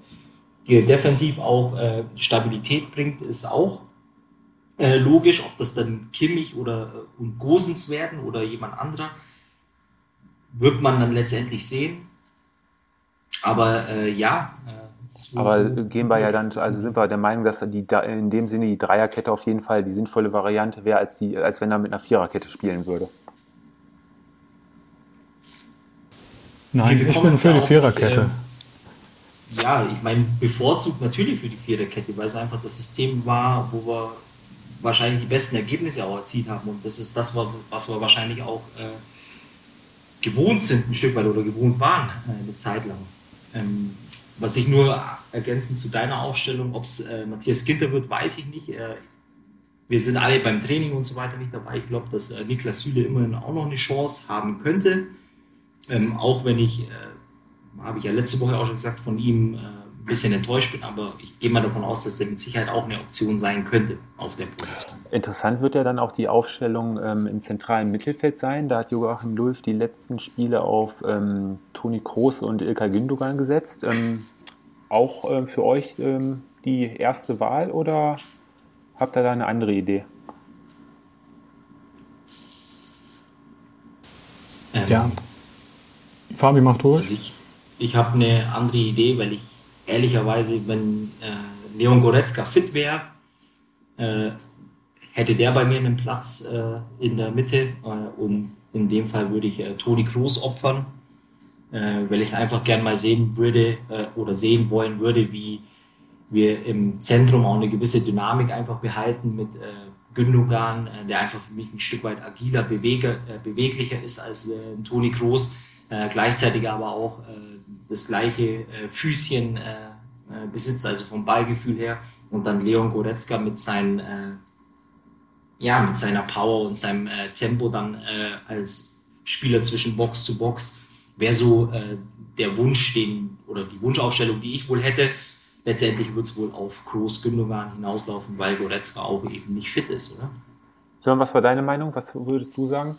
dir defensiv auch äh, Stabilität bringt, ist auch äh, logisch. Ob das dann Kimmich oder äh, und Gosens werden oder jemand anderer, wird man dann letztendlich sehen. Aber ja, aber gehen wir ja dann, also sind wir der Meinung, dass die in dem Sinne die Dreierkette auf jeden Fall die sinnvolle Variante wäre, als, die, als wenn er mit einer Viererkette spielen würde. Nein, ich bin für die Viererkette. Äh, ja, ich meine, bevorzugt natürlich für die Viererkette, weil es einfach das System war, wo wir wahrscheinlich die besten Ergebnisse auch erzielt haben. Und das ist das, was wir wahrscheinlich auch äh, gewohnt sind, ein Stück weit oder gewohnt waren, äh, eine Zeit lang. Ähm, was ich nur ergänzend zu deiner Aufstellung, ob es äh, Matthias Ginter wird, weiß ich nicht. Äh, wir sind alle beim Training und so weiter nicht dabei. Ich glaube, dass äh, Niklas Süle immerhin auch noch eine Chance haben könnte. Ähm, auch wenn ich, äh, habe ich ja letzte Woche auch schon gesagt, von ihm äh, ein bisschen enttäuscht bin, aber ich gehe mal davon aus, dass der mit Sicherheit auch eine Option sein könnte auf der Position. Interessant wird ja dann auch die Aufstellung ähm, im zentralen Mittelfeld sein. Da hat Joachim Löw die letzten Spiele auf ähm, Toni Kroos und Ilka Gündogan gesetzt. Ähm, auch ähm, für euch ähm, die erste Wahl oder habt ihr da eine andere Idee? ja. Fabi macht durch. Also ich, ich habe eine andere Idee, weil ich ehrlicherweise, wenn äh, Leon Goretzka fit wäre, äh, hätte der bei mir einen Platz äh, in der Mitte äh, und in dem Fall würde ich äh, Toni Kroos opfern, äh, weil ich es einfach gern mal sehen würde oder sehen wollen würde, wie wir im Zentrum auch eine gewisse Dynamik einfach behalten mit Gündogan, der einfach für mich ein Stück weit agiler, beweger, beweglicher ist als äh, Toni Kroos, gleichzeitig aber auch das gleiche äh, Füßchen äh, äh, besitzt, also vom Ballgefühl her. Und dann Leon Goretzka mit, seinen, äh, ja, mit seiner Power und seinem äh, Tempo dann äh, als Spieler zwischen Box zu Box wäre so der Wunsch, den, oder die Wunschaufstellung, die ich wohl hätte. Letztendlich wird es wohl auf Kroos Gündogan hinauslaufen, weil Goretzka auch eben nicht fit ist, oder? Sören, was war deine Meinung? Was würdest du sagen?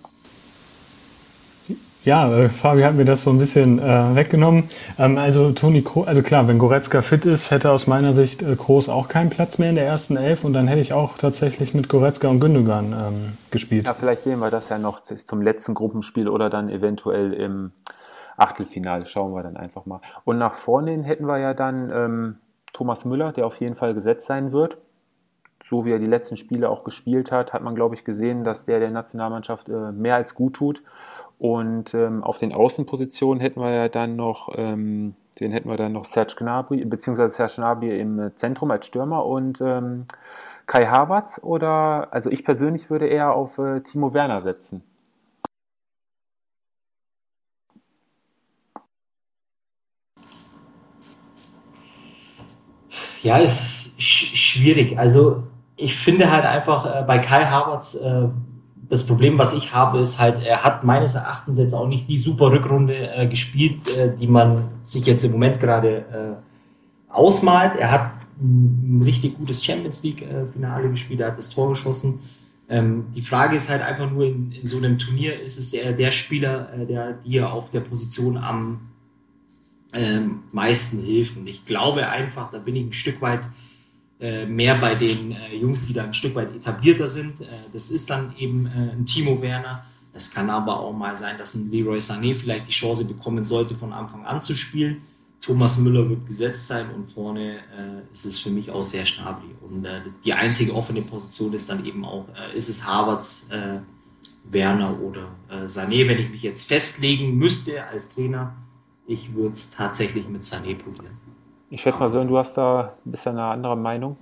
Ja, äh, Fabi hat mir das so ein bisschen äh, weggenommen. Ähm, also Toni Kroos, also klar, wenn Goretzka fit ist, hätte aus meiner Sicht äh, Kroos auch keinen Platz mehr in der ersten Elf und dann hätte ich auch tatsächlich mit Goretzka und Gündogan ähm, gespielt. Ja, vielleicht sehen wir das ja noch zum letzten Gruppenspiel oder dann eventuell im Achtelfinale. Schauen wir dann einfach mal. Und nach vorne hätten wir ja dann ähm, Thomas Müller, der auf jeden Fall gesetzt sein wird. So wie er die letzten Spiele auch gespielt hat, hat man, glaube ich, gesehen, dass der der Nationalmannschaft äh, mehr als gut tut. Und ähm, auf den Außenpositionen hätten wir ja dann noch, ähm, den hätten wir dann noch Serge Gnabry, beziehungsweise Serge Gnabry im Zentrum als Stürmer und ähm, Kai Havertz oder, also ich persönlich würde eher auf äh, Timo Werner setzen. Ja, ist sch schwierig. Also ich finde halt einfach äh, bei Kai Havertz äh, das Problem, was ich habe, ist halt, er hat meines Erachtens jetzt auch nicht die super Rückrunde äh, gespielt, äh, die man sich jetzt im Moment gerade äh, ausmalt. Er hat ein, richtig gutes Champions League-Finale gespielt, er hat das Tor geschossen. Ähm, die Frage ist halt einfach nur, in, in so einem Turnier ist es der, der Spieler, äh, der dir auf der Position am ähm, meisten hilft. Und ich glaube einfach, da bin ich ein Stück weit mehr bei den äh, Jungs, die da ein Stück weit etablierter sind. Äh, das ist dann eben äh, ein Timo Werner. Es kann aber auch mal sein, dass ein Leroy Sané vielleicht die Chance bekommen sollte, von Anfang an zu spielen. Thomas Müller wird gesetzt sein und vorne äh, ist es für mich auch sehr Schnabli. Und die einzige offene Position ist dann eben auch, ist es Harvards, Werner oder Sané. Wenn ich mich jetzt festlegen müsste als Trainer, ich würde es tatsächlich mit Sané probieren. Ich schätze mal, Sören, du hast da ein bisschen eine andere Meinung.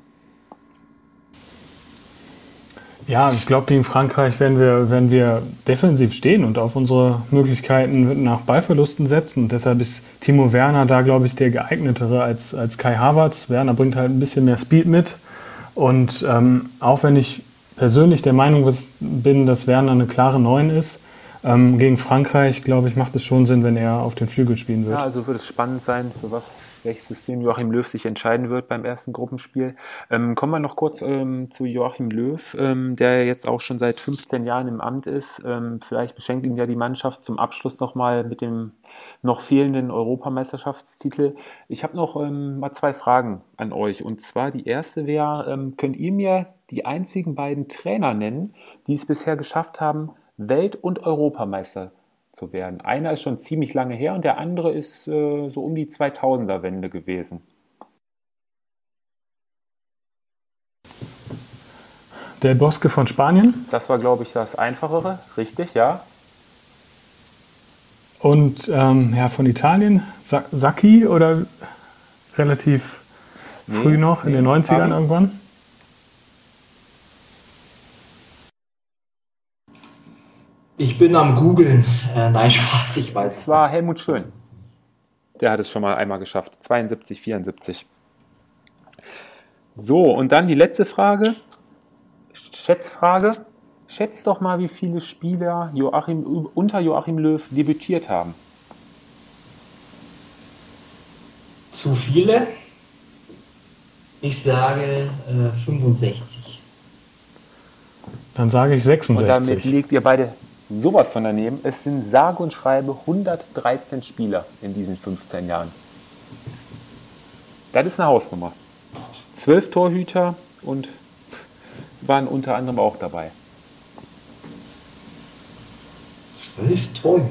Ja, ich glaube, gegen Frankreich werden wir, werden wir defensiv stehen und auf unsere Möglichkeiten nach Ballverlusten setzen. Deshalb ist Timo Werner da, glaube ich, der geeignetere als, als Kai Havertz. Werner bringt halt ein bisschen mehr Speed mit. Und ähm, auch wenn ich persönlich der Meinung bin, dass Werner eine klare 9 ist, Ähm, gegen Frankreich, glaube ich, macht es schon Sinn, wenn er auf den Flügel spielen wird. Ja, also wird es spannend sein, für was welches System Joachim Löw sich entscheiden wird beim ersten Gruppenspiel. Ähm, kommen wir noch kurz ähm, zu Joachim Löw, ähm, der jetzt auch schon seit 15 Jahren im Amt ist. Ähm, vielleicht beschenkt ihn ja die Mannschaft zum Abschluss nochmal mit dem noch fehlenden Europameisterschaftstitel. Ich habe noch ähm, mal zwei Fragen an euch. Und zwar die erste wäre, ähm, könnt ihr mir die einzigen beiden Trainer nennen, die es bisher geschafft haben, Welt- und Europameister zu werden. Einer ist schon ziemlich lange her und der andere ist äh, so um die 2000er Wende gewesen. Der Bosque von Spanien. Das war, glaube ich, das Einfachere, richtig, ja. Und ähm, ja, von Italien, Sa Sacchi oder relativ nee, früh noch, in nee, den 90ern irgendwann? Ich bin am Googeln. Äh, nein, Spaß, ich weiß es. war Helmut Schön. Der hat es schon mal einmal geschafft. 72, 74. So, und dann die letzte Frage. Schätzfrage. Schätzt doch mal, wie viele Spieler Joachim, unter Joachim Löw debütiert haben. Zu viele? Ich sage äh, 65. Dann sage ich 66. Und damit liegt ihr beide sowas von daneben. Es sind sage und schreibe 113 Spieler in diesen 15 Jahren. Das ist eine Hausnummer. Zwölf Torhüter und waren unter anderem auch dabei. Zwölf Torhüter?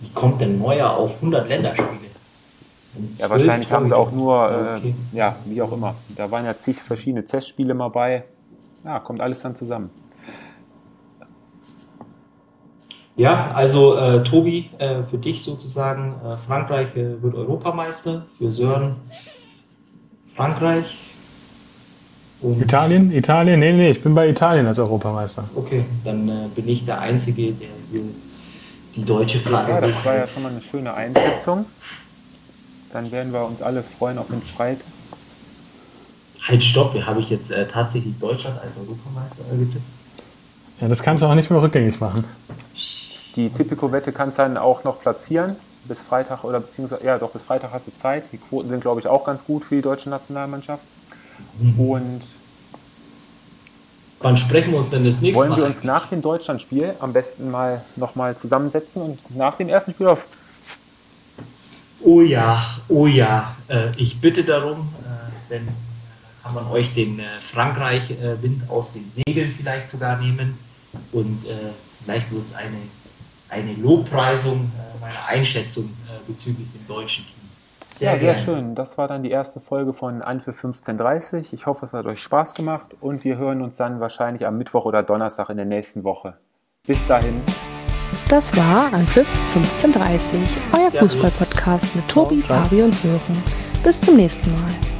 Wie kommt denn Neuer auf 100 Länderspiele? Ja, wahrscheinlich haben sie auch nur, äh, okay. ja, wie auch immer. Da waren ja zig verschiedene Testspiele mal bei. Ja, kommt alles dann zusammen. Ja, also äh, Tobi, äh, für dich sozusagen, äh, Frankreich äh, wird Europameister, für Sören Frankreich. Und Italien? Italien? Nee, nee, ich bin bei Italien als Europameister. Okay, dann äh, bin ich der Einzige, der hier die deutsche Flagge Ja, das war ja schon mal eine schöne Einschätzung. Dann werden wir uns alle freuen auf den Freitag. Halt, stopp, habe ich jetzt äh, tatsächlich Deutschland als Europameister getippt? Ja, das kannst du auch nicht mehr rückgängig machen. Die Tipico-Wette kannst du dann auch noch platzieren. Bis Freitag oder beziehungsweise, ja doch, bis Freitag hast du Zeit. Die Quoten sind, glaube ich, auch ganz gut für die deutsche Nationalmannschaft. Mhm. Und Wann sprechen wir uns denn das nächste Mal? Wollen wir uns nach dem Deutschlandspiel am besten mal nochmal zusammensetzen und nach dem ersten Spiel auf. Oh ja, oh ja. Äh, ich bitte darum, äh, denn kann man euch den äh, Frankreich-Wind aus den Segeln vielleicht sogar nehmen und vielleicht wird es eine eine Lobpreisung äh, meiner Einschätzung äh, bezüglich dem deutschen Team. Sehr, ja, sehr schön. Das war dann die erste Folge von Anpfiff 1530. Ich hoffe, es hat euch Spaß gemacht und wir hören uns dann wahrscheinlich am Mittwoch oder Donnerstag in der nächsten Woche. Bis dahin. Das war Anpfiff 1530, euer Fußballpodcast mit Tobi, Fabi und Sören. Bis zum nächsten Mal.